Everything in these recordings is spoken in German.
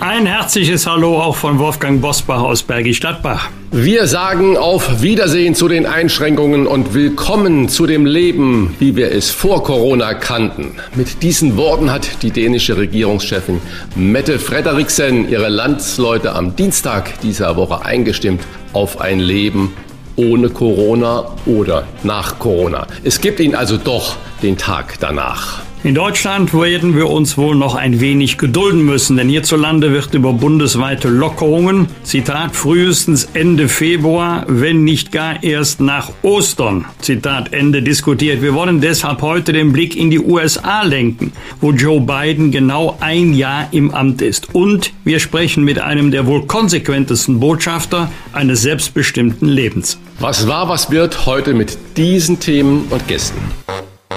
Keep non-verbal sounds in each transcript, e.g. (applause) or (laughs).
Ein herzliches Hallo auch von Wolfgang Bosbach aus Bergisch Gladbach. Wir sagen auf Wiedersehen zu den Einschränkungen und willkommen zu dem Leben, wie wir es vor Corona kannten. Mit diesen Worten hat die dänische Regierungschefin Mette Frederiksen ihre Landsleute am Dienstag dieser Woche eingestimmt auf ein Leben ohne Corona oder nach Corona. Es gibt ihn also doch den Tag danach. In Deutschland werden wir uns wohl noch ein wenig gedulden müssen, denn hierzulande wird über bundesweite Lockerungen, Zitat, frühestens Ende Februar, wenn nicht gar erst nach Ostern, Zitat Ende, diskutiert. Wir wollen deshalb heute den Blick in die USA lenken, wo Joe Biden genau ein Jahr im Amt ist. Und wir sprechen mit einem der wohl konsequentesten Botschafter eines selbstbestimmten Lebens. Was war, was wird heute mit diesen Themen und Gästen?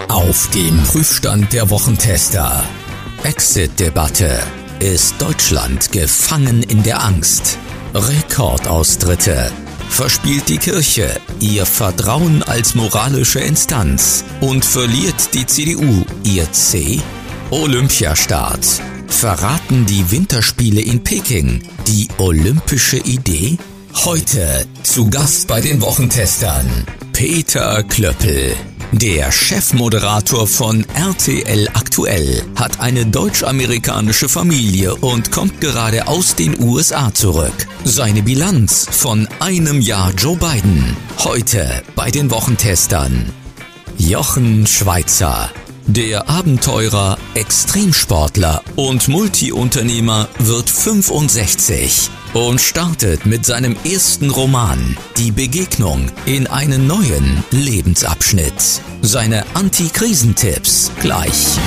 Auf dem Prüfstand der Wochentester. Exit-Debatte. Ist Deutschland gefangen in der Angst? Rekordaustritte. Verspielt die Kirche ihr Vertrauen als moralische Instanz und verliert die CDU ihr C? Olympiastart. Verraten die Winterspiele in Peking die olympische Idee? Heute zu Gast bei den Wochentestern Peter Klöppel. Der Chefmoderator von RTL Aktuell hat eine deutsch-amerikanische Familie und kommt gerade aus den USA zurück. Seine Bilanz von einem Jahr Joe Biden. Heute bei den Wochentestern. Jochen Schweizer. Der Abenteurer, Extremsportler und Multiunternehmer wird 65 und startet mit seinem ersten Roman Die Begegnung in einen neuen Lebensabschnitt. Seine Anti-Krisentipps gleich.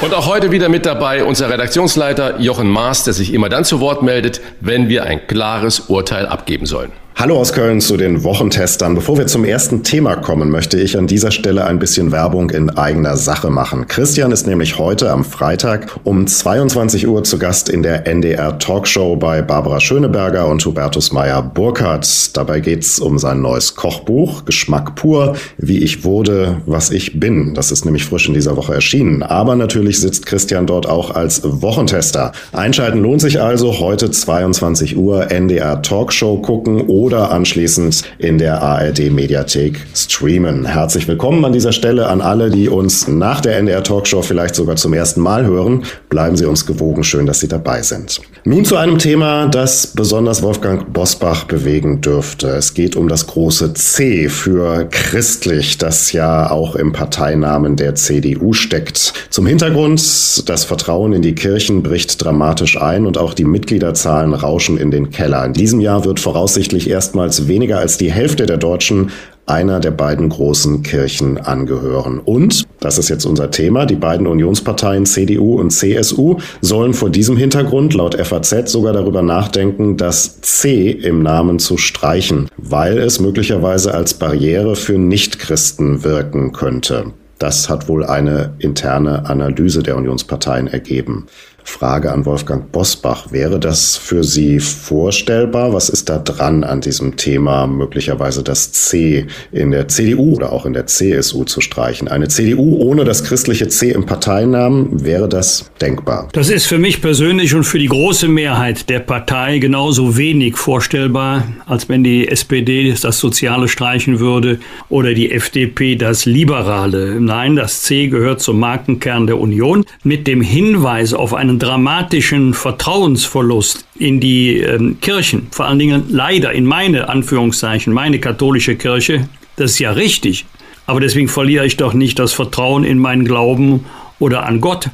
Und auch heute wieder mit dabei unser Redaktionsleiter Jochen Maas, der sich immer dann zu Wort meldet, wenn wir ein klares Urteil abgeben sollen. Hallo aus Köln zu den Wochentestern. Bevor wir zum ersten Thema kommen, möchte ich an dieser Stelle ein bisschen Werbung in eigener Sache machen. Christian ist nämlich heute am Freitag um 22 Uhr zu Gast in der NDR Talkshow bei Barbara Schöneberger und Hubertus Meyer Burkhardt. Dabei geht's um sein neues Kochbuch Geschmack pur, wie ich wurde, was ich bin. Das ist nämlich frisch in dieser Woche erschienen. Aber natürlich sitzt Christian dort auch als Wochentester. Einschalten lohnt sich also heute 22 Uhr NDR Talkshow gucken oder oder anschließend in der ARD Mediathek streamen. Herzlich willkommen an dieser Stelle an alle, die uns nach der NDR Talkshow vielleicht sogar zum ersten Mal hören. Bleiben Sie uns gewogen. Schön, dass Sie dabei sind. Nun zu einem Thema, das besonders Wolfgang Bosbach bewegen dürfte. Es geht um das große C für christlich, das ja auch im Parteinamen der CDU steckt. Zum Hintergrund, das Vertrauen in die Kirchen bricht dramatisch ein und auch die Mitgliederzahlen rauschen in den Keller. In diesem Jahr wird voraussichtlich erst erstmals weniger als die Hälfte der Deutschen einer der beiden großen Kirchen angehören. Und, das ist jetzt unser Thema, die beiden Unionsparteien CDU und CSU sollen vor diesem Hintergrund laut FAZ sogar darüber nachdenken, das C im Namen zu streichen, weil es möglicherweise als Barriere für Nichtchristen wirken könnte. Das hat wohl eine interne Analyse der Unionsparteien ergeben. Frage an Wolfgang Bosbach. Wäre das für Sie vorstellbar? Was ist da dran an diesem Thema, möglicherweise das C in der CDU oder auch in der CSU zu streichen? Eine CDU ohne das christliche C im Parteinamen, wäre das denkbar? Das ist für mich persönlich und für die große Mehrheit der Partei genauso wenig vorstellbar, als wenn die SPD das Soziale streichen würde oder die FDP das Liberale. Nein, das C gehört zum Markenkern der Union mit dem Hinweis auf einen dramatischen Vertrauensverlust in die ähm, Kirchen, vor allen Dingen leider in meine Anführungszeichen, meine katholische Kirche, das ist ja richtig. Aber deswegen verliere ich doch nicht das Vertrauen in meinen Glauben oder an Gott.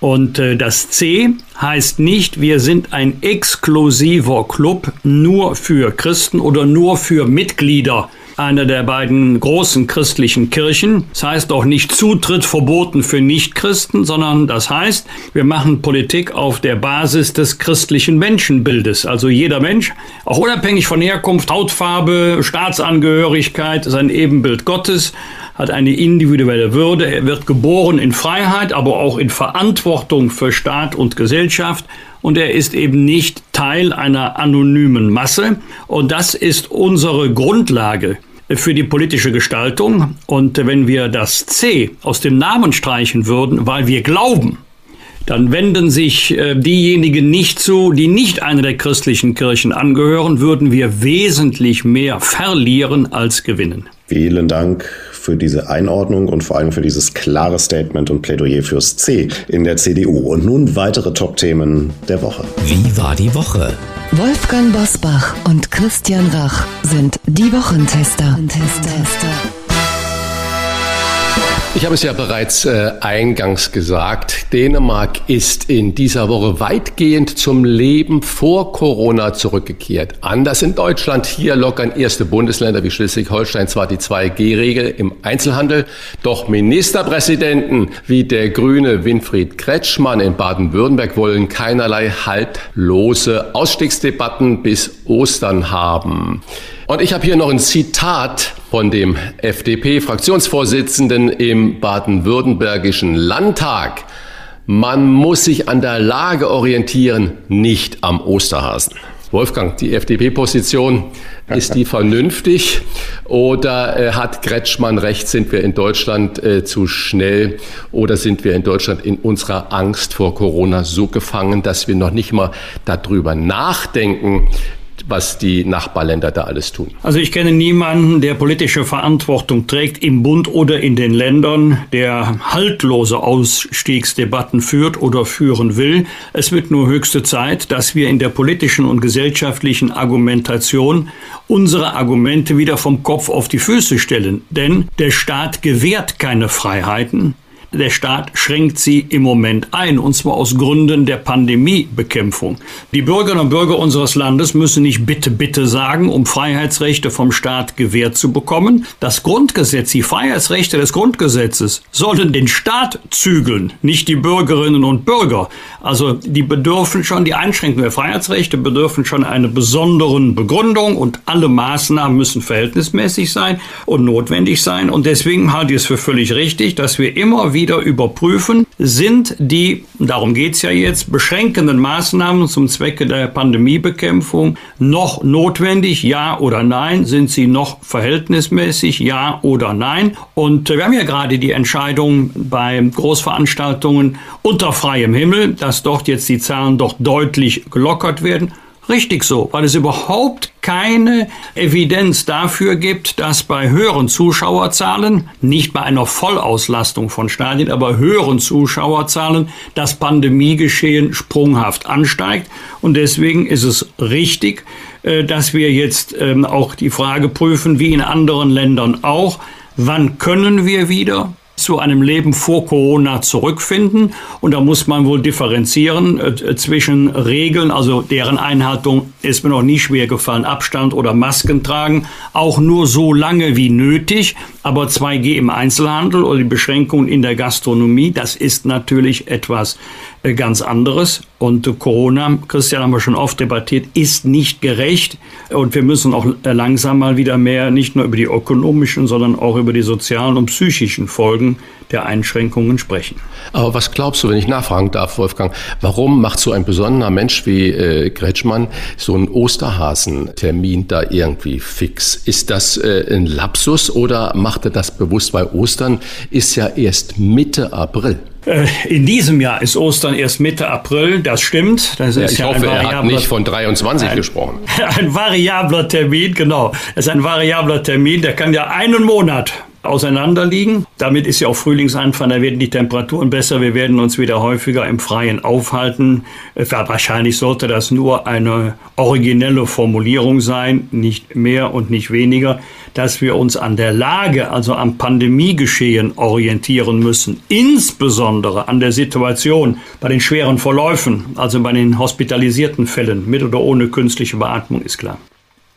Und äh, das C heißt nicht, wir sind ein exklusiver Club nur für Christen oder nur für Mitglieder einer der beiden großen christlichen Kirchen. Das heißt auch nicht Zutritt verboten für Nichtchristen, sondern das heißt, wir machen Politik auf der Basis des christlichen Menschenbildes. Also jeder Mensch, auch unabhängig von Herkunft, Hautfarbe, Staatsangehörigkeit, sein Ebenbild Gottes, hat eine individuelle Würde. Er wird geboren in Freiheit, aber auch in Verantwortung für Staat und Gesellschaft. Und er ist eben nicht Teil einer anonymen Masse. Und das ist unsere Grundlage für die politische Gestaltung. Und wenn wir das C aus dem Namen streichen würden, weil wir glauben, dann wenden sich äh, diejenigen nicht zu, die nicht einer der christlichen Kirchen angehören, würden wir wesentlich mehr verlieren als gewinnen. Vielen Dank für diese Einordnung und vor allem für dieses klare Statement und Plädoyer fürs C in der CDU. Und nun weitere Top-Themen der Woche. Wie war die Woche? Wolfgang Bosbach und Christian Rach sind die Wochentester. Wochentester. Ich habe es ja bereits äh, eingangs gesagt, Dänemark ist in dieser Woche weitgehend zum Leben vor Corona zurückgekehrt. Anders in Deutschland, hier lockern erste Bundesländer wie Schleswig-Holstein zwar die 2G-Regel im Einzelhandel, doch Ministerpräsidenten wie der grüne Winfried Kretschmann in Baden-Württemberg wollen keinerlei haltlose Ausstiegsdebatten bis Ostern haben. Und ich habe hier noch ein Zitat von dem FDP-Fraktionsvorsitzenden im baden-württembergischen Landtag. Man muss sich an der Lage orientieren, nicht am Osterhasen. Wolfgang, die FDP-Position, (laughs) ist die vernünftig oder äh, hat Kretschmann recht, sind wir in Deutschland äh, zu schnell oder sind wir in Deutschland in unserer Angst vor Corona so gefangen, dass wir noch nicht mal darüber nachdenken, was die Nachbarländer da alles tun. Also ich kenne niemanden, der politische Verantwortung trägt im Bund oder in den Ländern, der haltlose Ausstiegsdebatten führt oder führen will. Es wird nur höchste Zeit, dass wir in der politischen und gesellschaftlichen Argumentation unsere Argumente wieder vom Kopf auf die Füße stellen. Denn der Staat gewährt keine Freiheiten, der Staat schränkt sie im Moment ein, und zwar aus Gründen der Pandemiebekämpfung. Die Bürgerinnen und Bürger unseres Landes müssen nicht bitte, bitte sagen, um Freiheitsrechte vom Staat gewährt zu bekommen. Das Grundgesetz, die Freiheitsrechte des Grundgesetzes sollen den Staat zügeln, nicht die Bürgerinnen und Bürger. Also die bedürfen schon, die Einschränkung der Freiheitsrechte bedürfen schon einer besonderen Begründung und alle Maßnahmen müssen verhältnismäßig sein und notwendig sein. Und deswegen halte ich es für völlig richtig, dass wir immer wieder wieder überprüfen, sind die, darum geht es ja jetzt, beschränkenden Maßnahmen zum Zwecke der Pandemiebekämpfung noch notwendig, ja oder nein? Sind sie noch verhältnismäßig, ja oder nein? Und wir haben ja gerade die Entscheidung bei Großveranstaltungen unter freiem Himmel, dass dort jetzt die Zahlen doch deutlich gelockert werden. Richtig so, weil es überhaupt keine Evidenz dafür gibt, dass bei höheren Zuschauerzahlen, nicht bei einer Vollauslastung von Stadien, aber höheren Zuschauerzahlen, das Pandemiegeschehen sprunghaft ansteigt. Und deswegen ist es richtig, äh, dass wir jetzt ähm, auch die Frage prüfen, wie in anderen Ländern auch, wann können wir wieder? Zu einem Leben vor Corona zurückfinden. Und da muss man wohl differenzieren äh, zwischen Regeln, also deren Einhaltung ist mir noch nie schwer gefallen, Abstand oder Masken tragen, auch nur so lange wie nötig. Aber 2G im Einzelhandel oder die Beschränkungen in der Gastronomie, das ist natürlich etwas ganz anderes. Und Corona, Christian haben wir schon oft debattiert, ist nicht gerecht. Und wir müssen auch äh, langsam mal wieder mehr nicht nur über die ökonomischen, sondern auch über die sozialen und psychischen Folgen der Einschränkungen sprechen. Aber was glaubst du, wenn ich nachfragen darf, Wolfgang, warum macht so ein besonderer Mensch wie äh, Gretschmann so einen Osterhasentermin da irgendwie fix? Ist das äh, ein Lapsus oder macht er das bewusst, weil Ostern ist ja erst Mitte April? Äh, in diesem Jahr ist Ostern erst Mitte April, das stimmt. Das ja, ich ja hoffe, er hat nicht von 23 ein, gesprochen. (laughs) Ein variabler Termin, genau. Es ist ein variabler Termin, der kann ja einen Monat auseinanderliegen. Damit ist ja auch Frühlingsanfang, da werden die Temperaturen besser, wir werden uns wieder häufiger im Freien aufhalten. Äh, wahrscheinlich sollte das nur eine originelle Formulierung sein, nicht mehr und nicht weniger, dass wir uns an der Lage, also am Pandemiegeschehen orientieren müssen, insbesondere an der Situation bei den schweren Verläufen, also bei den hospitalisierten Fällen mit oder ohne künstliche Beatmung, ist klar.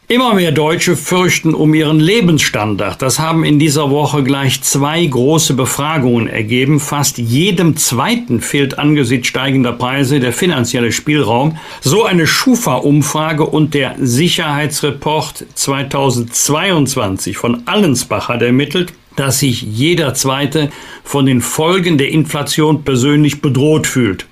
Immer mehr Deutsche fürchten um ihren Lebensstandard. Das haben in dieser Woche gleich zwei große Befragungen ergeben. Fast jedem Zweiten fehlt angesichts steigender Preise der finanzielle Spielraum. So eine Schufa-Umfrage und der Sicherheitsreport 2022 von Allensbach hat ermittelt, dass sich jeder Zweite von den Folgen der Inflation persönlich bedroht fühlt.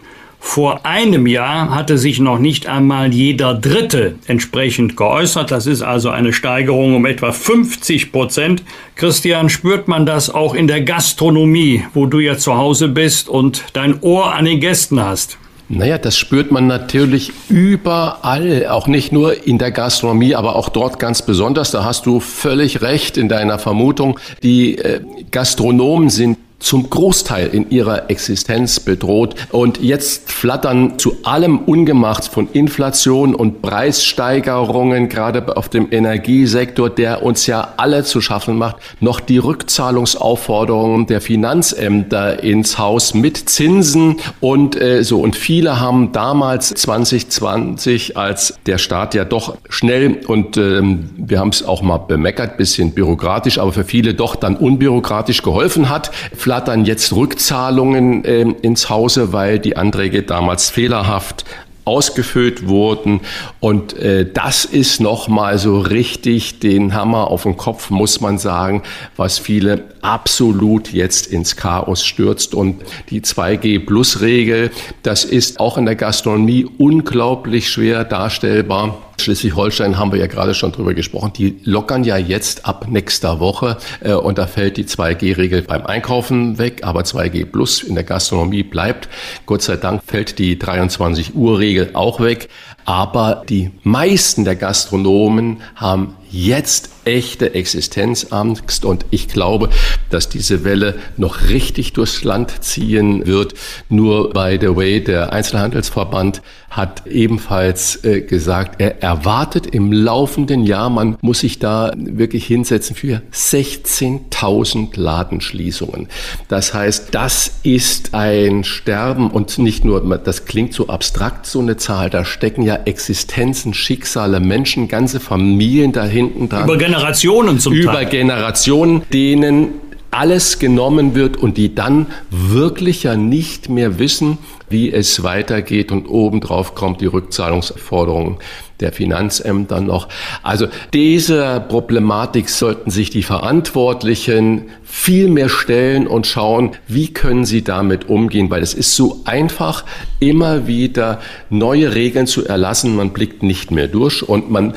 Vor einem Jahr hatte sich noch nicht einmal jeder Dritte entsprechend geäußert. Das ist also eine Steigerung um etwa 50 Prozent. Christian, spürt man das auch in der Gastronomie, wo du ja zu Hause bist und dein Ohr an den Gästen hast? Naja, das spürt man natürlich überall, auch nicht nur in der Gastronomie, aber auch dort ganz besonders. Da hast du völlig recht in deiner Vermutung. Die äh, Gastronomen sind zum Großteil in ihrer Existenz bedroht. Und jetzt flattern zu allem Ungemacht von Inflation und Preissteigerungen, gerade auf dem Energiesektor, der uns ja alle zu schaffen macht, noch die Rückzahlungsaufforderungen der Finanzämter ins Haus mit Zinsen und äh, so. Und viele haben damals 2020, als der Staat ja doch schnell und ähm, wir haben es auch mal bemeckert, bisschen bürokratisch, aber für viele doch dann unbürokratisch geholfen hat, flattern jetzt Rückzahlungen äh, ins Hause, weil die Anträge damals fehlerhaft ausgefüllt wurden. Und äh, das ist nochmal so richtig den Hammer auf den Kopf, muss man sagen, was viele absolut jetzt ins Chaos stürzt. Und die 2G-Plus-Regel, das ist auch in der Gastronomie unglaublich schwer darstellbar. Schleswig-Holstein haben wir ja gerade schon drüber gesprochen. Die lockern ja jetzt ab nächster Woche äh, und da fällt die 2G-Regel beim Einkaufen weg, aber 2G Plus in der Gastronomie bleibt. Gott sei Dank fällt die 23 Uhr-Regel auch weg. Aber die meisten der Gastronomen haben jetzt echte Existenzangst und ich glaube, dass diese Welle noch richtig durchs Land ziehen wird. Nur by the way, der Einzelhandelsverband hat ebenfalls äh, gesagt, er erwartet im laufenden Jahr, man muss sich da wirklich hinsetzen für 16.000 Ladenschließungen. Das heißt, das ist ein Sterben und nicht nur, das klingt so abstrakt, so eine Zahl, da stecken ja Existenzen, Schicksale, Menschen, ganze Familien dahinten dran. Über Generationen zum Über Teil. Generationen, denen alles genommen wird und die dann wirklich ja nicht mehr wissen, wie es weitergeht und obendrauf kommt die Rückzahlungsforderung der Finanzämter noch. Also dieser Problematik sollten sich die Verantwortlichen viel mehr stellen und schauen, wie können sie damit umgehen, weil es ist so einfach, immer wieder neue Regeln zu erlassen. Man blickt nicht mehr durch und man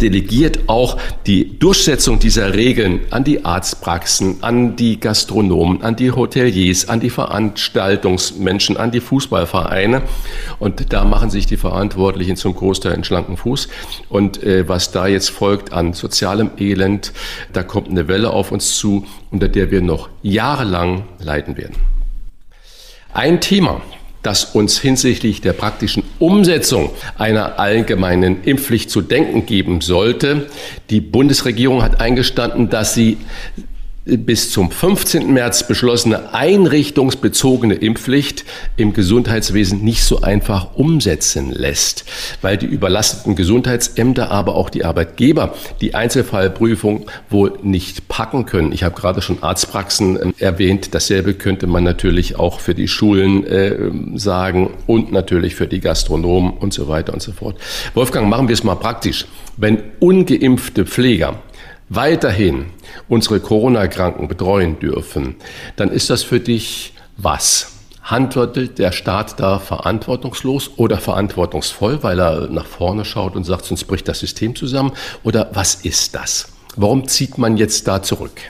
delegiert auch die Durchsetzung dieser Regeln an die Arztpraxen, an die Gastronomen, an die Hoteliers, an die Veranstaltungsmenschen, an die Fußballvereine. Und da machen sich die Verantwortlichen zum Großteil einen schlanken Fuß. Und äh, was da jetzt folgt an sozialem Elend, da kommt eine Welle auf uns zu, unter der wir noch jahrelang leiden werden. Ein Thema, das uns hinsichtlich der praktischen Umsetzung einer allgemeinen Impfpflicht zu denken geben sollte. Die Bundesregierung hat eingestanden, dass sie bis zum 15. März beschlossene einrichtungsbezogene Impfpflicht im Gesundheitswesen nicht so einfach umsetzen lässt, weil die überlasteten Gesundheitsämter, aber auch die Arbeitgeber die Einzelfallprüfung wohl nicht packen können. Ich habe gerade schon Arztpraxen äh, erwähnt. Dasselbe könnte man natürlich auch für die Schulen äh, sagen und natürlich für die Gastronomen und so weiter und so fort. Wolfgang, machen wir es mal praktisch. Wenn ungeimpfte Pfleger weiterhin unsere Corona-Kranken betreuen dürfen, dann ist das für dich was? Handelt der Staat da verantwortungslos oder verantwortungsvoll, weil er nach vorne schaut und sagt, sonst bricht das System zusammen? Oder was ist das? Warum zieht man jetzt da zurück?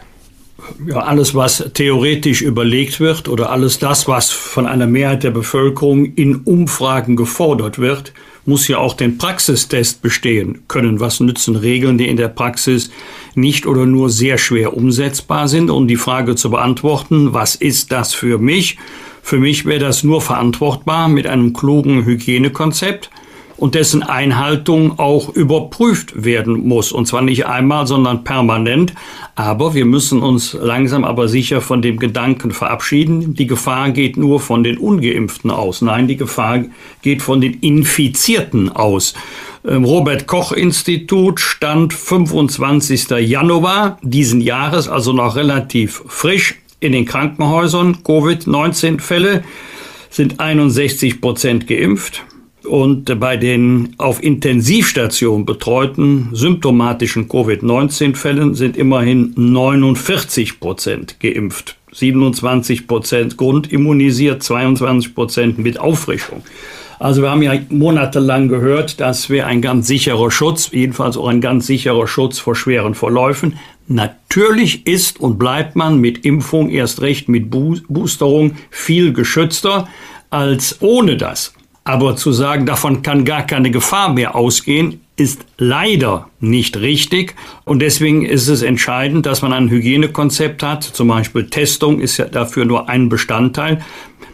Ja, alles, was theoretisch überlegt wird oder alles das, was von einer Mehrheit der Bevölkerung in Umfragen gefordert wird, muss ja auch den Praxistest bestehen können. Was nützen Regeln, die in der Praxis nicht oder nur sehr schwer umsetzbar sind? Um die Frage zu beantworten, was ist das für mich? Für mich wäre das nur verantwortbar mit einem klugen Hygienekonzept und dessen Einhaltung auch überprüft werden muss. Und zwar nicht einmal, sondern permanent. Aber wir müssen uns langsam aber sicher von dem Gedanken verabschieden. Die Gefahr geht nur von den Ungeimpften aus. Nein, die Gefahr geht von den Infizierten aus. Robert Koch Institut stand 25. Januar diesen Jahres, also noch relativ frisch in den Krankenhäusern. Covid-19 Fälle sind 61 Prozent geimpft. Und bei den auf Intensivstation betreuten symptomatischen Covid-19-Fällen sind immerhin 49 Prozent geimpft. 27 Prozent grundimmunisiert, 22 Prozent mit Auffrischung. Also wir haben ja monatelang gehört, das wäre ein ganz sicherer Schutz, jedenfalls auch ein ganz sicherer Schutz vor schweren Verläufen. Natürlich ist und bleibt man mit Impfung, erst recht mit Boosterung, viel geschützter als ohne das. Aber zu sagen, davon kann gar keine Gefahr mehr ausgehen, ist leider nicht richtig. Und deswegen ist es entscheidend, dass man ein Hygienekonzept hat. Zum Beispiel Testung ist ja dafür nur ein Bestandteil,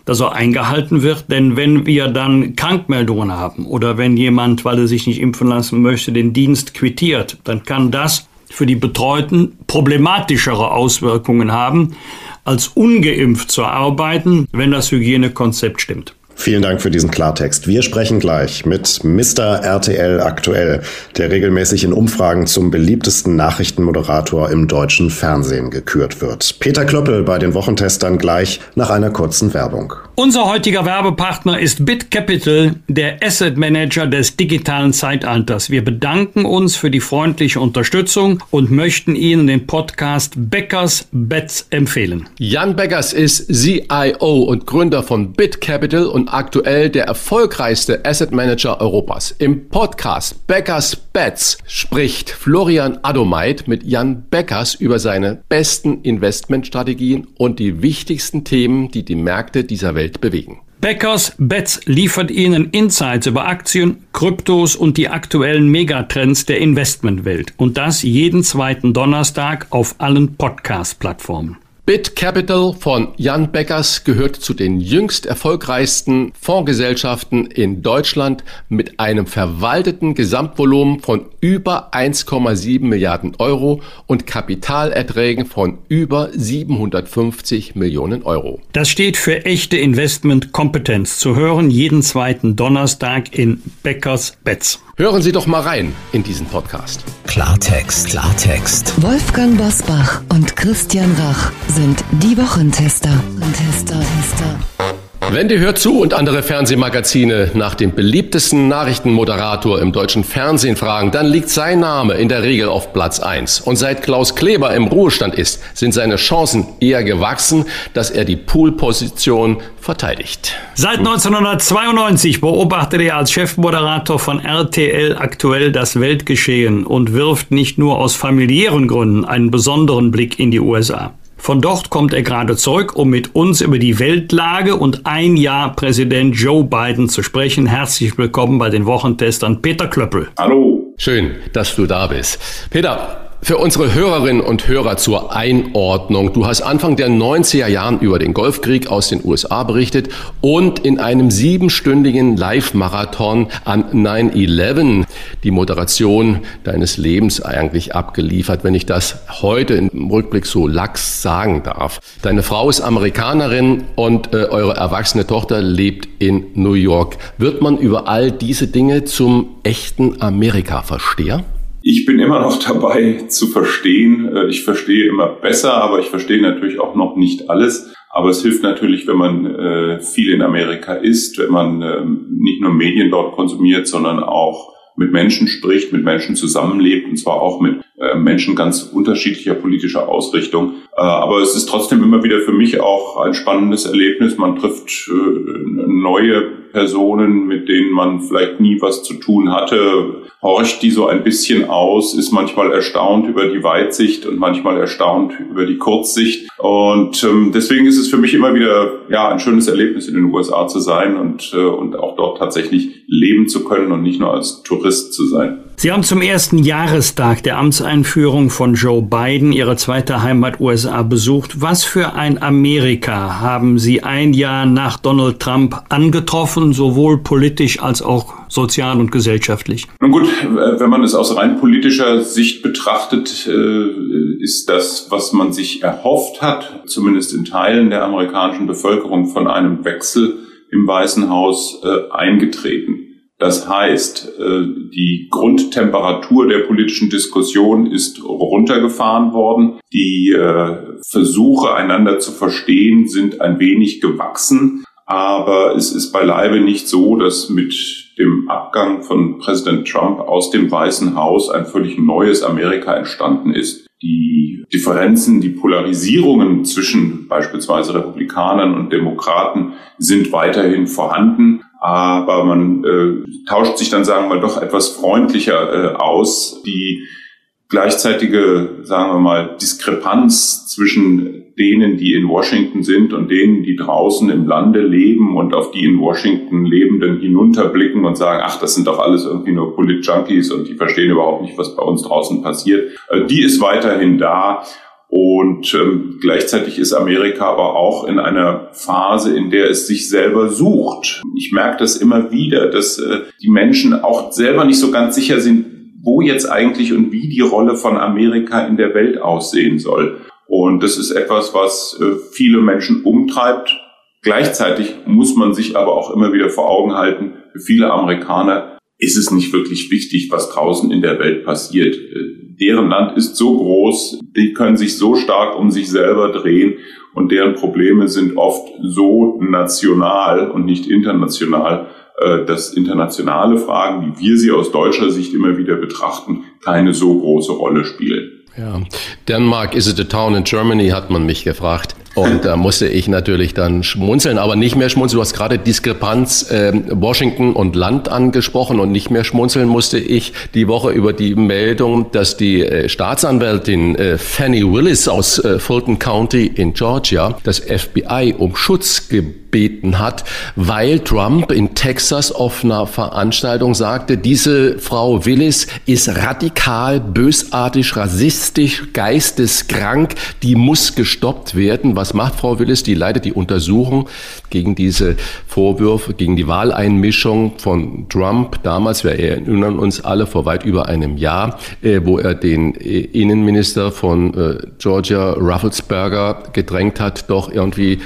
dass er eingehalten wird. Denn wenn wir dann Krankmeldungen haben oder wenn jemand, weil er sich nicht impfen lassen möchte, den Dienst quittiert, dann kann das für die Betreuten problematischere Auswirkungen haben, als ungeimpft zu arbeiten, wenn das Hygienekonzept stimmt. Vielen Dank für diesen Klartext. Wir sprechen gleich mit Mr. RTL aktuell, der regelmäßig in Umfragen zum beliebtesten Nachrichtenmoderator im deutschen Fernsehen gekürt wird. Peter Klöppel bei den Wochentestern gleich nach einer kurzen Werbung. Unser heutiger Werbepartner ist BitCapital, der Asset Manager des digitalen Zeitalters. Wir bedanken uns für die freundliche Unterstützung und möchten Ihnen den Podcast Beckers Bets empfehlen. Jan Beckers ist CIO und Gründer von BitCapital und aktuell der erfolgreichste Asset Manager Europas. Im Podcast Beckers Bets spricht Florian Adomeit mit Jan Beckers über seine besten Investmentstrategien und die wichtigsten Themen, die die Märkte dieser Welt bewegen. Beckers Bets liefert Ihnen Insights über Aktien, Kryptos und die aktuellen Megatrends der Investmentwelt. Und das jeden zweiten Donnerstag auf allen Podcast-Plattformen. Bit Capital von Jan Beckers gehört zu den jüngst erfolgreichsten Fondsgesellschaften in Deutschland mit einem verwalteten Gesamtvolumen von über 1,7 Milliarden Euro und Kapitalerträgen von über 750 Millionen Euro. Das steht für echte Investmentkompetenz. Zu hören jeden zweiten Donnerstag in Beckers Bets. Hören Sie doch mal rein in diesen Podcast. Klartext, Klartext. Wolfgang Bosbach und Christian Rach sind die Wochentester. Tester, Tester. Wendy hört zu und andere Fernsehmagazine nach dem beliebtesten Nachrichtenmoderator im deutschen Fernsehen fragen, dann liegt sein Name in der Regel auf Platz 1. Und seit Klaus Kleber im Ruhestand ist, sind seine Chancen eher gewachsen, dass er die Poolposition verteidigt. Seit 1992 beobachtet er als Chefmoderator von RTL aktuell das Weltgeschehen und wirft nicht nur aus familiären Gründen einen besonderen Blick in die USA. Von dort kommt er gerade zurück, um mit uns über die Weltlage und ein Jahr Präsident Joe Biden zu sprechen. Herzlich willkommen bei den Wochentestern Peter Klöppel. Hallo. Schön, dass du da bist. Peter, für unsere Hörerinnen und Hörer zur Einordnung. Du hast Anfang der 90er Jahren über den Golfkrieg aus den USA berichtet und in einem siebenstündigen Live-Marathon an 9-11 die Moderation deines Lebens eigentlich abgeliefert, wenn ich das heute im Rückblick so lax sagen darf. Deine Frau ist Amerikanerin und äh, eure erwachsene Tochter lebt in New York. Wird man über all diese Dinge zum echten Amerika-Versteher? Ich bin immer noch dabei zu verstehen. Äh, ich verstehe immer besser, aber ich verstehe natürlich auch noch nicht alles. Aber es hilft natürlich, wenn man äh, viel in Amerika ist, wenn man ähm, nicht nur Medien dort konsumiert, sondern auch mit Menschen spricht, mit Menschen zusammenlebt und zwar auch mit Menschen ganz unterschiedlicher politischer Ausrichtung. Aber es ist trotzdem immer wieder für mich auch ein spannendes Erlebnis. Man trifft neue Personen, mit denen man vielleicht nie was zu tun hatte, horcht die so ein bisschen aus, ist manchmal erstaunt über die Weitsicht und manchmal erstaunt über die Kurzsicht. Und ähm, deswegen ist es für mich immer wieder ja ein schönes Erlebnis in den USA zu sein und, äh, und auch dort tatsächlich leben zu können und nicht nur als Tourist zu sein. Sie haben zum ersten Jahrestag der Amtseinführung von Joe Biden Ihre zweite Heimat USA besucht. Was für ein Amerika haben Sie ein Jahr nach Donald Trump angetroffen, sowohl politisch als auch sozial und gesellschaftlich? Nun gut, wenn man es aus rein politischer Sicht betrachtet, äh, ist das, was man sich erhofft hat, zumindest in Teilen der amerikanischen Bevölkerung, von einem Wechsel im Weißen Haus äh, eingetreten. Das heißt, äh, die Grundtemperatur der politischen Diskussion ist runtergefahren worden. Die äh, Versuche, einander zu verstehen, sind ein wenig gewachsen. Aber es ist beileibe nicht so, dass mit dem Abgang von Präsident Trump aus dem Weißen Haus ein völlig neues Amerika entstanden ist. Die Differenzen, die Polarisierungen zwischen beispielsweise Republikanern und Demokraten sind weiterhin vorhanden, aber man äh, tauscht sich dann, sagen wir mal, doch etwas freundlicher äh, aus. Die gleichzeitige, sagen wir mal, Diskrepanz zwischen denen, die in Washington sind und denen, die draußen im Lande leben und auf die in Washington Lebenden hinunterblicken und sagen, ach, das sind doch alles irgendwie nur Polit-Junkies und die verstehen überhaupt nicht, was bei uns draußen passiert. Äh, die ist weiterhin da. Und ähm, gleichzeitig ist Amerika aber auch in einer Phase, in der es sich selber sucht. Ich merke das immer wieder, dass äh, die Menschen auch selber nicht so ganz sicher sind, wo jetzt eigentlich und wie die Rolle von Amerika in der Welt aussehen soll. Und das ist etwas, was äh, viele Menschen umtreibt. Gleichzeitig muss man sich aber auch immer wieder vor Augen halten, für viele Amerikaner ist es nicht wirklich wichtig, was draußen in der Welt passiert. Äh, deren Land ist so groß, die können sich so stark um sich selber drehen und deren Probleme sind oft so national und nicht international, äh, dass internationale Fragen, wie wir sie aus deutscher Sicht immer wieder betrachten, keine so große Rolle spielen. Ja, Denmark, is it a town in Germany, hat man mich gefragt. Und da musste ich natürlich dann schmunzeln, aber nicht mehr schmunzeln. Du hast gerade Diskrepanz äh, Washington und Land angesprochen und nicht mehr schmunzeln musste ich die Woche über die Meldung, dass die äh, Staatsanwältin äh, Fanny Willis aus äh, Fulton County in Georgia das FBI um Schutz gebeten hat, weil Trump in Texas auf einer Veranstaltung sagte, diese Frau Willis ist radikal, bösartig, rassistisch, geisteskrank, die muss gestoppt werden was macht Frau Willis? Die leitet die Untersuchung gegen diese Vorwürfe, gegen die Wahleinmischung von Trump. Damals, wir erinnern uns alle, vor weit über einem Jahr, äh, wo er den äh, Innenminister von äh, Georgia, Rufflesberger, gedrängt hat, doch irgendwie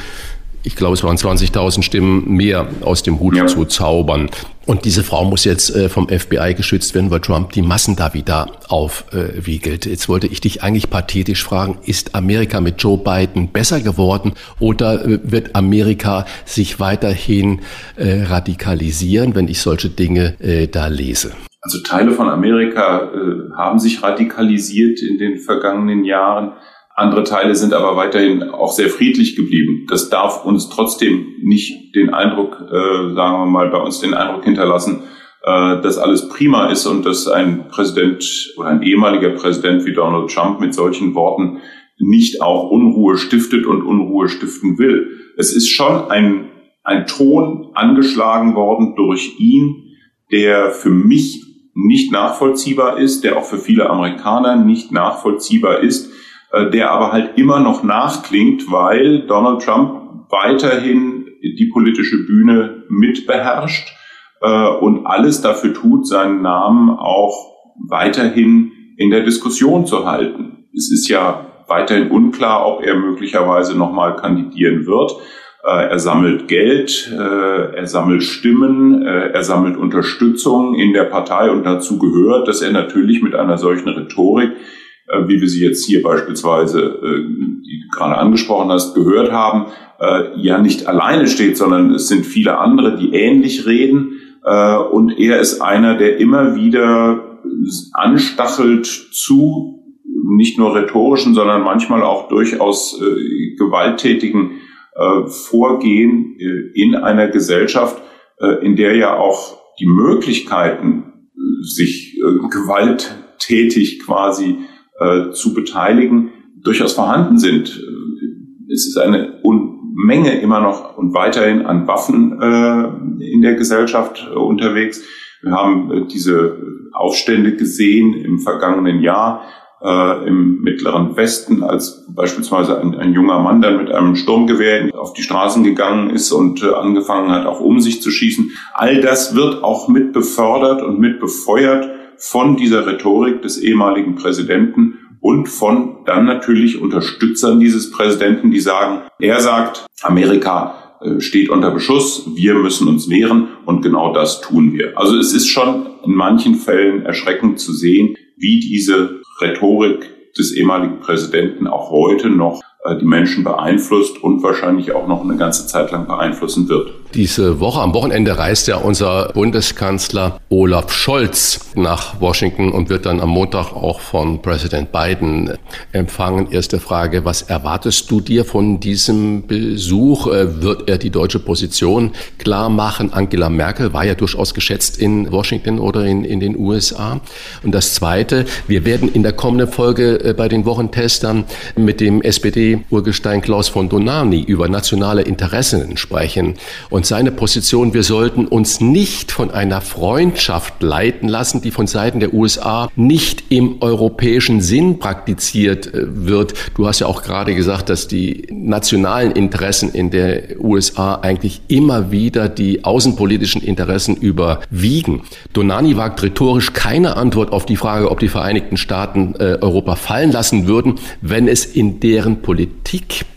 ich glaube, es waren 20.000 Stimmen mehr aus dem Hut ja. zu zaubern. Und diese Frau muss jetzt äh, vom FBI geschützt werden, weil Trump die Massen da wieder aufwiegelt. Äh, jetzt wollte ich dich eigentlich pathetisch fragen, ist Amerika mit Joe Biden besser geworden oder äh, wird Amerika sich weiterhin radikalisieren, wenn ich solche Dinge da lese? Also Teile von Amerika haben sich radikalisiert in den vergangenen Jahren. Andere Teile sind aber weiterhin auch sehr friedlich geblieben. Das darf uns trotzdem nicht den Eindruck, äh, sagen wir mal, bei uns den Eindruck hinterlassen, äh, dass alles prima ist und dass ein Präsident oder ein ehemaliger Präsident wie Donald Trump mit solchen Worten nicht auch Unruhe stiftet und Unruhe stiften will. Es ist schon ein, ein Ton angeschlagen worden durch ihn, der für mich nicht nachvollziehbar ist, der auch für viele Amerikaner nicht nachvollziehbar ist äh, der aber halt immer noch nachklingt, weil Donald Trump weiterhin die politische Bühne mitbeherrscht äh, und alles dafür tut, seinen Namen auch weiterhin in der Diskussion zu halten. Es ist ja weiterhin unklar, ob er möglicherweise nochmal kandidieren wird. Äh, er sammelt Geld, er sammelt Stimmen, er sammelt Unterstützung in der Partei und dazu gehört, dass er natürlich mit einer solchen Rhetorik äh, wie wir sie jetzt hier beispielsweise, äh, die du gerade angesprochen hast, gehört haben, äh, ja nicht alleine steht, sondern es sind viele andere, die ähnlich reden. Und er ist einer, der immer wieder anstachelt zu nicht nur rhetorischen, sondern manchmal auch durchaus gewalttätigen Vorgehen in einer Gesellschaft, in der ja auch die Möglichkeiten, sich gewalttätig quasi äh, zu beteiligen, durchaus vorhanden sind. Es ist eine Menge immer noch und weiterhin an Waffen äh, in der Gesellschaft äh, unterwegs. Wir haben äh, diese Aufstände gesehen im vergangenen Jahr äh, im Mittleren Westen, als beispielsweise ein, ein, junger Mann dann mit einem Sturmgewehr auf die Straßen gegangen ist und angefangen hat, auch um sich zu schießen. All das wird auch mit befördert und mit befeuert von dieser Rhetorik des ehemaligen Präsidenten und von dann natürlich Unterstützern dieses Präsidenten, die sagen, er sagt, Amerika äh, steht unter Beschuss, wir müssen uns wehren und genau das tun wir. Also es ist schon in manchen Fällen erschreckend zu sehen, wie diese Rhetorik des ehemaligen Präsidenten auch heute noch die Menschen beeinflusst und wahrscheinlich auch noch eine ganze Zeit lang beeinflussen wird. Diese Woche, am Wochenende reist ja unser Bundeskanzler Olaf Scholz nach Washington und wird dann am Montag auch von Präsident Biden empfangen. Erste Frage, was erwartest du dir von diesem Besuch? Äh, wird er die deutsche Position klar machen? Angela Merkel war ja durchaus geschätzt in Washington oder in, in den USA. Und das Zweite, wir werden in der kommenden Folge äh, bei den Wochentestern mit dem SPD-Urgestein Klaus von Donani über nationale Interessen sprechen. Und seine Position, wir sollten uns nicht von einer Freundschaft leiten lassen, die von Seiten der USA nicht im europäischen Sinn praktiziert äh, wird. Du hast ja auch gerade gesagt, dass die nationalen Interessen in der USA eigentlich immer wieder die außenpolitischen Interessen überwiegen. Donani wagt rhetorisch keine Antwort auf die Frage, ob die Vereinigten Staaten äh, Europa fallen lassen würden, wenn es in deren Politik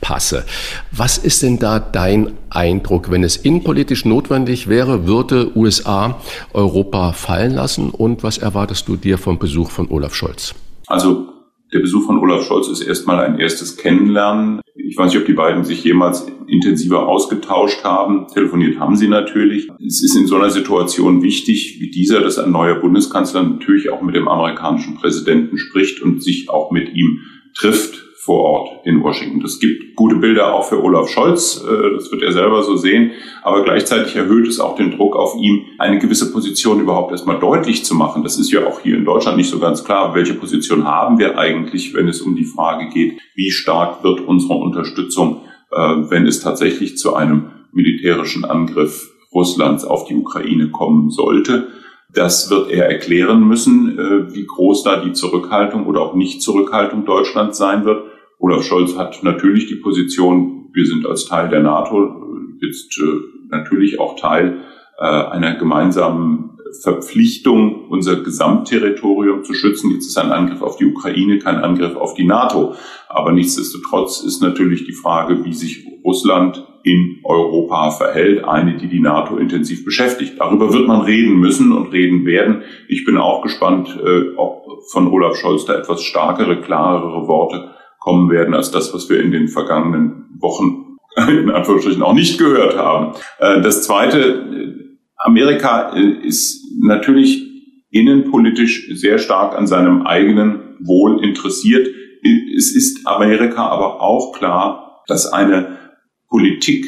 passe. Was ist denn da dein Eindruck, wenn es innenpolitisch notwendig wäre, würde USA Europa fallen lassen? Und was erwartest du dir vom Besuch von Olaf Scholz? Also der Besuch von Olaf Scholz ist erstmal ein erstes Kennenlernen. Ich weiß nicht, ob die beiden sich jemals intensiver ausgetauscht haben. Telefoniert haben sie natürlich. Es ist in so einer Situation wichtig wie dieser, dass ein neuer Bundeskanzler natürlich auch mit dem amerikanischen Präsidenten spricht und sich auch mit ihm trifft vor Ort in Washington. Das gibt gute Bilder auch für Olaf Scholz, äh, das wird er selber so sehen, aber gleichzeitig erhöht es auch den Druck auf ihm, eine gewisse Position überhaupt erstmal deutlich zu machen. Das ist ja auch hier in Deutschland nicht so ganz klar, welche Position haben wir eigentlich, wenn es um die Frage geht, wie stark wird unsere Unterstützung, äh, wenn es tatsächlich zu einem militärischen Angriff Russlands auf die Ukraine kommen sollte. Das wird er erklären müssen, äh, wie groß da die Zurückhaltung oder auch Nicht-Zurückhaltung Deutschlands sein wird. Olaf Scholz hat natürlich die Position, wir sind als Teil der NATO jetzt äh, natürlich auch Teil äh, einer gemeinsamen Verpflichtung, unser Gesamtterritorium zu schützen. Jetzt ist ein Angriff auf die Ukraine kein Angriff auf die NATO. Aber nichtsdestotrotz ist natürlich die Frage, wie sich Russland in Europa verhält, eine, die die NATO intensiv beschäftigt. Darüber wird man reden müssen und reden werden. Ich bin auch gespannt, äh, ob von Olaf Scholz da etwas stärkere, klarere Worte kommen werden als das, was wir in den vergangenen Wochen (laughs) in Anführungsstrichen auch nicht gehört haben. Äh, das Zweite, Amerika äh, ist natürlich innenpolitisch sehr stark an seinem eigenen Wohl interessiert. Es ist Amerika aber auch klar, dass eine Politik,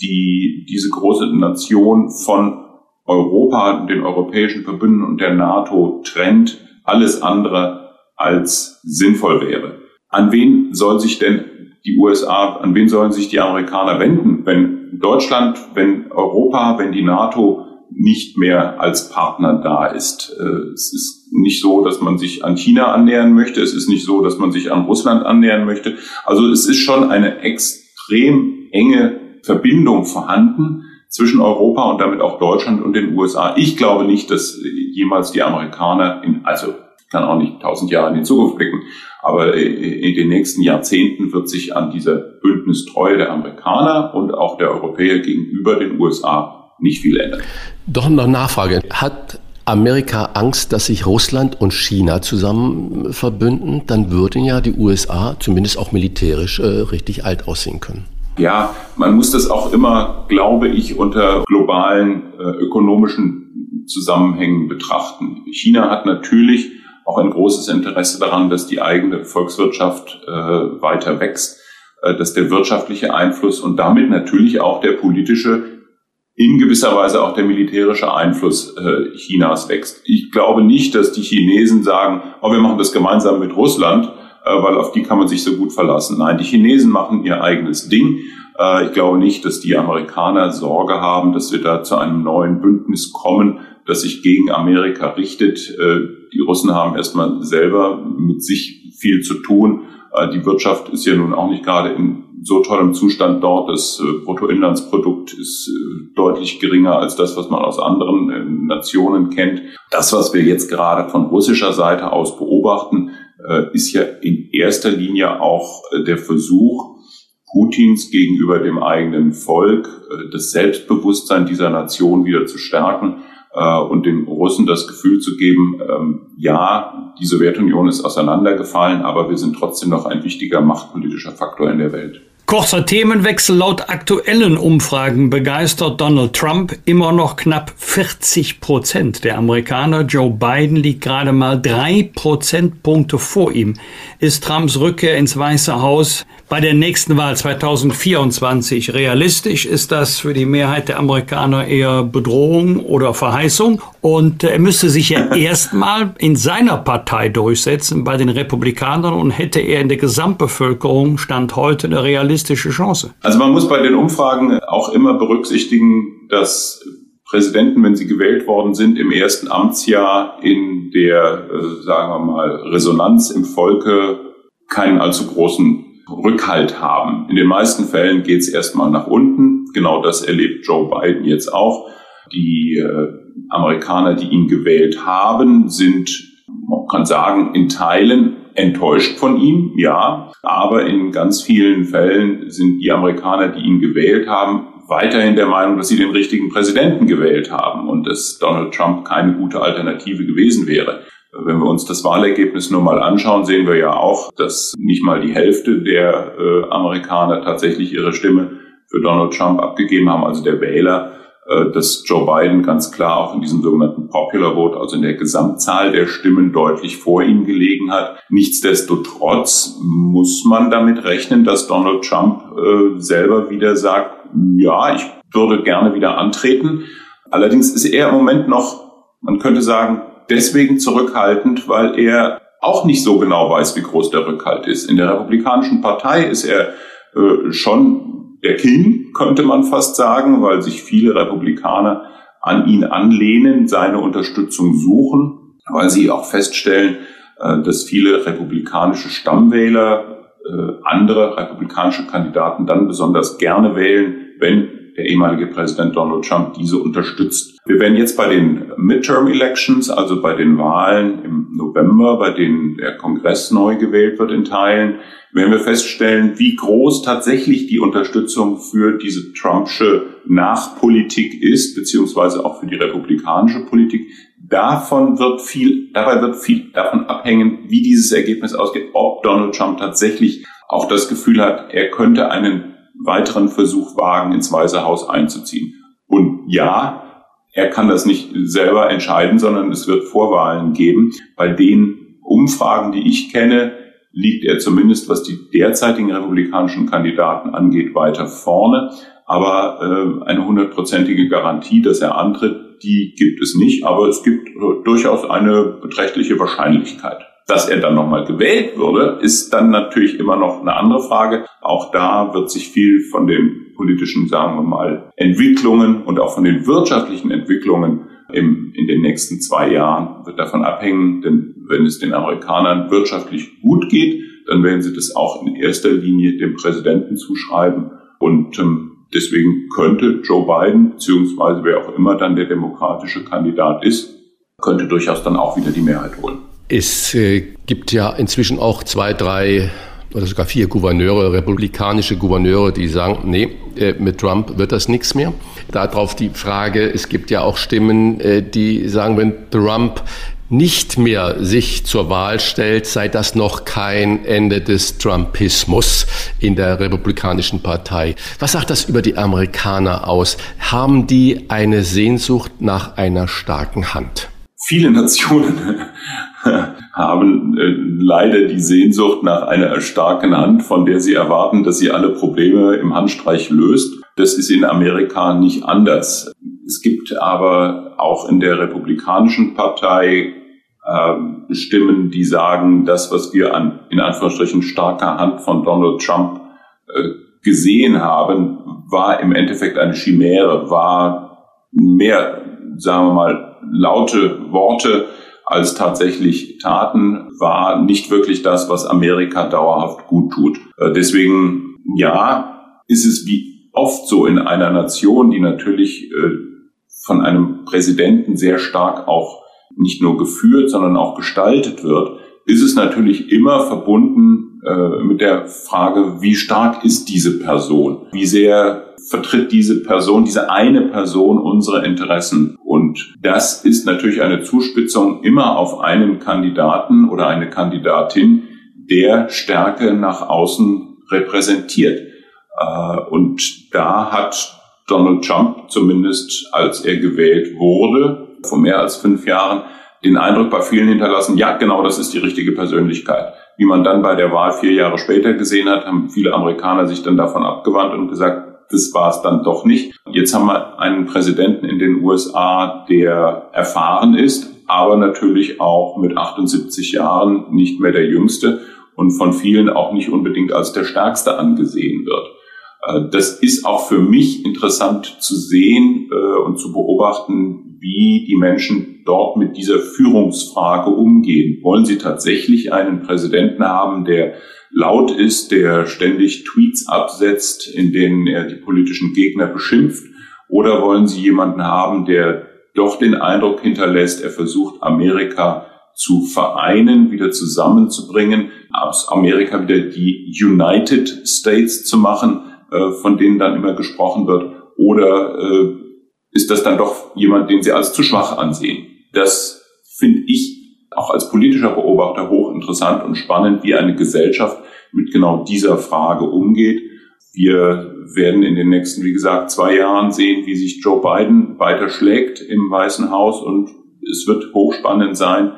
die diese große Nation von Europa, den europäischen Verbünden und der NATO trennt, alles andere als sinnvoll wäre. An wen soll sich denn die USA, an wen sollen sich die Amerikaner wenden, wenn Deutschland, wenn Europa, wenn die NATO nicht mehr als Partner da ist. Äh, es ist nicht so, dass man sich an China annähern möchte. Es ist nicht so, dass man sich an Russland annähern möchte. Also es ist schon eine extrem enge Verbindung vorhanden zwischen Europa und damit auch Deutschland und den USA. Ich glaube nicht, dass jemals die Amerikaner in, also kann auch nicht tausend Jahre in die Zukunft blicken, aber in den nächsten Jahrzehnten wird sich an dieser Bündnistreue der Amerikaner und auch der Europäer gegenüber den USA nicht viel ändern. Doch noch Nachfrage. Hat Amerika Angst, dass sich Russland und China zusammen verbünden? Dann würden ja die USA zumindest auch militärisch äh, richtig alt aussehen können. Ja, man muss das auch immer, glaube ich, unter globalen äh, ökonomischen Zusammenhängen betrachten. China hat natürlich auch ein großes Interesse daran, dass die eigene Volkswirtschaft äh, weiter wächst, äh, dass der wirtschaftliche Einfluss und damit natürlich auch der politische in gewisser Weise auch der militärische Einfluss äh, Chinas wächst. Ich glaube nicht, dass die Chinesen sagen, oh, wir machen das gemeinsam mit Russland, äh, weil auf die kann man sich so gut verlassen. Nein, die Chinesen machen ihr eigenes Ding. Äh, ich glaube nicht, dass die Amerikaner Sorge haben, dass wir da zu einem neuen Bündnis kommen, das sich gegen Amerika richtet. Die Russen haben erstmal selber mit sich viel zu tun. Äh, die Wirtschaft ist ja nun auch nicht gerade in so tollem Zustand dort. Das äh, Bruttoinlandsprodukt ist äh, deutlich geringer als das, was man aus anderen Nationen kennt. Das, was wir jetzt gerade von russischer Seite aus beobachten, ist ja in erster Linie auch der Versuch, Putins gegenüber dem eigenen Volk, das Selbstbewusstsein dieser Nation wieder zu stärken äh, und den Russen das Gefühl zu geben, ähm, ja, die Sowjetunion ist auseinandergefallen, aber wir sind trotzdem noch ein wichtiger machtpolitischer Faktor in der Welt. Kurzer Themenwechsel. Laut aktuellen Umfragen begeistert Donald Trump immer noch knapp 40 Prozent der Amerikaner. Joe Biden liegt gerade mal drei Prozentpunkte vor ihm. Ist Trumps Rückkehr ins Weiße Haus bei der nächsten Wahl 2024 realistisch? Ist das für die Mehrheit der Amerikaner eher Bedrohung oder Verheißung? Und er müsste sich ja (laughs) erstmal in seiner Partei durchsetzen bei den Republikanern und hätte er in der Gesamtbevölkerung Stand heute eine realistische Chance. Also man muss bei den Umfragen auch immer berücksichtigen, dass Präsidenten, wenn sie gewählt worden sind, im ersten Amtsjahr in der, äh, sagen wir mal, Resonanz im Volke keinen allzu großen Rückhalt haben. In den meisten Fällen geht es erstmal nach unten. Genau das erlebt Joe Biden jetzt auch. Die äh, Amerikaner, die ihn gewählt haben, sind, man kann sagen, in Teilen enttäuscht von ihm, ja. Aber in ganz vielen Fällen sind die Amerikaner, die ihn gewählt haben, weiterhin der Meinung, dass sie den richtigen Präsidenten gewählt haben und dass Donald Trump keine gute Alternative gewesen wäre. Wenn wir uns das Wahlergebnis nur mal anschauen, sehen wir ja auch, dass nicht mal die Hälfte der äh, Amerikaner tatsächlich ihre Stimme für Donald Trump abgegeben haben, also der Wähler, äh, dass Joe Biden ganz klar auch in diesem sogenannten Popular Vote, also in der Gesamtzahl der Stimmen deutlich vor ihm gelegen hat. Nichtsdestotrotz muss man damit rechnen, dass Donald Trump äh, selber wieder sagt, ja, ich würde gerne wieder antreten. Allerdings ist er im Moment noch, man könnte sagen, deswegen zurückhaltend, weil er auch nicht so genau weiß, wie groß der Rückhalt ist. In der Republikanischen Partei ist er äh, schon der King, könnte man fast sagen, weil sich viele Republikaner an ihn anlehnen, seine Unterstützung suchen, weil sie auch feststellen, äh, dass viele republikanische Stammwähler äh, andere republikanische Kandidaten dann besonders gerne wählen, wenn der ehemalige Präsident Donald Trump diese unterstützt. Wir werden jetzt bei den Midterm Elections, also bei den Wahlen im November, bei denen der Kongress neu gewählt wird in Teilen, werden wir feststellen, wie groß tatsächlich die Unterstützung für diese Trumpsche Nachpolitik ist, beziehungsweise auch für die republikanische Politik. Davon wird viel, dabei wird viel davon abhängen, wie dieses Ergebnis ausgeht, ob Donald Trump tatsächlich auch das Gefühl hat, er könnte einen weiteren Versuch wagen, ins Weiße Haus einzuziehen. Und ja, er kann das nicht selber entscheiden, sondern es wird Vorwahlen geben. Bei den Umfragen, die ich kenne, liegt er zumindest, was die derzeitigen republikanischen Kandidaten angeht, weiter vorne. Aber äh, eine hundertprozentige Garantie, dass er antritt, die gibt es nicht. Aber es gibt äh, durchaus eine beträchtliche Wahrscheinlichkeit. Dass er dann nochmal gewählt würde, ist dann natürlich immer noch eine andere Frage. Auch da wird sich viel von den politischen, sagen wir mal, Entwicklungen und auch von den wirtschaftlichen Entwicklungen im, in den nächsten zwei Jahren wird davon abhängen. Denn wenn es den Amerikanern wirtschaftlich gut geht, dann werden sie das auch in erster Linie dem Präsidenten zuschreiben. Und ähm, deswegen könnte Joe Biden, beziehungsweise wer auch immer dann der demokratische Kandidat ist, könnte durchaus dann auch wieder die Mehrheit holen. Es äh, gibt ja inzwischen auch zwei, drei oder sogar vier Gouverneure, republikanische Gouverneure, die sagen, nee, äh, mit Trump wird das nichts mehr. Darauf die Frage, es gibt ja auch Stimmen, äh, die sagen, wenn Trump nicht mehr sich zur Wahl stellt, sei das noch kein Ende des Trumpismus in der Republikanischen Partei. Was sagt das über die Amerikaner aus? Haben die eine Sehnsucht nach einer starken Hand? Viele (laughs) Nationen haben äh, leider die Sehnsucht nach einer starken Hand, von der sie erwarten, dass sie alle Probleme im Handstreich löst. Das ist in Amerika nicht anders. Es gibt aber auch in der Republikanischen Partei äh, Stimmen, die sagen, das, was wir an in Anführungsstrichen starker Hand von Donald Trump äh, gesehen haben, war im Endeffekt eine Chimäre, war mehr, sagen wir mal, laute Worte, als tatsächlich Taten, war nicht wirklich das, was Amerika dauerhaft gut tut. Äh, deswegen, ja, ist es wie oft so in einer Nation, die natürlich äh, von einem Präsidenten sehr stark auch nicht nur geführt, sondern auch gestaltet wird, ist es natürlich immer verbunden äh, mit der Frage, wie stark ist diese Person? Wie sehr vertritt diese Person, diese eine Person unsere Interessen? Und das ist natürlich eine Zuspitzung immer auf einen Kandidaten oder eine Kandidatin, der Stärke nach außen repräsentiert. Äh, und da hat Donald Trump zumindest, als er gewählt wurde, vor mehr als fünf Jahren, den Eindruck bei vielen hinterlassen, ja, genau, das ist die richtige Persönlichkeit. Wie man dann bei der Wahl vier Jahre später gesehen hat, haben viele Amerikaner sich dann davon abgewandt und gesagt, das war es dann doch nicht. Jetzt haben wir einen Präsidenten in den USA, der erfahren ist, aber natürlich auch mit 78 Jahren nicht mehr der Jüngste und von vielen auch nicht unbedingt als der Stärkste angesehen wird. Äh, das ist auch für mich interessant zu sehen äh, und zu beobachten, wie die Menschen dort mit dieser Führungsfrage umgehen. Wollen sie tatsächlich einen Präsidenten haben, der laut ist, der ständig Tweets absetzt, in denen er die politischen Gegner beschimpft? Oder wollen sie jemanden haben, der doch den Eindruck hinterlässt, er versucht Amerika zu vereinen, wieder zusammenzubringen, aus Amerika wieder die United States zu machen, äh, von denen dann immer gesprochen wird? Oder äh, ist das dann doch jemand, den Sie als zu schwach ansehen? Das finde ich auch als politischer Beobachter hochinteressant und spannend, wie eine Gesellschaft mit genau dieser Frage umgeht. Wir werden in den nächsten, wie gesagt, zwei Jahren sehen, wie sich Joe Biden weiter schlägt im Weißen Haus und es wird hochspannend sein,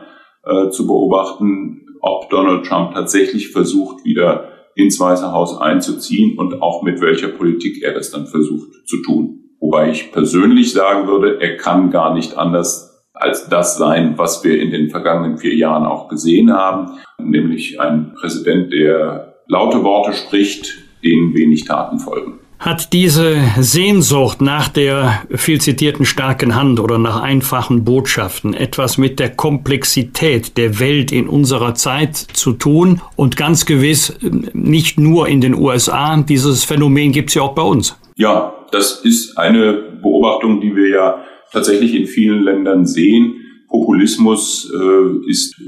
äh, zu beobachten, ob Donald Trump tatsächlich versucht, wieder ins Weiße Haus einzuziehen und auch mit welcher Politik er das dann versucht zu tun. Wobei ich persönlich sagen würde, er kann gar nicht anders als das sein, was wir in den vergangenen vier Jahren auch gesehen haben, nämlich ein Präsident, der laute Worte spricht, denen wenig Taten folgen. Hat diese Sehnsucht nach der viel zitierten starken Hand oder nach einfachen Botschaften etwas mit der Komplexität der Welt in unserer Zeit zu tun? Und ganz gewiss nicht nur in den USA, dieses Phänomen gibt es ja auch bei uns. Ja, das ist eine Beobachtung, die wir ja tatsächlich in vielen Ländern sehen. Populismus äh, ist äh,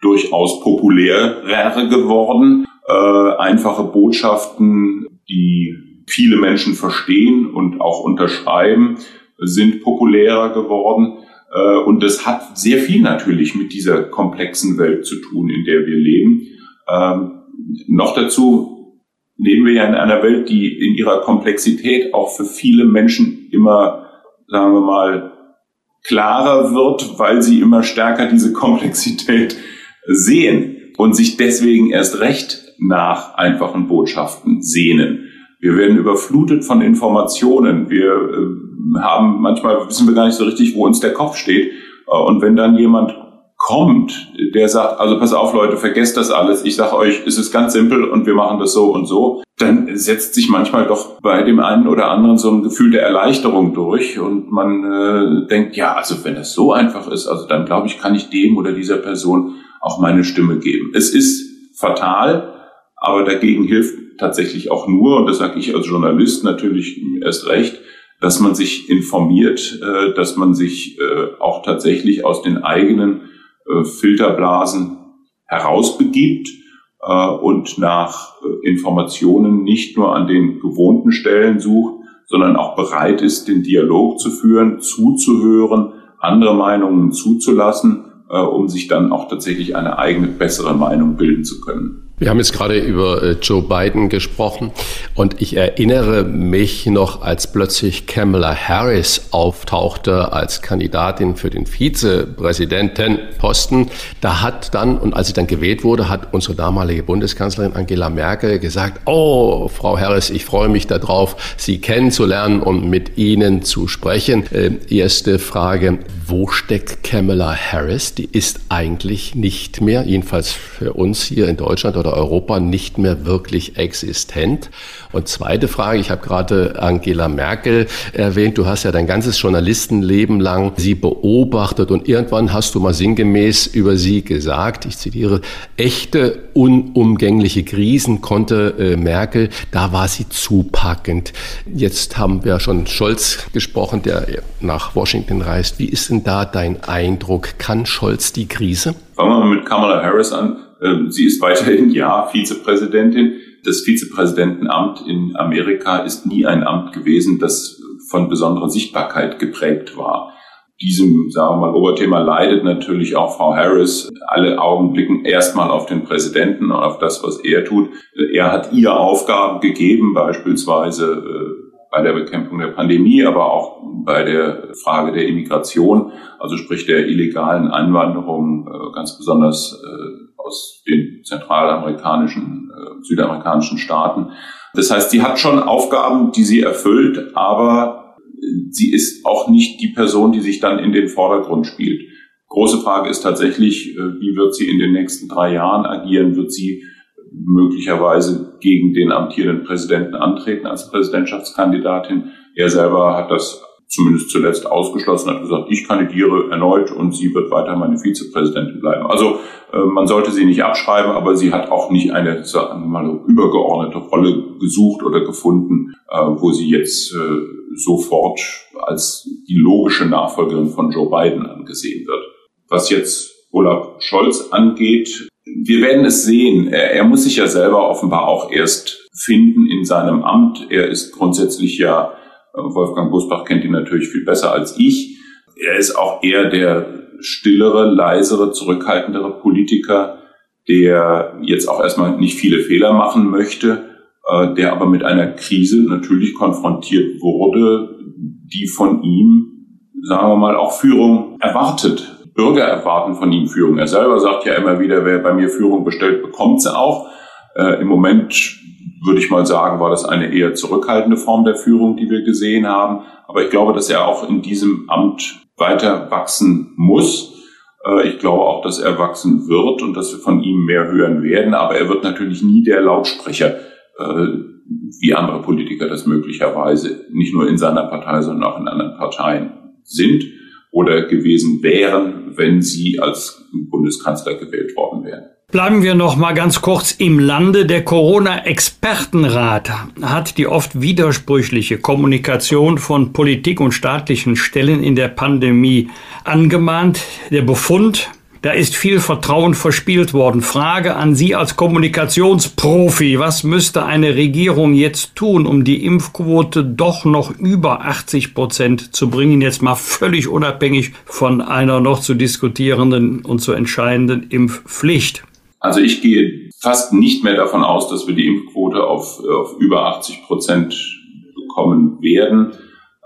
durchaus populärer geworden. Äh, einfache Botschaften, die viele Menschen verstehen und auch unterschreiben, sind populärer geworden. Äh, und das hat sehr viel natürlich mit dieser komplexen Welt zu tun, in der wir leben. Ähm, noch dazu leben wir ja in einer Welt, die in ihrer Komplexität auch für viele Menschen immer, sagen wir mal, klarer wird, weil sie immer stärker diese (laughs) Komplexität sehen und sich deswegen erst recht nach einfachen Botschaften sehnen. Wir werden überflutet von Informationen. Wir äh, haben manchmal wissen wir gar nicht so richtig, wo uns der Kopf steht. Äh, und wenn dann jemand kommt, der sagt, also pass auf Leute, vergesst das alles. Ich sage euch, es ist ganz simpel und wir machen das so und so. Dann setzt sich manchmal doch bei dem einen oder anderen so ein Gefühl der Erleichterung durch und man äh, denkt, ja, also wenn das so einfach ist, also dann glaube ich, kann ich dem oder dieser Person auch meine Stimme geben. Es ist fatal, aber dagegen hilft tatsächlich auch nur, und das sage ich als Journalist natürlich erst recht, dass man sich informiert, äh, dass man sich äh, auch tatsächlich aus den eigenen äh, Filterblasen herausbegibt und nach Informationen nicht nur an den gewohnten Stellen sucht, sondern auch bereit ist, den Dialog zu führen, zuzuhören, andere Meinungen zuzulassen, um sich dann auch tatsächlich eine eigene bessere Meinung bilden zu können. Wir haben jetzt gerade über äh, Joe Biden gesprochen und ich erinnere mich noch, als plötzlich Kamala Harris auftauchte als Kandidatin für den Vizepräsidentenposten. Da hat dann, und als sie dann gewählt wurde, hat unsere damalige Bundeskanzlerin Angela Merkel gesagt, oh, Frau Harris, ich freue mich darauf, Sie kennenzulernen und mit Ihnen zu sprechen. Äh, erste Frage, wo steckt Kamala Harris? Die ist eigentlich nicht mehr, jedenfalls für uns hier in Deutschland oder Europa, nicht mehr wirklich existent. Und zweite Frage, ich habe gerade Angela Merkel erwähnt, du hast ja dein ganzes Journalistenleben lang sie beobachtet und irgendwann hast du mal sinngemäß über sie gesagt, ich zitiere, echte unumgängliche Krisen konnte äh, Merkel, da war sie zupackend. Jetzt haben wir schon Scholz gesprochen, der nach Washington reist. Wie ist denn da dein Eindruck? Kann Scholz die Krise? Fangen wir mal mit Kamala Harris an. Ähm, sie ist weiterhin ja Vizepräsidentin. Das Vizepräsidentenamt in Amerika ist nie ein Amt gewesen, das von besonderer Sichtbarkeit geprägt war. Diesem, sagen wir mal, Oberthema leidet natürlich auch Frau Harris. Alle Augen blicken erstmal auf den Präsidenten und auf das, was er tut. Er hat ihr Aufgaben gegeben, beispielsweise äh, bei der Bekämpfung der Pandemie, aber auch bei der Frage der Immigration, also sprich der illegalen Einwanderung, äh, ganz besonders äh, aus den zentralamerikanischen, äh, südamerikanischen Staaten. Das heißt, sie hat schon Aufgaben, die sie erfüllt, aber sie ist auch nicht die Person, die sich dann in den Vordergrund spielt. Große Frage ist tatsächlich, äh, wie wird sie in den nächsten drei Jahren agieren? Wird sie möglicherweise gegen den amtierenden Präsidenten antreten als Präsidentschaftskandidatin? Er selber hat das zumindest zuletzt ausgeschlossen, hat gesagt, ich kandidiere erneut und sie wird weiter meine Vizepräsidentin bleiben. Also äh, man sollte sie nicht abschreiben, aber sie hat auch nicht eine sagen wir mal, übergeordnete Rolle gesucht oder gefunden, äh, wo sie jetzt äh, sofort als die logische Nachfolgerin von Joe Biden angesehen wird. Was jetzt Olaf Scholz angeht, wir werden es sehen. Er, er muss sich ja selber offenbar auch erst finden in seinem Amt. Er ist grundsätzlich ja Wolfgang Busbach kennt ihn natürlich viel besser als ich. Er ist auch eher der stillere, leisere, zurückhaltendere Politiker, der jetzt auch erstmal nicht viele Fehler machen möchte, äh, der aber mit einer Krise natürlich konfrontiert wurde, die von ihm, sagen wir mal, auch Führung erwartet. Bürger erwarten von ihm Führung. Er selber sagt ja immer wieder, wer bei mir Führung bestellt, bekommt sie auch. Äh, Im Moment würde ich mal sagen, war das eine eher zurückhaltende Form der Führung, die wir gesehen haben. Aber ich glaube, dass er auch in diesem Amt weiter wachsen muss. Äh, ich glaube auch, dass er wachsen wird und dass wir von ihm mehr hören werden. Aber er wird natürlich nie der Lautsprecher, äh, wie andere Politiker das möglicherweise nicht nur in seiner Partei, sondern auch in anderen Parteien sind oder gewesen wären, wenn sie als Bundeskanzler gewählt worden wären. Bleiben wir noch mal ganz kurz im Lande. Der Corona-Expertenrat hat die oft widersprüchliche Kommunikation von Politik und staatlichen Stellen in der Pandemie angemahnt. Der Befund, da ist viel Vertrauen verspielt worden. Frage an Sie als Kommunikationsprofi. Was müsste eine Regierung jetzt tun, um die Impfquote doch noch über 80 Prozent zu bringen? Jetzt mal völlig unabhängig von einer noch zu diskutierenden und zu entscheidenden Impfpflicht. Also ich gehe fast nicht mehr davon aus, dass wir die Impfquote auf, auf über 80 Prozent bekommen werden.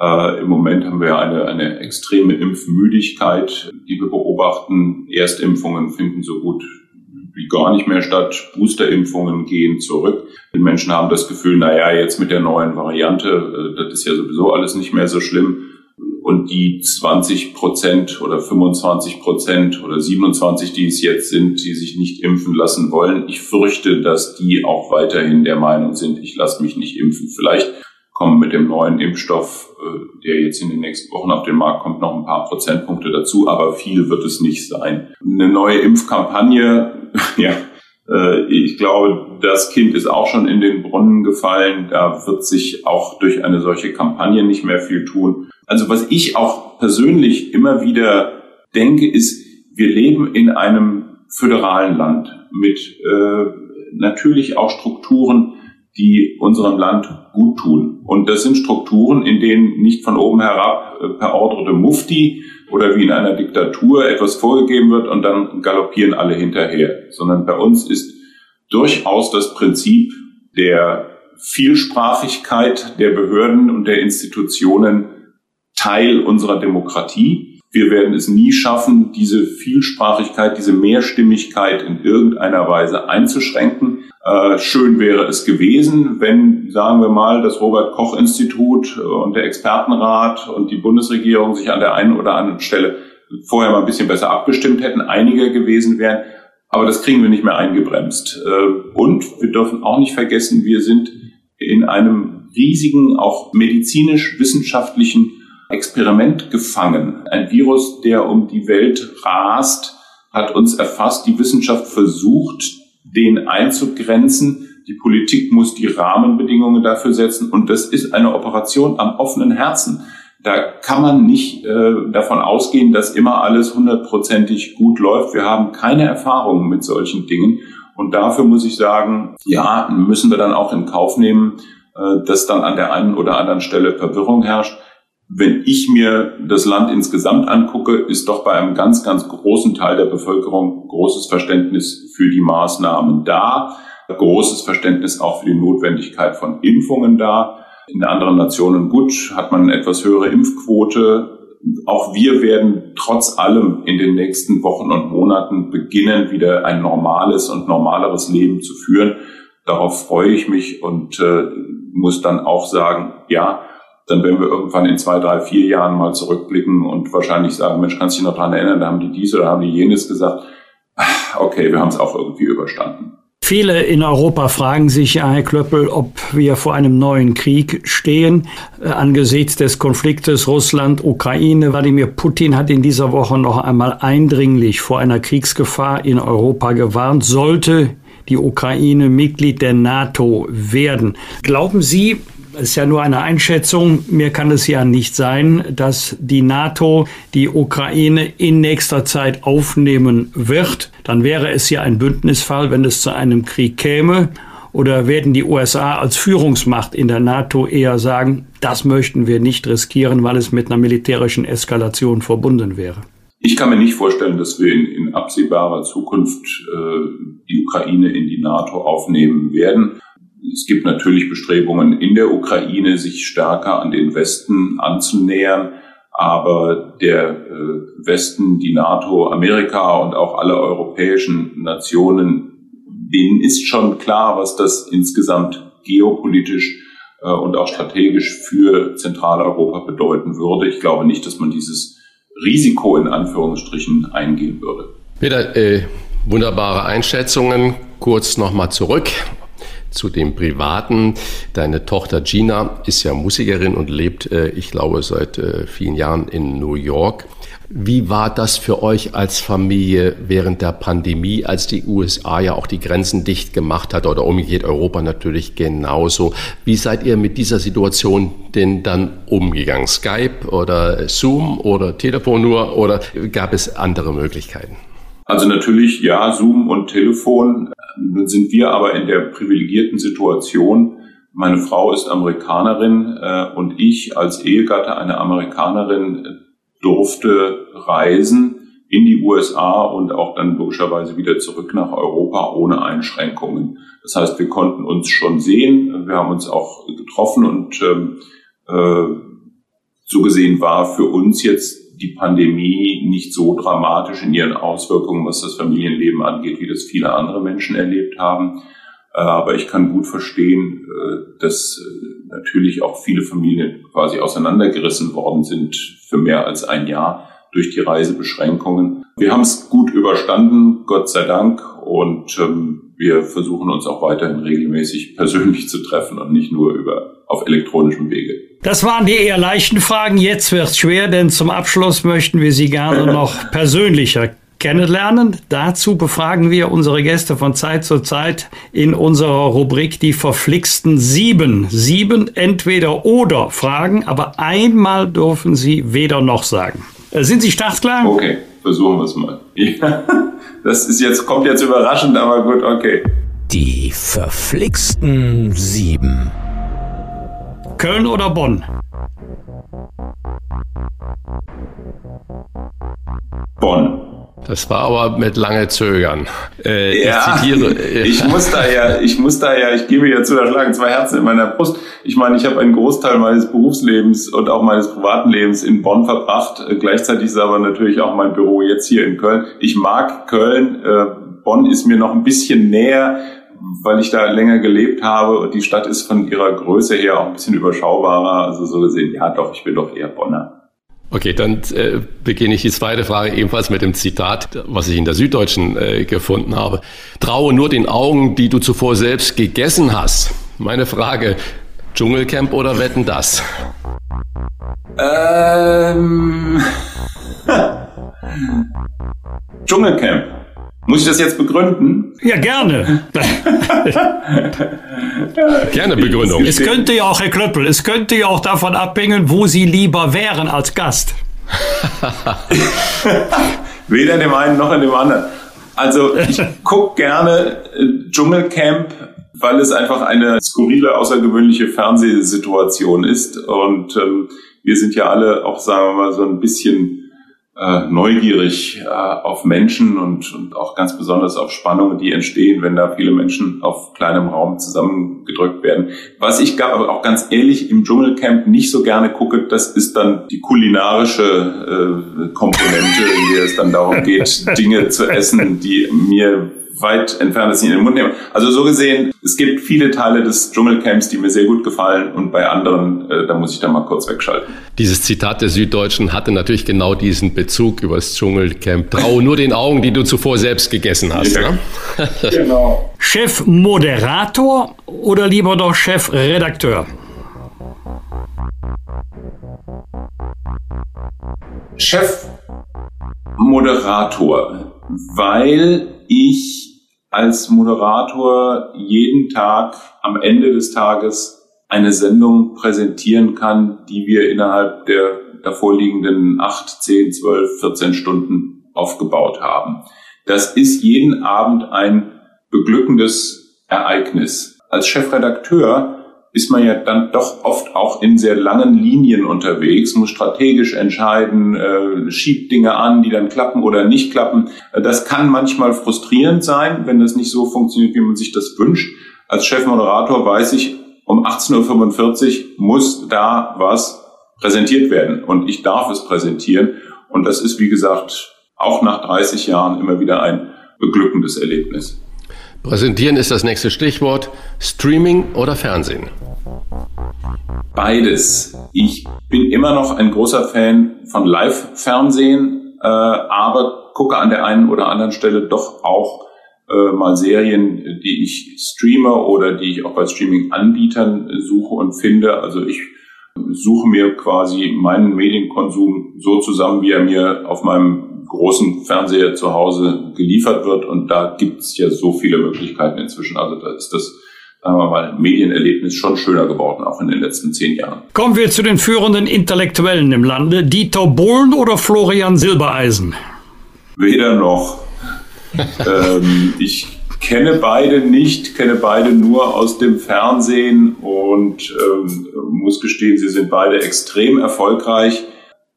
Äh, Im Moment haben wir eine, eine extreme Impfmüdigkeit, die wir beobachten. Erstimpfungen finden so gut wie gar nicht mehr statt. Boosterimpfungen gehen zurück. Die Menschen haben das Gefühl, na ja, jetzt mit der neuen Variante, äh, das ist ja sowieso alles nicht mehr so schlimm und die 20 Prozent oder 25 Prozent oder 27, die es jetzt sind, die sich nicht impfen lassen wollen, ich fürchte, dass die auch weiterhin der Meinung sind, ich lasse mich nicht impfen. Vielleicht kommen mit dem neuen Impfstoff, äh, der jetzt in den nächsten Wochen auf den Markt kommt, noch ein paar Prozentpunkte dazu, aber viel wird es nicht sein. Eine neue Impfkampagne, (laughs) ja, äh, ich glaube, das Kind ist auch schon in den Brunnen gefallen. Da wird sich auch durch eine solche Kampagne nicht mehr viel tun. Also was ich auch persönlich immer wieder denke, ist, wir leben in einem föderalen Land mit äh, natürlich auch Strukturen, die unserem Land gut tun. Und das sind Strukturen, in denen nicht von oben herab äh, per Ordre de Mufti oder wie in einer Diktatur etwas vorgegeben wird und dann galoppieren alle hinterher, sondern bei uns ist durchaus das Prinzip der Vielsprachigkeit der Behörden und der Institutionen Teil unserer Demokratie. Wir werden es nie schaffen, diese Vielsprachigkeit, diese Mehrstimmigkeit in irgendeiner Weise einzuschränken. Äh, schön wäre es gewesen, wenn, sagen wir mal, das Robert Koch Institut und der Expertenrat und die Bundesregierung sich an der einen oder anderen Stelle vorher mal ein bisschen besser abgestimmt hätten, einiger gewesen wären. Aber das kriegen wir nicht mehr eingebremst. Äh, und wir dürfen auch nicht vergessen, wir sind in einem riesigen, auch medizinisch-wissenschaftlichen Experiment gefangen. Ein Virus, der um die Welt rast, hat uns erfasst. Die Wissenschaft versucht, den einzugrenzen. Die Politik muss die Rahmenbedingungen dafür setzen. Und das ist eine Operation am offenen Herzen. Da kann man nicht äh, davon ausgehen, dass immer alles hundertprozentig gut läuft. Wir haben keine Erfahrungen mit solchen Dingen. Und dafür muss ich sagen, ja, müssen wir dann auch in Kauf nehmen, äh, dass dann an der einen oder anderen Stelle Verwirrung herrscht. Wenn ich mir das Land insgesamt angucke, ist doch bei einem ganz, ganz großen Teil der Bevölkerung großes Verständnis für die Maßnahmen da, großes Verständnis auch für die Notwendigkeit von Impfungen da. In anderen Nationen gut, hat man eine etwas höhere Impfquote, auch wir werden trotz allem in den nächsten Wochen und Monaten beginnen, wieder ein normales und normaleres Leben zu führen. Darauf freue ich mich und äh, muss dann auch sagen, ja, dann werden wir irgendwann in zwei, drei, vier Jahren mal zurückblicken und wahrscheinlich sagen, Mensch, kannst du dich noch dran erinnern, da haben die dies oder haben die jenes gesagt. Okay, wir haben es auch irgendwie überstanden. Viele in Europa fragen sich, Herr Klöppel, ob wir vor einem neuen Krieg stehen. Äh, angesichts des Konfliktes Russland-Ukraine, Wladimir Putin hat in dieser Woche noch einmal eindringlich vor einer Kriegsgefahr in Europa gewarnt. Sollte die Ukraine Mitglied der NATO werden. Glauben Sie, ist ja nur eine Einschätzung. Mir kann es ja nicht sein, dass die NATO die Ukraine in nächster Zeit aufnehmen wird. Dann wäre es ja ein Bündnisfall, wenn es zu einem Krieg käme. Oder werden die USA als Führungsmacht in der NATO eher sagen, das möchten wir nicht riskieren, weil es mit einer militärischen Eskalation verbunden wäre? Ich kann mir nicht vorstellen, dass wir in, in absehbarer Zukunft äh, die Ukraine in die NATO aufnehmen werden. Es gibt natürlich Bestrebungen in der Ukraine, sich stärker an den Westen anzunähern. Aber der äh, Westen, die NATO, Amerika und auch alle europäischen Nationen, denen ist schon klar, was das insgesamt geopolitisch äh, und auch strategisch für Zentraleuropa bedeuten würde. Ich glaube nicht, dass man dieses Risiko in Anführungsstrichen eingehen würde. Peter, äh, wunderbare Einschätzungen. Kurz nochmal zurück zu dem Privaten. Deine Tochter Gina ist ja Musikerin und lebt, äh, ich glaube, seit äh, vielen Jahren in New York. Wie war das für euch als Familie während der Pandemie, als die USA ja auch die Grenzen dicht gemacht hat oder umgekehrt Europa natürlich genauso? Wie seid ihr mit dieser Situation denn dann umgegangen? Skype oder Zoom oder Telefon nur oder gab es andere Möglichkeiten? Also natürlich ja, Zoom und Telefon. Nun sind wir aber in der privilegierten Situation. Meine Frau ist Amerikanerin äh, und ich als Ehegatte eine Amerikanerin durfte reisen in die USA und auch dann logischerweise wieder zurück nach Europa ohne Einschränkungen. Das heißt, wir konnten uns schon sehen, wir haben uns auch getroffen und ähm, äh, so gesehen war für uns jetzt die Pandemie nicht so dramatisch in ihren Auswirkungen, was das Familienleben angeht, wie das viele andere Menschen erlebt haben. Äh, aber ich kann gut verstehen, äh, dass äh, natürlich auch viele Familien quasi auseinandergerissen worden sind für mehr als ein Jahr durch die Reisebeschränkungen. Wir haben es gut überstanden, Gott sei Dank, und ähm, wir versuchen uns auch weiterhin regelmäßig persönlich zu treffen und nicht nur über auf elektronischem Wege. Das waren die eher leichten Fragen. Jetzt wird es schwer, denn zum Abschluss möchten wir Sie gerne (laughs) noch persönlicher kennenlernen. Dazu befragen wir unsere Gäste von Zeit zu Zeit in unserer Rubrik die verflixten sieben. Sieben entweder oder Fragen, aber einmal dürfen Sie weder noch sagen. Äh, sind Sie startklar? Okay, versuchen wir es mal. (laughs) Ja, das ist jetzt, kommt jetzt überraschend, aber gut, okay. Die verflixten sieben. Köln oder Bonn? Bonn. Das war aber mit lange Zögern. Äh, ja, (laughs) ich zitiere. ich muss da ja, ich muss da ja, ich gebe ja zu, da schlagen zwei Herzen in meiner Brust. Ich meine, ich habe einen Großteil meines Berufslebens und auch meines privaten Lebens in Bonn verbracht. Äh, gleichzeitig ist aber natürlich auch mein Büro jetzt hier in Köln. Ich mag Köln. Äh, Bonn ist mir noch ein bisschen näher weil ich da länger gelebt habe und die Stadt ist von ihrer Größe her auch ein bisschen überschaubarer. Also so gesehen, ja doch, ich bin doch eher Bonner. Okay, dann äh, beginne ich die zweite Frage ebenfalls mit dem Zitat, was ich in der Süddeutschen äh, gefunden habe. Traue nur den Augen, die du zuvor selbst gegessen hast. Meine Frage, Dschungelcamp oder Wetten das? Ähm. (laughs) Dschungelcamp. Muss ich das jetzt begründen? Ja, gerne. (laughs) gerne Begründung. Es könnte ja auch, Herr Klöppel, es könnte ja auch davon abhängen, wo Sie lieber wären als Gast. (laughs) Weder dem einen noch in dem anderen. Also ich gucke gerne äh, Dschungelcamp, weil es einfach eine skurrile, außergewöhnliche Fernsehsituation ist. Und ähm, wir sind ja alle auch, sagen wir mal, so ein bisschen äh, neugierig äh, auf Menschen und, und auch ganz besonders auf Spannungen, die entstehen, wenn da viele Menschen auf kleinem Raum zusammengedrückt werden. Was ich aber auch ganz ehrlich im Dschungelcamp nicht so gerne gucke, das ist dann die kulinarische äh, Komponente, in der es dann darum geht, (laughs) Dinge zu essen, die mir weit entfernt ist, nicht in den Mund nehmen. Also so gesehen, es gibt viele Teile des Dschungelcamps, die mir sehr gut gefallen und bei anderen, äh, da muss ich dann mal kurz wegschalten. Dieses Zitat der Süddeutschen hatte natürlich genau diesen Bezug über das Dschungelcamp. Trau nur den Augen, die du zuvor selbst gegessen hast. Ja. Ne? genau. Chef Moderator oder lieber doch Chef Redakteur? Chef Moderator, weil ich als Moderator jeden Tag am Ende des Tages eine Sendung präsentieren kann, die wir innerhalb der davorliegenden acht, zehn, zwölf, 14 Stunden aufgebaut haben. Das ist jeden Abend ein beglückendes Ereignis. Als Chefredakteur ist man ja dann doch oft auch in sehr langen Linien unterwegs, muss strategisch entscheiden, äh, schiebt Dinge an, die dann klappen oder nicht klappen. Äh, das kann manchmal frustrierend sein, wenn das nicht so funktioniert, wie man sich das wünscht. Als Chefmoderator weiß ich, um 18.45 Uhr muss da was präsentiert werden und ich darf es präsentieren. Und das ist, wie gesagt, auch nach 30 Jahren immer wieder ein beglückendes Erlebnis. Präsentieren ist das nächste Stichwort. Streaming oder Fernsehen? Beides. Ich bin immer noch ein großer Fan von Live-Fernsehen, äh, aber gucke an der einen oder anderen Stelle doch auch äh, mal Serien, die ich streame oder die ich auch bei Streaming-Anbietern suche und finde. Also ich suche mir quasi meinen Medienkonsum so zusammen, wie er mir auf meinem großen Fernseher zu Hause geliefert wird. Und da gibt es ja so viele Möglichkeiten inzwischen. Also da ist das sagen wir mal, Medienerlebnis schon schöner geworden, auch in den letzten zehn Jahren. Kommen wir zu den führenden Intellektuellen im Lande. Dieter Bohlen oder Florian Silbereisen? Weder noch. (laughs) ähm, ich kenne beide nicht, kenne beide nur aus dem Fernsehen und ähm, muss gestehen, sie sind beide extrem erfolgreich.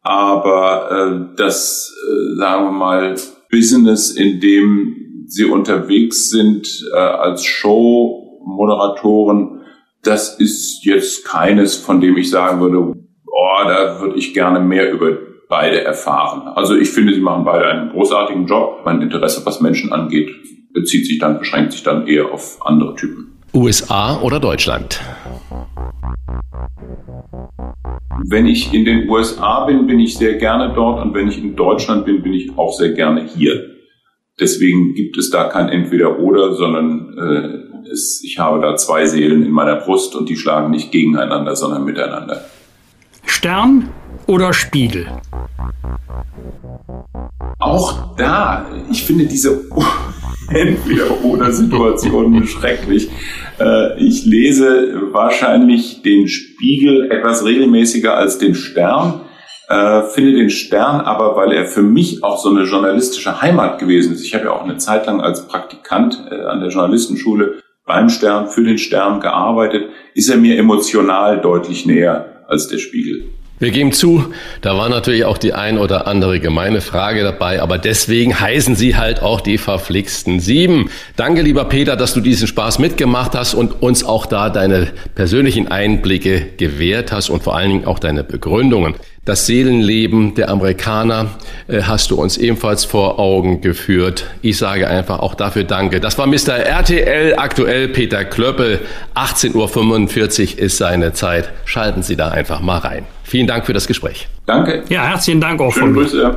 Aber äh, das, äh, sagen wir mal, Business, in dem sie unterwegs sind äh, als Show-Moderatoren, das ist jetzt keines, von dem ich sagen würde, oh, da würde ich gerne mehr über beide erfahren. Also ich finde, sie machen beide einen großartigen Job. Mein Interesse, was Menschen angeht, bezieht sich dann, beschränkt sich dann eher auf andere Typen. USA oder Deutschland? Wenn ich in den USA bin, bin ich sehr gerne dort und wenn ich in Deutschland bin, bin ich auch sehr gerne hier. Deswegen gibt es da kein Entweder-Oder, sondern äh, es, ich habe da zwei Seelen in meiner Brust und die schlagen nicht gegeneinander, sondern miteinander. Stern oder Spiegel? Auch da, ich finde diese Entweder-Oder-Situationen schrecklich. Äh, ich lese wahrscheinlich den Spiegel etwas regelmäßiger als den Stern. Äh, finde den Stern aber, weil er für mich auch so eine journalistische Heimat gewesen ist. Ich habe ja auch eine Zeit lang als Praktikant äh, an der Journalistenschule beim Stern, für den Stern gearbeitet, ist er mir emotional deutlich näher als der Spiegel. Wir geben zu, da war natürlich auch die ein oder andere gemeine Frage dabei, aber deswegen heißen sie halt auch die verflixten sieben. Danke, lieber Peter, dass du diesen Spaß mitgemacht hast und uns auch da deine persönlichen Einblicke gewährt hast und vor allen Dingen auch deine Begründungen. Das Seelenleben der Amerikaner äh, hast du uns ebenfalls vor Augen geführt. Ich sage einfach auch dafür Danke. Das war Mr. RTL aktuell Peter Klöppel. 18.45 Uhr ist seine Zeit. Schalten Sie da einfach mal rein. Vielen Dank für das Gespräch. Danke. Ja, herzlichen Dank auch Schöne von mir. Grüße.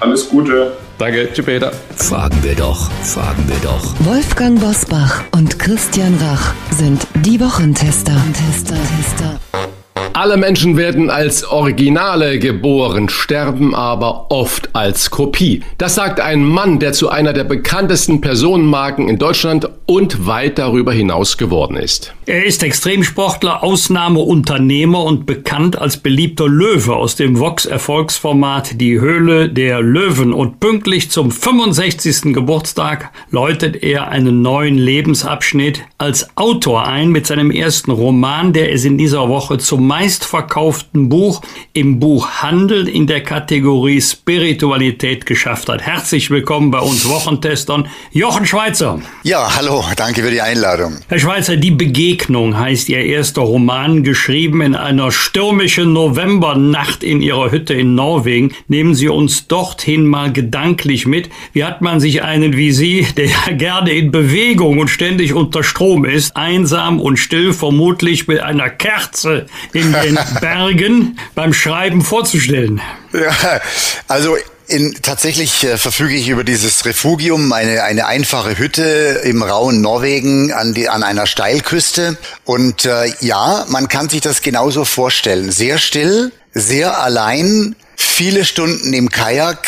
Alles Gute. Danke. Tschüss, Peter. Fragen wir doch, fragen wir doch. Wolfgang Bosbach und Christian Rach sind die Wochentester. Tester, Tester. Alle Menschen werden als Originale geboren, sterben aber oft als Kopie. Das sagt ein Mann, der zu einer der bekanntesten Personenmarken in Deutschland und weit darüber hinaus geworden ist. Er ist Extremsportler, Ausnahmeunternehmer und bekannt als beliebter Löwe aus dem Vox-Erfolgsformat Die Höhle der Löwen. Und pünktlich zum 65. Geburtstag läutet er einen neuen Lebensabschnitt als Autor ein mit seinem ersten Roman, der es in dieser Woche zum meistverkauften Buch im Buchhandel in der Kategorie Spiritualität geschafft hat. Herzlich willkommen bei uns Wochentestern, Jochen Schweizer. Ja, hallo, danke für die Einladung. Herr Schweizer, Die Begegnung heißt Ihr erster Roman, geschrieben in einer stürmischen Novembernacht in Ihrer Hütte in Norwegen. Nehmen Sie uns dorthin mal gedanklich mit. Wie hat man sich einen wie Sie, der gerne in Bewegung und ständig unter Strom ist, einsam und still, vermutlich mit einer Kerze in den Bergen beim Schreiben vorzustellen? Ja, also in, tatsächlich äh, verfüge ich über dieses Refugium, eine, eine einfache Hütte im rauen Norwegen an, die, an einer Steilküste. Und äh, ja, man kann sich das genauso vorstellen. Sehr still, sehr allein, viele Stunden im Kajak.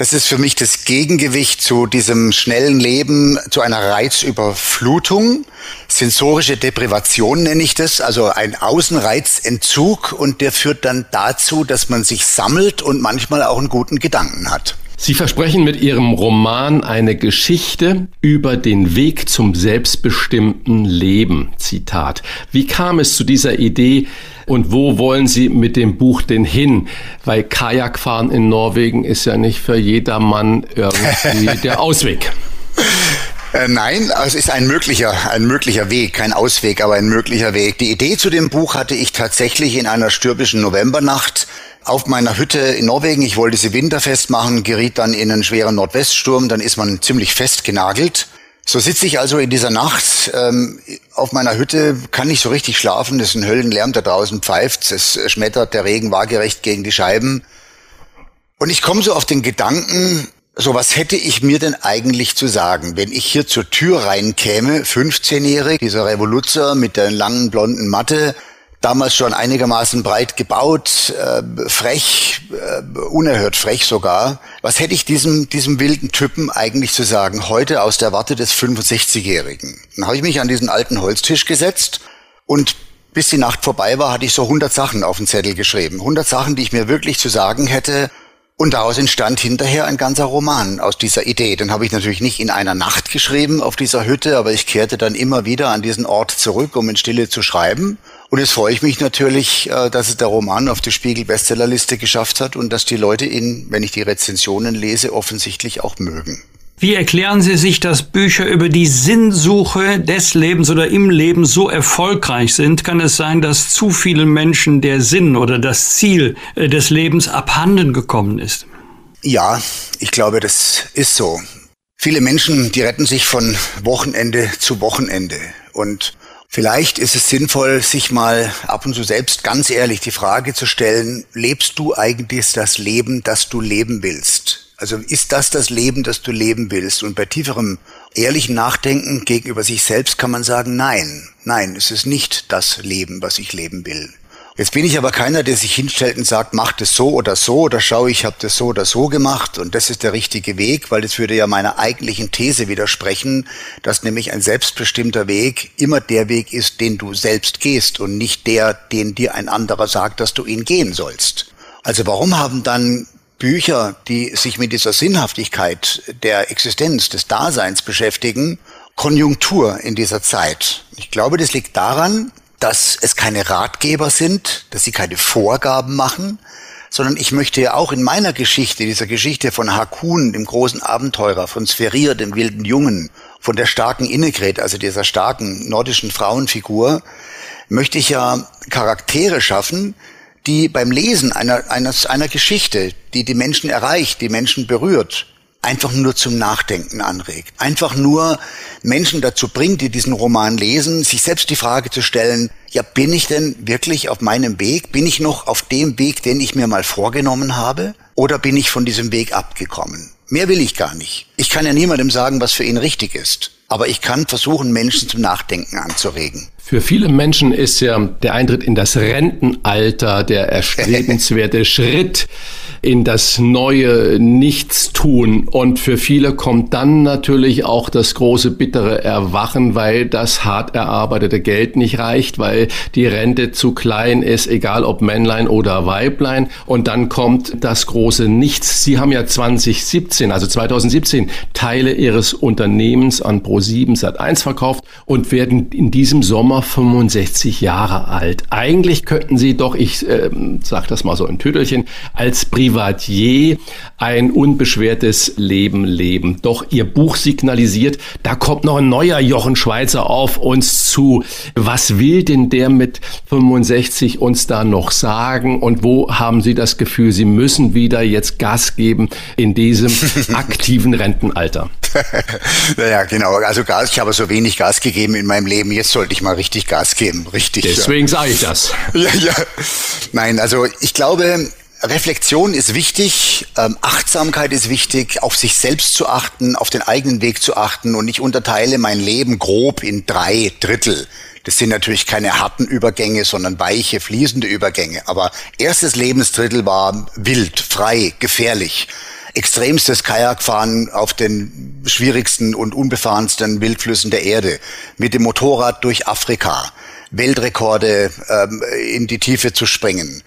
Das ist für mich das Gegengewicht zu diesem schnellen Leben, zu einer Reizüberflutung. Sensorische Deprivation nenne ich das, also ein Außenreizentzug und der führt dann dazu, dass man sich sammelt und manchmal auch einen guten Gedanken hat. Sie versprechen mit Ihrem Roman eine Geschichte über den Weg zum selbstbestimmten Leben. Zitat. Wie kam es zu dieser Idee und wo wollen Sie mit dem Buch denn hin? Weil Kajakfahren in Norwegen ist ja nicht für jedermann irgendwie (laughs) der Ausweg. Äh, nein, es ist ein möglicher, ein möglicher Weg, kein Ausweg, aber ein möglicher Weg. Die Idee zu dem Buch hatte ich tatsächlich in einer stürmischen Novembernacht auf meiner Hütte in Norwegen. Ich wollte sie winterfest machen, geriet dann in einen schweren Nordweststurm, dann ist man ziemlich fest genagelt. So sitze ich also in dieser Nacht ähm, auf meiner Hütte, kann nicht so richtig schlafen, es ist ein Höllenlärm, da draußen pfeift, es schmettert der Regen waagerecht gegen die Scheiben. Und ich komme so auf den Gedanken, so was hätte ich mir denn eigentlich zu sagen, wenn ich hier zur Tür reinkäme, 15-jährig, dieser Revoluzer mit der langen blonden Matte, damals schon einigermaßen breit gebaut, äh, frech, äh, unerhört frech sogar. Was hätte ich diesem, diesem wilden Typen eigentlich zu sagen, heute aus der Warte des 65-Jährigen? Dann habe ich mich an diesen alten Holztisch gesetzt und bis die Nacht vorbei war, hatte ich so 100 Sachen auf den Zettel geschrieben. 100 Sachen, die ich mir wirklich zu sagen hätte, und daraus entstand hinterher ein ganzer Roman aus dieser Idee. Den habe ich natürlich nicht in einer Nacht geschrieben auf dieser Hütte, aber ich kehrte dann immer wieder an diesen Ort zurück, um in Stille zu schreiben. Und jetzt freue ich mich natürlich, äh, dass es der Roman auf die Spiegel-Bestsellerliste geschafft hat und dass die Leute ihn, wenn ich die Rezensionen lese, offensichtlich auch mögen. Wie erklären Sie sich, dass Bücher über die Sinnsuche des Lebens oder im Leben so erfolgreich sind? Kann es sein, dass zu vielen Menschen der Sinn oder das Ziel äh, des Lebens abhanden gekommen ist? Ja, ich glaube, das ist so. Viele Menschen, die retten sich von Wochenende zu Wochenende. Und vielleicht ist es sinnvoll, sich mal ab und zu selbst ganz ehrlich die Frage zu stellen, lebst du eigentlich das Leben, das du leben willst? Also ist das das Leben, das du leben willst? Und bei tieferem ehrlichen Nachdenken gegenüber sich selbst kann man sagen, nein, nein, es ist nicht das Leben, was ich leben will. Jetzt bin ich aber keiner, der sich hinstellt und sagt, mach das so oder so oder schau, ich habe das so oder so gemacht und das ist der richtige Weg, weil das würde ja meiner eigentlichen These widersprechen, dass nämlich ein selbstbestimmter Weg immer der Weg ist, den du selbst gehst und nicht der, den dir ein anderer sagt, dass du ihn gehen sollst. Also warum haben dann Bücher, die sich mit dieser Sinnhaftigkeit der Existenz, des Daseins beschäftigen, Konjunktur in dieser Zeit. Ich glaube, das liegt daran, dass es keine Ratgeber sind, dass sie keine Vorgaben machen, sondern ich möchte ja auch in meiner Geschichte, dieser Geschichte von Hakun, dem großen Abenteurer, von Spherier, dem wilden Jungen, von der starken Innegret, also dieser starken nordischen Frauenfigur, möchte ich ja Charaktere schaffen, die beim Lesen einer, einer, einer Geschichte, die die Menschen erreicht, die Menschen berührt, einfach nur zum Nachdenken anregt. Einfach nur Menschen dazu bringt, die diesen Roman lesen, sich selbst die Frage zu stellen, ja, bin ich denn wirklich auf meinem Weg? Bin ich noch auf dem Weg, den ich mir mal vorgenommen habe? Oder bin ich von diesem Weg abgekommen? Mehr will ich gar nicht. Ich kann ja niemandem sagen, was für ihn richtig ist. Aber ich kann versuchen, Menschen zum Nachdenken anzuregen. Für viele Menschen ist ja der Eintritt in das Rentenalter der erstrebenswerte (laughs) Schritt in das neue Nichtstun. Und für viele kommt dann natürlich auch das große bittere Erwachen, weil das hart erarbeitete Geld nicht reicht, weil die Rente zu klein ist, egal ob Männlein oder Weiblein. Und dann kommt das große Nichts. Sie haben ja 2017, also 2017, Teile Ihres Unternehmens an Pro7 Sat1 verkauft und werden in diesem Sommer 65 Jahre alt. Eigentlich könnten Sie doch, ich äh, sage das mal so ein Tüdelchen, als Privatier ein unbeschwertes Leben leben. Doch Ihr Buch signalisiert, da kommt noch ein neuer Jochen Schweizer auf uns zu. Was will denn der mit 65 uns da noch sagen? Und wo haben Sie das Gefühl, Sie müssen wieder jetzt Gas geben in diesem (laughs) aktiven Rentenalter? (laughs) naja, genau. Also Gas, ich habe so wenig Gas gegeben in meinem Leben. Jetzt sollte ich mal richtig Gas geben. Richtig. Deswegen ja. sage ich das. (laughs) Ja, ja. Nein, also ich glaube, Reflexion ist wichtig, ähm, Achtsamkeit ist wichtig, auf sich selbst zu achten, auf den eigenen Weg zu achten und ich unterteile mein Leben grob in drei Drittel. Das sind natürlich keine harten Übergänge, sondern weiche, fließende Übergänge. Aber erstes Lebensdrittel war wild, frei, gefährlich. Extremstes Kajakfahren auf den schwierigsten und unbefahrensten Wildflüssen der Erde. Mit dem Motorrad durch Afrika Weltrekorde ähm, in die Tiefe zu springen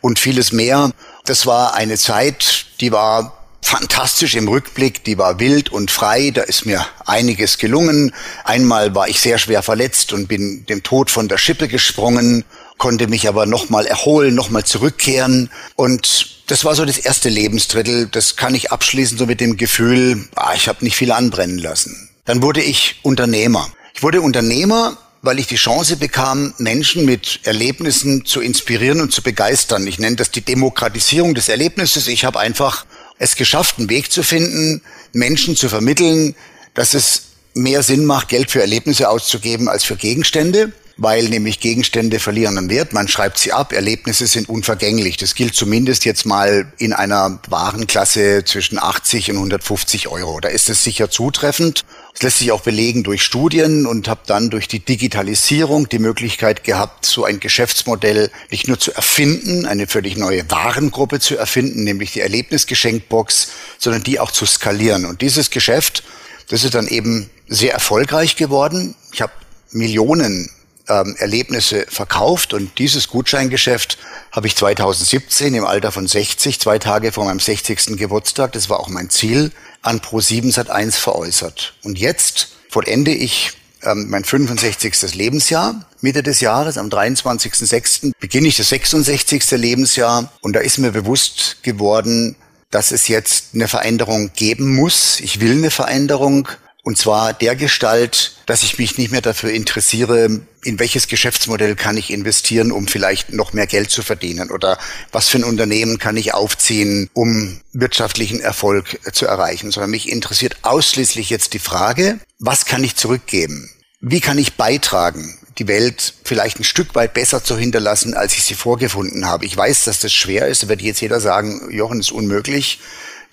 und vieles mehr. Das war eine Zeit, die war fantastisch im Rückblick, die war wild und frei, da ist mir einiges gelungen. Einmal war ich sehr schwer verletzt und bin dem Tod von der Schippe gesprungen, konnte mich aber nochmal erholen, nochmal zurückkehren und das war so das erste Lebensdrittel, das kann ich abschließen so mit dem Gefühl, ah, ich habe nicht viel anbrennen lassen. Dann wurde ich Unternehmer. Ich wurde Unternehmer weil ich die Chance bekam, Menschen mit Erlebnissen zu inspirieren und zu begeistern. Ich nenne das die Demokratisierung des Erlebnisses. Ich habe einfach es geschafft, einen Weg zu finden, Menschen zu vermitteln, dass es mehr Sinn macht, Geld für Erlebnisse auszugeben als für Gegenstände weil nämlich Gegenstände verlieren an Wert. Man schreibt sie ab, Erlebnisse sind unvergänglich. Das gilt zumindest jetzt mal in einer Warenklasse zwischen 80 und 150 Euro. Da ist es sicher zutreffend. Das lässt sich auch belegen durch Studien und habe dann durch die Digitalisierung die Möglichkeit gehabt, so ein Geschäftsmodell nicht nur zu erfinden, eine völlig neue Warengruppe zu erfinden, nämlich die Erlebnisgeschenkbox, sondern die auch zu skalieren. Und dieses Geschäft, das ist dann eben sehr erfolgreich geworden. Ich habe Millionen ähm, Erlebnisse verkauft und dieses Gutscheingeschäft habe ich 2017 im Alter von 60, zwei Tage vor meinem 60. Geburtstag, das war auch mein Ziel, an Pro7 Sat1 veräußert. Und jetzt vollende ich ähm, mein 65. Lebensjahr. Mitte des Jahres, am 23.06. beginne ich das 66. Lebensjahr und da ist mir bewusst geworden, dass es jetzt eine Veränderung geben muss. Ich will eine Veränderung und zwar der Gestalt, dass ich mich nicht mehr dafür interessiere, in welches Geschäftsmodell kann ich investieren, um vielleicht noch mehr Geld zu verdienen oder was für ein Unternehmen kann ich aufziehen, um wirtschaftlichen Erfolg zu erreichen, sondern mich interessiert ausschließlich jetzt die Frage, was kann ich zurückgeben? Wie kann ich beitragen, die Welt vielleicht ein Stück weit besser zu hinterlassen, als ich sie vorgefunden habe? Ich weiß, dass das schwer ist. Wird jetzt jeder sagen, Jochen, ist unmöglich.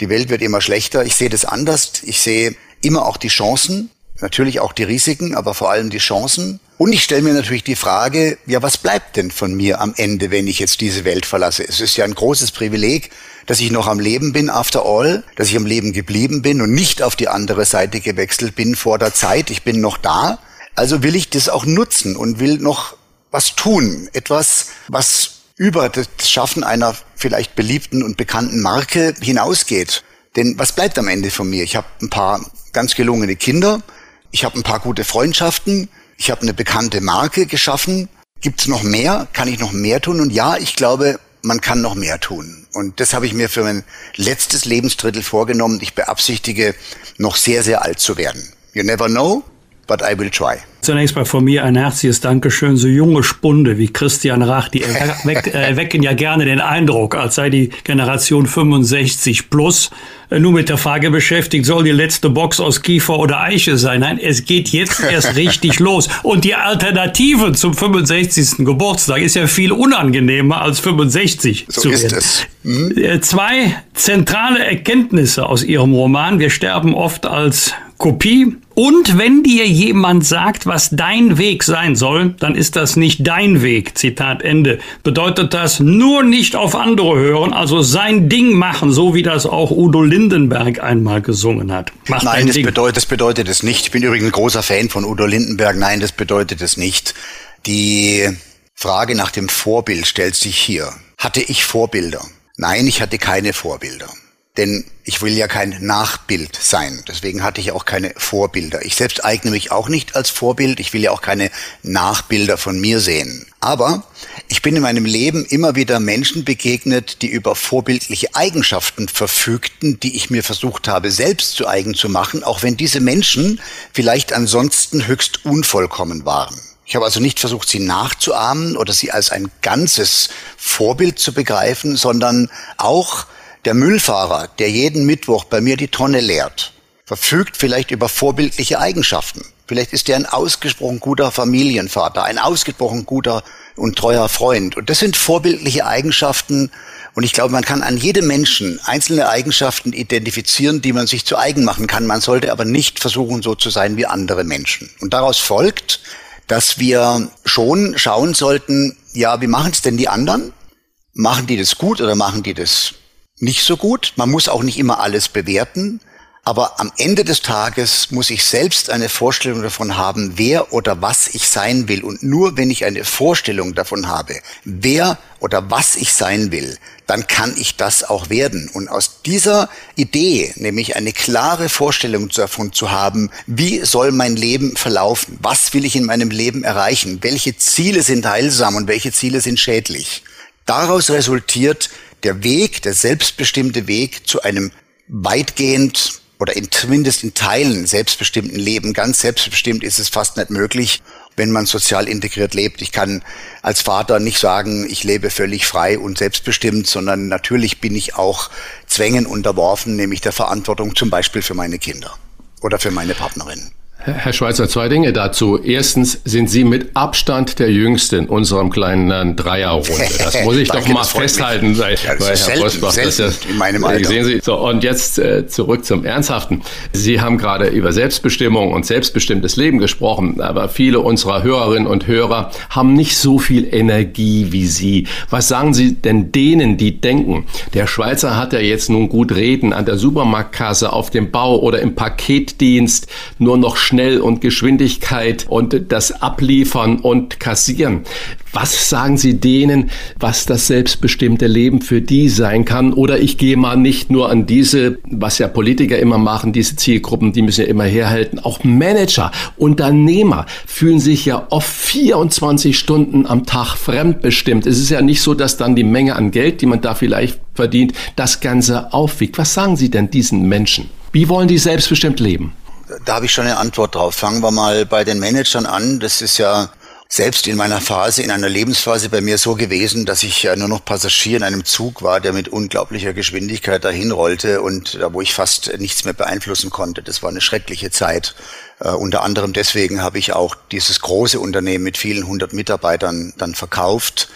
Die Welt wird immer schlechter. Ich sehe das anders. Ich sehe immer auch die Chancen, natürlich auch die Risiken, aber vor allem die Chancen. Und ich stelle mir natürlich die Frage, ja, was bleibt denn von mir am Ende, wenn ich jetzt diese Welt verlasse? Es ist ja ein großes Privileg, dass ich noch am Leben bin, after all, dass ich am Leben geblieben bin und nicht auf die andere Seite gewechselt bin vor der Zeit. Ich bin noch da. Also will ich das auch nutzen und will noch was tun. Etwas, was über das Schaffen einer vielleicht beliebten und bekannten Marke hinausgeht. Denn was bleibt am Ende von mir? Ich habe ein paar ganz gelungene Kinder. Ich habe ein paar gute Freundschaften. Ich habe eine bekannte Marke geschaffen. Gibt es noch mehr? Kann ich noch mehr tun? Und ja, ich glaube, man kann noch mehr tun. Und das habe ich mir für mein letztes Lebensdrittel vorgenommen. Ich beabsichtige, noch sehr, sehr alt zu werden. You never know, but I will try. Zunächst mal von mir ein herzliches Dankeschön. So junge Spunde wie Christian Rach, die (laughs) erwecken ja gerne den Eindruck, als sei die Generation 65 plus äh, nur mit der Frage beschäftigt, soll die letzte Box aus Kiefer oder Eiche sein? Nein, es geht jetzt (laughs) erst richtig los. Und die Alternative zum 65. Geburtstag ist ja viel unangenehmer als 65 so zu ist werden. Es. Hm? Zwei zentrale Erkenntnisse aus Ihrem Roman. Wir sterben oft als Kopie. Und wenn dir jemand sagt, was dein Weg sein soll, dann ist das nicht dein Weg. Zitat Ende. Bedeutet das nur nicht auf andere hören, also sein Ding machen, so wie das auch Udo Lindenberg einmal gesungen hat. Mach Nein, das bedeutet, das bedeutet es nicht. Ich bin übrigens ein großer Fan von Udo Lindenberg. Nein, das bedeutet es nicht. Die Frage nach dem Vorbild stellt sich hier. Hatte ich Vorbilder? Nein, ich hatte keine Vorbilder. Denn ich will ja kein Nachbild sein. Deswegen hatte ich auch keine Vorbilder. Ich selbst eigne mich auch nicht als Vorbild. Ich will ja auch keine Nachbilder von mir sehen. Aber ich bin in meinem Leben immer wieder Menschen begegnet, die über vorbildliche Eigenschaften verfügten, die ich mir versucht habe selbst zu eigen zu machen, auch wenn diese Menschen vielleicht ansonsten höchst unvollkommen waren. Ich habe also nicht versucht, sie nachzuahmen oder sie als ein ganzes Vorbild zu begreifen, sondern auch der Müllfahrer, der jeden Mittwoch bei mir die Tonne leert, verfügt vielleicht über vorbildliche Eigenschaften. Vielleicht ist er ein ausgesprochen guter Familienvater, ein ausgesprochen guter und treuer Freund. Und das sind vorbildliche Eigenschaften. Und ich glaube, man kann an jedem Menschen einzelne Eigenschaften identifizieren, die man sich zu eigen machen kann. Man sollte aber nicht versuchen, so zu sein wie andere Menschen. Und daraus folgt, dass wir schon schauen sollten, ja, wie machen es denn die anderen? Machen die das gut oder machen die das nicht so gut. Man muss auch nicht immer alles bewerten. Aber am Ende des Tages muss ich selbst eine Vorstellung davon haben, wer oder was ich sein will. Und nur wenn ich eine Vorstellung davon habe, wer oder was ich sein will, dann kann ich das auch werden. Und aus dieser Idee, nämlich eine klare Vorstellung davon zu haben, wie soll mein Leben verlaufen, was will ich in meinem Leben erreichen, welche Ziele sind heilsam und welche Ziele sind schädlich, daraus resultiert der Weg, der selbstbestimmte Weg zu einem weitgehend oder in, zumindest in Teilen selbstbestimmten Leben. Ganz selbstbestimmt ist es fast nicht möglich, wenn man sozial integriert lebt. Ich kann als Vater nicht sagen, ich lebe völlig frei und selbstbestimmt, sondern natürlich bin ich auch Zwängen unterworfen, nämlich der Verantwortung zum Beispiel für meine Kinder oder für meine Partnerin. Herr Schweizer, zwei Dinge dazu. Erstens sind Sie mit Abstand der Jüngste in unserem kleinen Dreierrunde. (laughs) Das muss ich doch mal festhalten, weil, ja, weil Herr selten, Bosbach das ja in meinem Alter. Sehen Sie. So, und jetzt äh, zurück zum Ernsthaften. Sie haben gerade über Selbstbestimmung und selbstbestimmtes Leben gesprochen, aber viele unserer Hörerinnen und Hörer haben nicht so viel Energie wie Sie. Was sagen Sie denn denen, die denken, der Schweizer hat ja jetzt nun gut reden an der Supermarktkasse, auf dem Bau oder im Paketdienst, nur noch schnell Schnell und Geschwindigkeit und das Abliefern und Kassieren. Was sagen Sie denen, was das selbstbestimmte Leben für die sein kann? Oder ich gehe mal nicht nur an diese, was ja Politiker immer machen, diese Zielgruppen, die müssen ja immer herhalten. Auch Manager, Unternehmer fühlen sich ja oft 24 Stunden am Tag fremdbestimmt. Es ist ja nicht so, dass dann die Menge an Geld, die man da vielleicht verdient, das Ganze aufwiegt. Was sagen Sie denn diesen Menschen? Wie wollen die selbstbestimmt leben? Da habe ich schon eine Antwort drauf. Fangen wir mal bei den Managern an. Das ist ja selbst in meiner Phase, in einer Lebensphase bei mir so gewesen, dass ich ja nur noch Passagier in einem Zug war, der mit unglaublicher Geschwindigkeit dahin rollte und da, wo ich fast nichts mehr beeinflussen konnte. Das war eine schreckliche Zeit. Uh, unter anderem deswegen habe ich auch dieses große Unternehmen mit vielen hundert Mitarbeitern dann verkauft.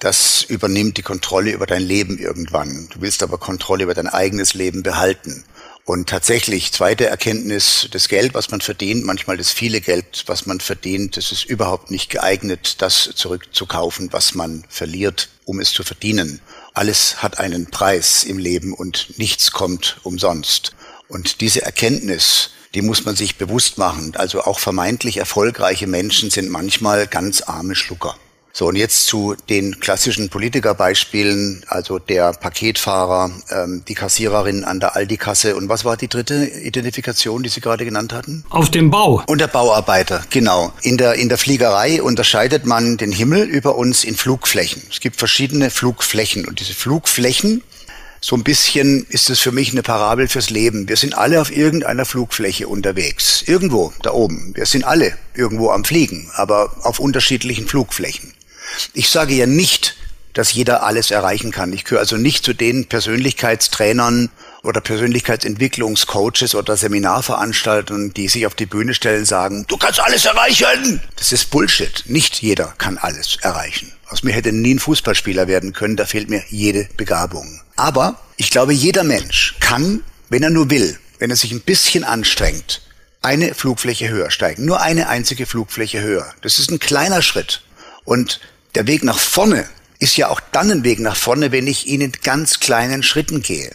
Das übernimmt die Kontrolle über dein Leben irgendwann. Du willst aber Kontrolle über dein eigenes Leben behalten. Und tatsächlich, zweite Erkenntnis, das Geld, was man verdient, manchmal das viele Geld, was man verdient, das ist überhaupt nicht geeignet, das zurückzukaufen, was man verliert, um es zu verdienen. Alles hat einen Preis im Leben und nichts kommt umsonst. Und diese Erkenntnis, die muss man sich bewusst machen. Also auch vermeintlich erfolgreiche Menschen sind manchmal ganz arme Schlucker. So, und jetzt zu den klassischen Politikerbeispielen, also der Paketfahrer, ähm, die Kassiererin an der Aldi-Kasse und was war die dritte Identifikation, die Sie gerade genannt hatten? Auf dem Bau. Und der Bauarbeiter, genau. In der, in der Fliegerei unterscheidet man den Himmel über uns in Flugflächen. Es gibt verschiedene Flugflächen und diese Flugflächen So ein bisschen ist es für mich eine Parabel fürs Leben. Wir sind alle auf irgendeiner Flugfläche unterwegs. Irgendwo, da oben. Wir sind alle irgendwo am Fliegen, aber auf unterschiedlichen Flugflächen. Ich sage ja nicht, dass jeder alles erreichen kann. Ich gehöre also nicht zu den Persönlichkeitstrainern oder Persönlichkeitsentwicklungscoaches oder Seminarveranstaltern, die sich auf die Bühne stellen und sagen, du kannst alles erreichen. Das ist Bullshit. Nicht jeder kann alles erreichen. Aus mir hätte nie ein Fußballspieler werden können, da fehlt mir jede Begabung. Aber ich glaube, jeder Mensch kann, wenn er nur will, wenn er sich ein bisschen anstrengt, eine Flugfläche höher steigen. Nur eine einzige Flugfläche höher. Das ist ein kleiner Schritt. Und der Weg nach vorne ist ja auch dann ein Weg nach vorne, wenn ich ihn in ganz kleinen Schritten gehe.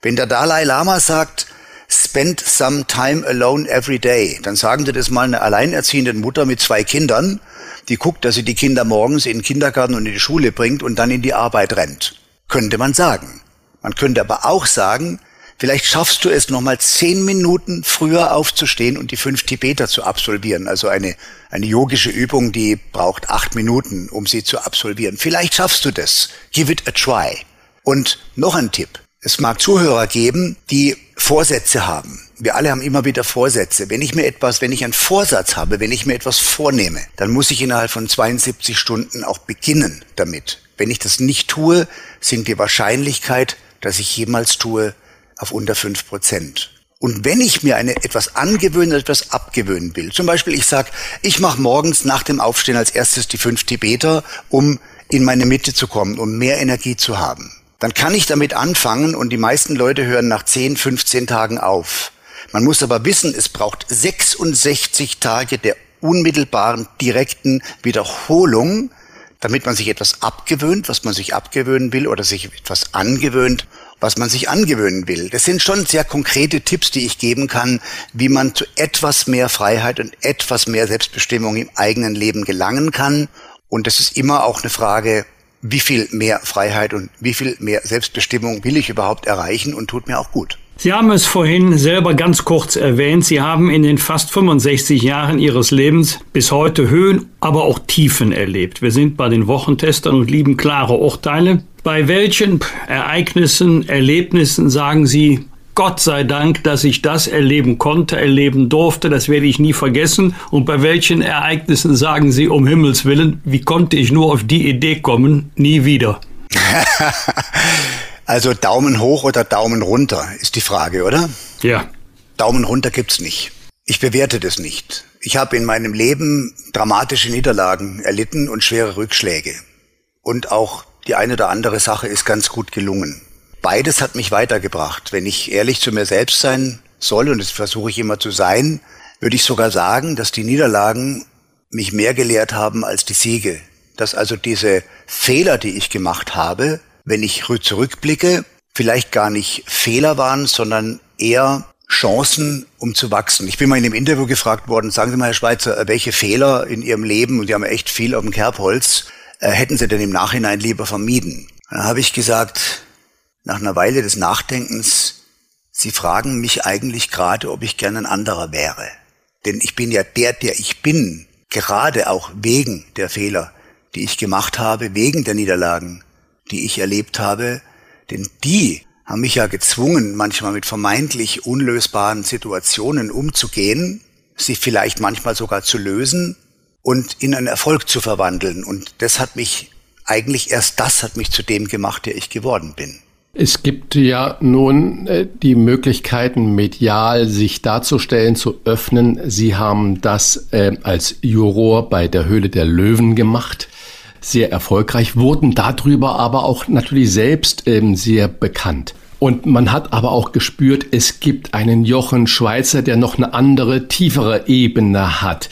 Wenn der Dalai Lama sagt, spend some time alone every day, dann sagen Sie das mal einer alleinerziehende Mutter mit zwei Kindern, die guckt, dass sie die Kinder morgens in den Kindergarten und in die Schule bringt und dann in die Arbeit rennt. Könnte man sagen. Man könnte aber auch sagen, vielleicht schaffst du es nochmal zehn Minuten früher aufzustehen und die fünf Tibeter zu absolvieren. Also eine, eine yogische Übung, die braucht acht Minuten, um sie zu absolvieren. Vielleicht schaffst du das. Give it a try. Und noch ein Tipp. Es mag Zuhörer geben, die Vorsätze haben. Wir alle haben immer wieder Vorsätze. Wenn ich mir etwas, wenn ich einen Vorsatz habe, wenn ich mir etwas vornehme, dann muss ich innerhalb von 72 Stunden auch beginnen damit. Wenn ich das nicht tue, sinkt die Wahrscheinlichkeit, dass ich jemals tue, auf unter fünf Prozent. Und wenn ich mir eine, etwas angewöhnen oder etwas abgewöhnen will, zum Beispiel ich sage, ich mache morgens nach dem Aufstehen als erstes die fünf Tibeter, um in meine Mitte zu kommen, um mehr Energie zu haben, dann kann ich damit anfangen und die meisten Leute hören nach 10, 15 Tagen auf. Man muss aber wissen, es braucht 66 Tage der unmittelbaren, direkten Wiederholung, damit man sich etwas abgewöhnt, was man sich abgewöhnen will, oder sich etwas angewöhnt, was man sich angewöhnen will. Das sind schon sehr konkrete Tipps, die ich geben kann, wie man zu etwas mehr Freiheit und etwas mehr Selbstbestimmung im eigenen Leben gelangen kann. Und das ist immer auch eine Frage, wie viel mehr Freiheit und wie viel mehr Selbstbestimmung will ich überhaupt erreichen und tut mir auch gut. Sie haben es vorhin selber ganz kurz erwähnt. Sie haben in den fast 65 Jahren Ihres Lebens bis heute Höhen, aber auch Tiefen erlebt. Wir sind bei den Wochentestern und lieben klare Urteile. Bei welchen Ereignissen, Erlebnissen sagen Sie, Gott sei Dank, dass ich das erleben konnte, erleben durfte, das werde ich nie vergessen. Und bei welchen Ereignissen sagen Sie, um Himmels Willen, wie konnte ich nur auf die Idee kommen, nie wieder? (laughs) Also Daumen hoch oder Daumen runter ist die Frage, oder? Ja. Daumen runter gibt's nicht. Ich bewerte das nicht. Ich habe in meinem Leben dramatische Niederlagen erlitten und schwere Rückschläge. Und auch die eine oder andere Sache ist ganz gut gelungen. Beides hat mich weitergebracht. Wenn ich ehrlich zu mir selbst sein soll, und das versuche ich immer zu sein, würde ich sogar sagen, dass die Niederlagen mich mehr gelehrt haben als die Siege. Dass also diese Fehler, die ich gemacht habe, wenn ich zurückblicke, vielleicht gar nicht Fehler waren, sondern eher Chancen, um zu wachsen. Ich bin mal in einem Interview gefragt worden, sagen Sie mal, Herr Schweizer, welche Fehler in Ihrem Leben, und Sie haben echt viel auf dem Kerbholz, äh, hätten Sie denn im Nachhinein lieber vermieden? Dann habe ich gesagt, nach einer Weile des Nachdenkens, Sie fragen mich eigentlich gerade, ob ich gern ein anderer wäre. Denn ich bin ja der, der ich bin, gerade auch wegen der Fehler, die ich gemacht habe, wegen der Niederlagen, die ich erlebt habe, denn die haben mich ja gezwungen, manchmal mit vermeintlich unlösbaren Situationen umzugehen, sie vielleicht manchmal sogar zu lösen und in einen Erfolg zu verwandeln. Und das hat mich, eigentlich erst das hat mich zu dem gemacht, der ich geworden bin. Es gibt ja nun äh, die Möglichkeiten, medial sich darzustellen, zu öffnen. Sie haben das äh, als Juror bei der Höhle der Löwen gemacht sehr erfolgreich, wurden darüber aber auch natürlich selbst ähm, sehr bekannt. Und man hat aber auch gespürt, es gibt einen Jochen Schweizer, der noch eine andere, tiefere Ebene hat.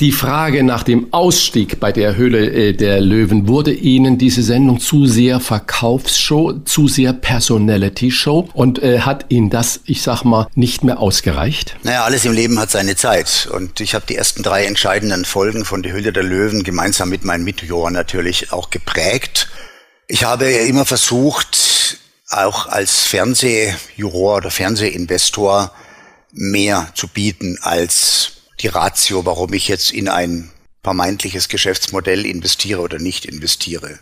Die Frage nach dem Ausstieg bei der Höhle äh, der Löwen wurde Ihnen diese Sendung zu sehr Verkaufsshow, zu sehr Personality Show und äh, hat Ihnen das, ich sag mal, nicht mehr ausgereicht? Naja, alles im Leben hat seine Zeit und ich habe die ersten drei entscheidenden Folgen von der Höhle der Löwen gemeinsam mit meinen Mitjurern natürlich auch geprägt. Ich habe immer versucht, auch als Fernsehjuror oder Fernsehinvestor mehr zu bieten als die Ratio, warum ich jetzt in ein vermeintliches Geschäftsmodell investiere oder nicht investiere.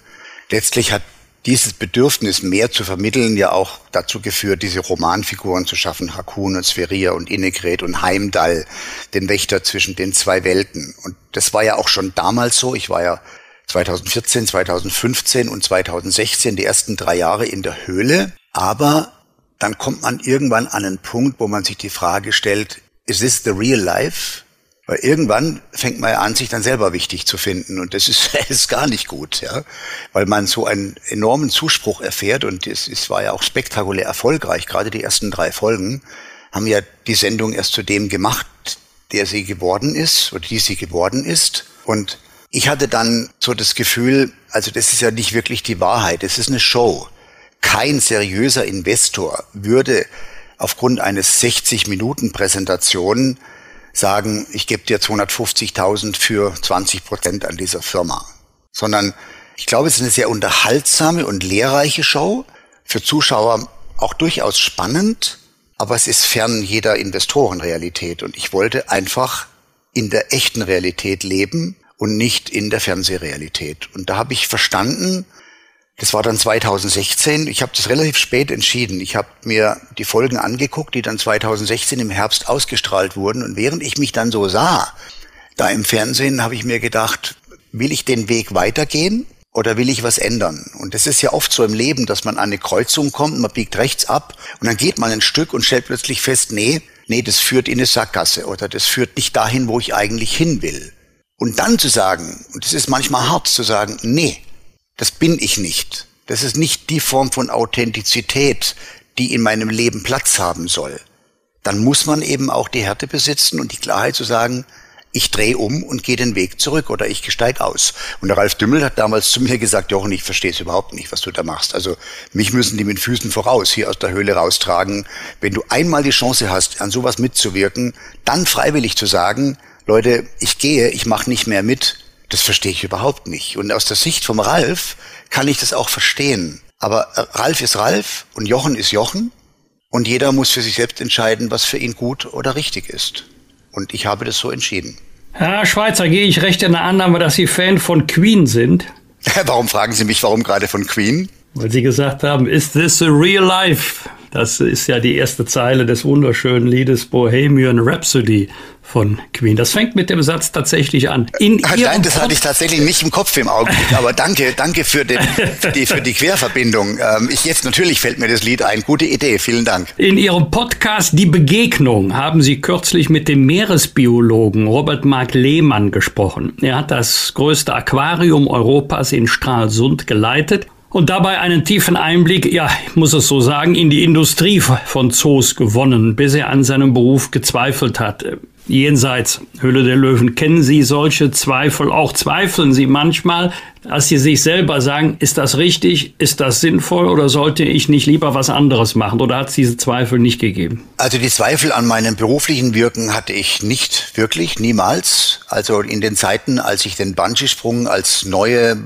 Letztlich hat dieses Bedürfnis, mehr zu vermitteln, ja auch dazu geführt, diese Romanfiguren zu schaffen, Hakun und Sveria und Innegret und Heimdall, den Wächter zwischen den zwei Welten. Und das war ja auch schon damals so. Ich war ja 2014, 2015 und 2016 die ersten drei Jahre in der Höhle. Aber dann kommt man irgendwann an einen Punkt, wo man sich die Frage stellt, is this the real life? Weil irgendwann fängt man ja an, sich dann selber wichtig zu finden. Und das ist, (laughs) ist gar nicht gut, ja. Weil man so einen enormen Zuspruch erfährt und es, es war ja auch spektakulär erfolgreich. Gerade die ersten drei Folgen haben ja die Sendung erst zu dem gemacht, der sie geworden ist oder die sie geworden ist. Und ich hatte dann so das Gefühl, also das ist ja nicht wirklich die Wahrheit, es ist eine Show. Kein seriöser Investor würde aufgrund eines 60 Minuten Präsentationen sagen, ich gebe dir 250.000 für 20 Prozent an dieser Firma, sondern ich glaube, es ist eine sehr unterhaltsame und lehrreiche Show, für Zuschauer auch durchaus spannend, aber es ist fern jeder Investorenrealität. Und ich wollte einfach in der echten Realität leben und nicht in der Fernsehrealität. Und da habe ich verstanden, das war dann 2016. Ich habe das relativ spät entschieden. Ich habe mir die Folgen angeguckt, die dann 2016 im Herbst ausgestrahlt wurden. Und während ich mich dann so sah, da im Fernsehen, habe ich mir gedacht, will ich den Weg weitergehen oder will ich was ändern? Und das ist ja oft so im Leben, dass man an eine Kreuzung kommt, man biegt rechts ab und dann geht man ein Stück und stellt plötzlich fest, nee, nee, das führt in eine Sackgasse oder das führt nicht dahin, wo ich eigentlich hin will. Und dann zu sagen, und es ist manchmal hart zu sagen, nee, das bin ich nicht. Das ist nicht die Form von Authentizität, die in meinem Leben Platz haben soll. Dann muss man eben auch die Härte besitzen und die Klarheit zu sagen, ich drehe um und gehe den Weg zurück oder ich steige aus. Und der Ralf Dümmel hat damals zu mir gesagt, Jochen, ich verstehe es überhaupt nicht, was du da machst. Also mich müssen die mit Füßen voraus hier aus der Höhle raustragen. Wenn du einmal die Chance hast, an sowas mitzuwirken, dann freiwillig zu sagen, Leute, ich gehe, ich mache nicht mehr mit, das verstehe ich überhaupt nicht. Und aus der Sicht vom Ralf kann ich das auch verstehen. Aber äh, Ralf ist Ralf und Jochen ist Jochen. Und jeder muss für sich selbst entscheiden, was für ihn gut oder richtig ist. Und ich habe das so entschieden. Herr Schweizer, gehe ich recht in der Annahme, dass Sie Fan von Queen sind? (laughs) warum fragen Sie mich, warum gerade von Queen? Weil Sie gesagt haben, is this a real life? Das ist ja die erste Zeile des wunderschönen Liedes Bohemian Rhapsody von Queen. Das fängt mit dem Satz tatsächlich an. In Ach, nein, das hatte ich tatsächlich nicht im Kopf im Augenblick, aber danke, danke für, den, für, die, für die Querverbindung. Ähm, ich jetzt natürlich fällt mir das Lied ein. Gute Idee, vielen Dank. In Ihrem Podcast Die Begegnung haben Sie kürzlich mit dem Meeresbiologen Robert Mark Lehmann gesprochen. Er hat das größte Aquarium Europas in Stralsund geleitet und dabei einen tiefen Einblick, ja, ich muss es so sagen, in die Industrie von Zoos gewonnen, bis er an seinem Beruf gezweifelt hat jenseits Höhle der Löwen. Kennen Sie solche Zweifel? Auch zweifeln Sie manchmal, dass Sie sich selber sagen, ist das richtig? Ist das sinnvoll? Oder sollte ich nicht lieber was anderes machen? Oder hat es diese Zweifel nicht gegeben? Also die Zweifel an meinem beruflichen Wirken hatte ich nicht wirklich, niemals. Also in den Zeiten, als ich den Bungee-Sprung als neue,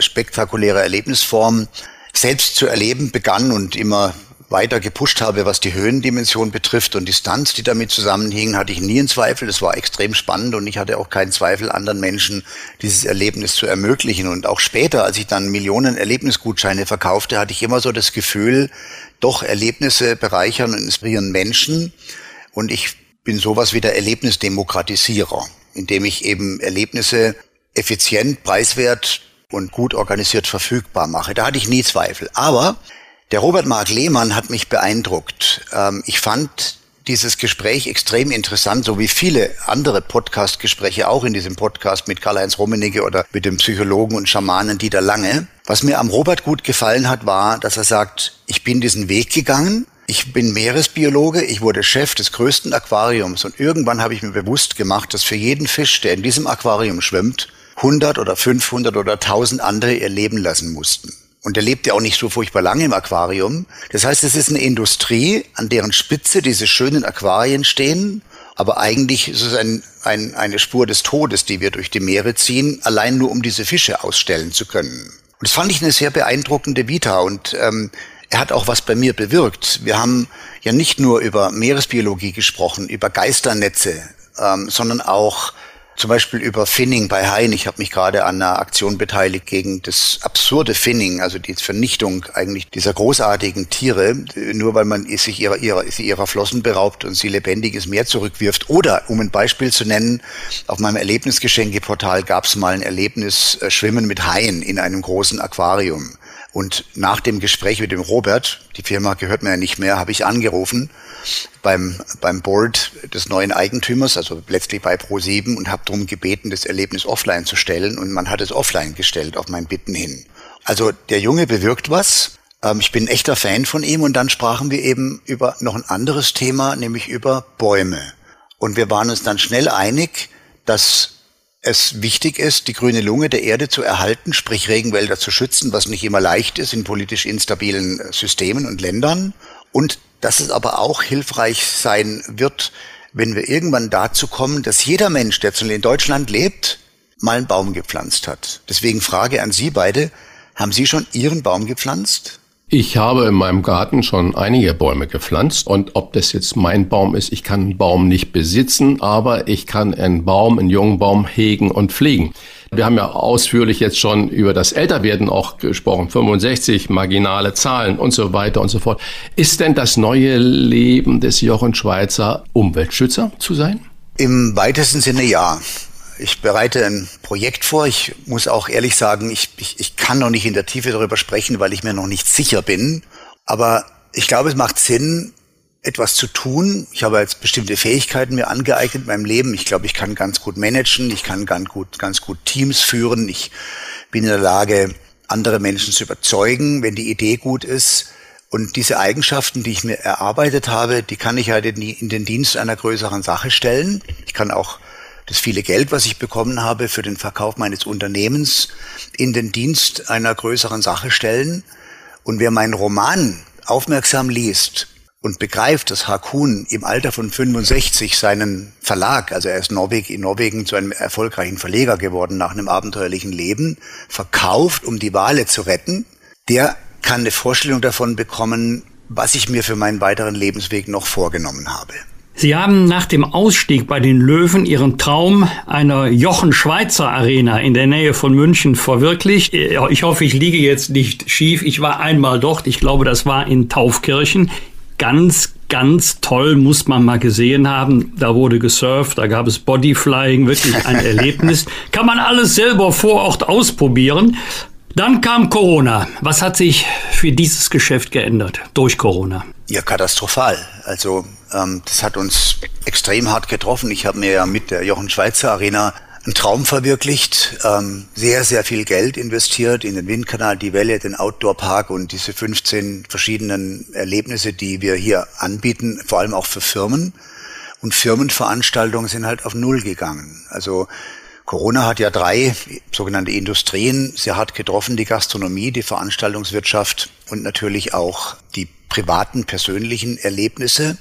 spektakuläre Erlebnisform selbst zu erleben begann und immer weiter gepusht habe, was die Höhendimension betrifft und Distanz, die damit zusammenhing, hatte ich nie einen Zweifel. Das war extrem spannend und ich hatte auch keinen Zweifel, anderen Menschen dieses Erlebnis zu ermöglichen. Und auch später, als ich dann Millionen Erlebnisgutscheine verkaufte, hatte ich immer so das Gefühl, doch Erlebnisse bereichern und inspirieren Menschen. Und ich bin sowas wie der Erlebnisdemokratisierer, indem ich eben Erlebnisse effizient, preiswert und gut organisiert verfügbar mache. Da hatte ich nie Zweifel. Aber der Robert Mark Lehmann hat mich beeindruckt. Ähm, ich fand dieses Gespräch extrem interessant, so wie viele andere Podcast-Gespräche auch in diesem Podcast mit Karl-Heinz Rummenigge oder mit dem Psychologen und Schamanen Dieter Lange. Was mir am Robert gut gefallen hat, war, dass er sagt, ich bin diesen Weg gegangen, ich bin Meeresbiologe, ich wurde Chef des größten Aquariums und irgendwann habe ich mir bewusst gemacht, dass für jeden Fisch, der in diesem Aquarium schwimmt, 100 oder 500 oder 1000 andere ihr Leben lassen mussten. Und er lebt ja auch nicht so furchtbar lange im Aquarium. Das heißt, es ist eine Industrie, an deren Spitze diese schönen Aquarien stehen. Aber eigentlich ist es ein, ein, eine Spur des Todes, die wir durch die Meere ziehen, allein nur um diese Fische ausstellen zu können. Und das fand ich eine sehr beeindruckende Vita. Und ähm, er hat auch was bei mir bewirkt. Wir haben ja nicht nur über Meeresbiologie gesprochen, über Geisternetze, ähm, sondern auch zum Beispiel über Finning bei Haien. Ich habe mich gerade an einer Aktion beteiligt gegen das absurde Finning, also die Vernichtung eigentlich dieser großartigen Tiere, nur weil man sich ihrer, ihrer, ihrer Flossen beraubt und sie lebendig ins Meer zurückwirft. Oder, um ein Beispiel zu nennen, auf meinem Erlebnisgeschenkeportal gab es mal ein Erlebnis äh, Schwimmen mit Haien in einem großen Aquarium. Und nach dem Gespräch mit dem Robert, die Firma gehört mir ja nicht mehr, habe ich angerufen beim, beim Board des neuen Eigentümers, also letztlich bei Pro7 und habe darum gebeten, das Erlebnis offline zu stellen. Und man hat es offline gestellt auf mein Bitten hin. Also der Junge bewirkt was. Ähm, ich bin echter Fan von ihm. Und dann sprachen wir eben über noch ein anderes Thema, nämlich über Bäume. Und wir waren uns dann schnell einig, dass es wichtig ist, die grüne Lunge der Erde zu erhalten, sprich Regenwälder zu schützen, was nicht immer leicht ist in politisch instabilen Systemen und Ländern. Und dass es aber auch hilfreich sein wird, wenn wir irgendwann dazu kommen, dass jeder Mensch, der in Deutschland lebt, mal einen Baum gepflanzt hat. Deswegen Frage an Sie beide, haben Sie schon Ihren Baum gepflanzt? Ich habe in meinem Garten schon einige Bäume gepflanzt und ob das jetzt mein Baum ist, ich kann einen Baum nicht besitzen, aber ich kann einen Baum, einen jungen Baum hegen und pflegen. Wir haben ja ausführlich jetzt schon über das Älterwerden auch gesprochen, 65, marginale Zahlen und so weiter und so fort. Ist denn das neue Leben des Jochen Schweizer Umweltschützer zu sein? Im weitesten Sinne ja. Ich bereite ein Projekt vor. Ich muss auch ehrlich sagen, ich, ich, ich kann noch nicht in der Tiefe darüber sprechen, weil ich mir noch nicht sicher bin. Aber ich glaube, es macht Sinn, etwas zu tun. Ich habe jetzt bestimmte Fähigkeiten mir angeeignet in meinem Leben. Ich glaube, ich kann ganz gut managen. Ich kann ganz gut, ganz gut Teams führen. Ich bin in der Lage, andere Menschen zu überzeugen, wenn die Idee gut ist. Und diese Eigenschaften, die ich mir erarbeitet habe, die kann ich halt in den Dienst einer größeren Sache stellen. Ich kann auch das viele Geld, was ich bekommen habe für den Verkauf meines Unternehmens, in den Dienst einer größeren Sache stellen. Und wer meinen Roman aufmerksam liest und begreift, dass Hakun im Alter von 65 seinen Verlag, also er ist Norweg, in Norwegen zu einem erfolgreichen Verleger geworden nach einem abenteuerlichen Leben, verkauft, um die Wale zu retten, der kann eine Vorstellung davon bekommen, was ich mir für meinen weiteren Lebensweg noch vorgenommen habe. Sie haben nach dem Ausstieg bei den Löwen Ihren Traum einer Jochen Schweizer Arena in der Nähe von München verwirklicht. Ich hoffe, ich liege jetzt nicht schief. Ich war einmal dort. Ich glaube, das war in Taufkirchen. Ganz, ganz toll muss man mal gesehen haben. Da wurde gesurft, da gab es Bodyflying, wirklich ein (laughs) Erlebnis. Kann man alles selber vor Ort ausprobieren. Dann kam Corona. Was hat sich für dieses Geschäft geändert durch Corona? Ja, katastrophal. Also ähm, das hat uns extrem hart getroffen. Ich habe mir ja mit der Jochen Schweizer Arena einen Traum verwirklicht, ähm, sehr, sehr viel Geld investiert in den Windkanal, die Welle, den Outdoor-Park und diese 15 verschiedenen Erlebnisse, die wir hier anbieten, vor allem auch für Firmen. Und Firmenveranstaltungen sind halt auf Null gegangen. Also Corona hat ja drei sogenannte Industrien sehr hart getroffen, die Gastronomie, die Veranstaltungswirtschaft und natürlich auch die privaten, persönlichen Erlebnisse.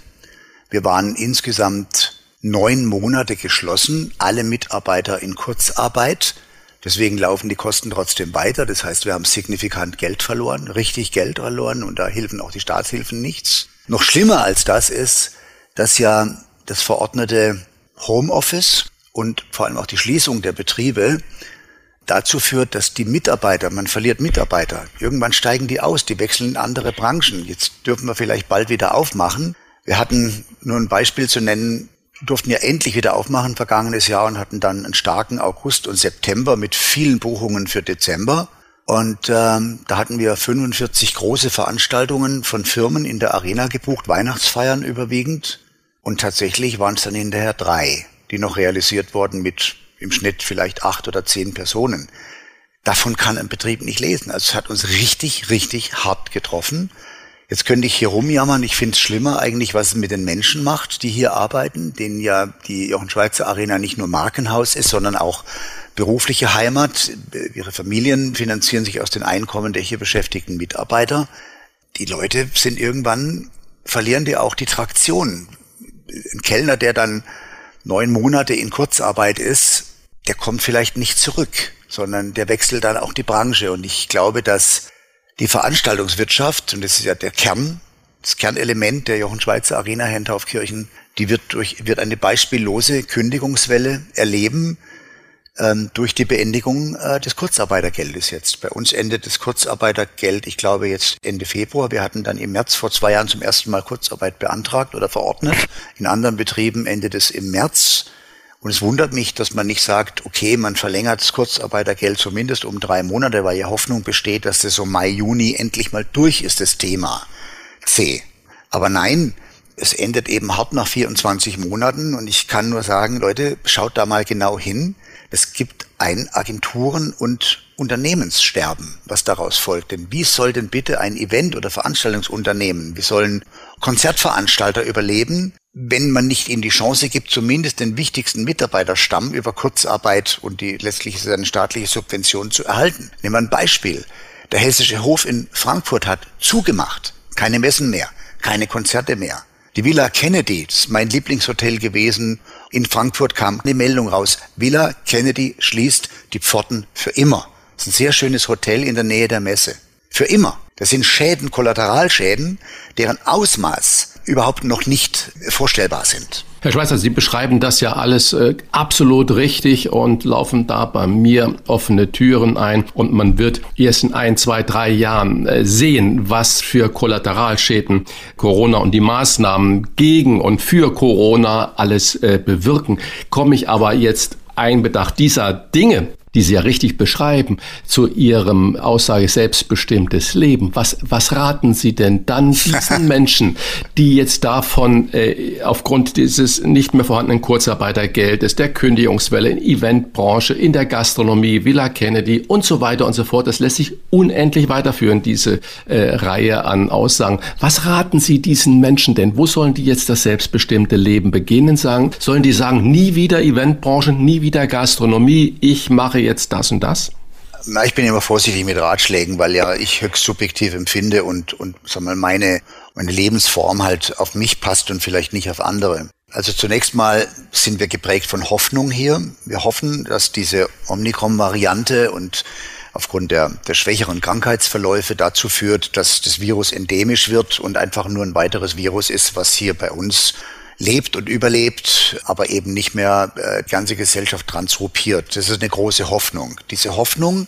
Wir waren insgesamt neun Monate geschlossen, alle Mitarbeiter in Kurzarbeit. Deswegen laufen die Kosten trotzdem weiter. Das heißt, wir haben signifikant Geld verloren, richtig Geld verloren und da helfen auch die Staatshilfen nichts. Noch schlimmer als das ist, dass ja das verordnete Homeoffice und vor allem auch die Schließung der Betriebe dazu führt, dass die Mitarbeiter, man verliert Mitarbeiter. Irgendwann steigen die aus, die wechseln in andere Branchen. Jetzt dürfen wir vielleicht bald wieder aufmachen. Wir hatten nur ein Beispiel zu nennen, durften ja endlich wieder aufmachen vergangenes Jahr und hatten dann einen starken August und September mit vielen Buchungen für Dezember. Und ähm, da hatten wir 45 große Veranstaltungen von Firmen in der Arena gebucht, Weihnachtsfeiern überwiegend. Und tatsächlich waren es dann hinterher drei, die noch realisiert wurden mit im Schnitt vielleicht acht oder zehn Personen. Davon kann ein Betrieb nicht lesen. Also es hat uns richtig, richtig hart getroffen. Jetzt könnte ich hier rumjammern. Ich finde es schlimmer eigentlich, was es mit den Menschen macht, die hier arbeiten, denen ja die Jochen Schweizer Arena nicht nur Markenhaus ist, sondern auch berufliche Heimat. Ihre Familien finanzieren sich aus den Einkommen der hier beschäftigten Mitarbeiter. Die Leute sind irgendwann, verlieren die auch die Traktion. Ein Kellner, der dann neun Monate in Kurzarbeit ist, der kommt vielleicht nicht zurück, sondern der wechselt dann auch die Branche. Und ich glaube, dass die Veranstaltungswirtschaft, und das ist ja der Kern, das Kernelement der Jochen Schweizer Arena Taufkirchen, die wird durch, wird eine beispiellose Kündigungswelle erleben, ähm, durch die Beendigung äh, des Kurzarbeitergeldes jetzt. Bei uns endet das Kurzarbeitergeld, ich glaube jetzt Ende Februar. Wir hatten dann im März vor zwei Jahren zum ersten Mal Kurzarbeit beantragt oder verordnet. In anderen Betrieben endet es im März. Und es wundert mich, dass man nicht sagt, okay, man verlängert das Kurzarbeitergeld zumindest um drei Monate, weil ja Hoffnung besteht, dass das so Mai, Juni endlich mal durch ist, das Thema C. Aber nein, es endet eben hart nach 24 Monaten und ich kann nur sagen, Leute, schaut da mal genau hin. Es gibt ein Agenturen- und Unternehmenssterben, was daraus folgt. Denn wie soll denn bitte ein Event- oder Veranstaltungsunternehmen, wie sollen Konzertveranstalter überleben, wenn man nicht ihnen die Chance gibt, zumindest den wichtigsten Mitarbeiterstamm über Kurzarbeit und die letztlich eine staatliche Subvention zu erhalten? Nehmen wir ein Beispiel. Der Hessische Hof in Frankfurt hat zugemacht. Keine Messen mehr, keine Konzerte mehr. Die Villa Kennedy, ist mein Lieblingshotel gewesen. In Frankfurt kam eine Meldung raus. Villa Kennedy schließt die Pforten für immer. Das ist ein sehr schönes Hotel in der Nähe der Messe. Für immer. Das sind Schäden, Kollateralschäden, deren Ausmaß überhaupt noch nicht vorstellbar sind. Herr Schweizer, Sie beschreiben das ja alles äh, absolut richtig und laufen da bei mir offene Türen ein. Und man wird erst in ein, zwei, drei Jahren äh, sehen, was für Kollateralschäden Corona und die Maßnahmen gegen und für Corona alles äh, bewirken. Komme ich aber jetzt ein Bedacht dieser Dinge die Sie ja richtig beschreiben, zu Ihrem Aussage selbstbestimmtes Leben. Was, was raten Sie denn dann diesen (laughs) Menschen, die jetzt davon äh, aufgrund dieses nicht mehr vorhandenen Kurzarbeitergeldes, der Kündigungswelle in Eventbranche, in der Gastronomie, Villa Kennedy und so weiter und so fort, das lässt sich unendlich weiterführen, diese äh, Reihe an Aussagen. Was raten Sie diesen Menschen denn? Wo sollen die jetzt das selbstbestimmte Leben beginnen? Sagen, sollen die sagen, nie wieder Eventbranche, nie wieder Gastronomie, ich mache mache jetzt das und das? Na, ich bin immer vorsichtig mit Ratschlägen, weil ja ich höchst subjektiv empfinde und, und sag mal, meine, meine Lebensform halt auf mich passt und vielleicht nicht auf andere. Also zunächst mal sind wir geprägt von Hoffnung hier. Wir hoffen, dass diese Omikron-Variante und aufgrund der, der schwächeren Krankheitsverläufe dazu führt, dass das Virus endemisch wird und einfach nur ein weiteres Virus ist, was hier bei uns lebt und überlebt, aber eben nicht mehr äh, die ganze Gesellschaft transrupiert. Das ist eine große Hoffnung. Diese Hoffnung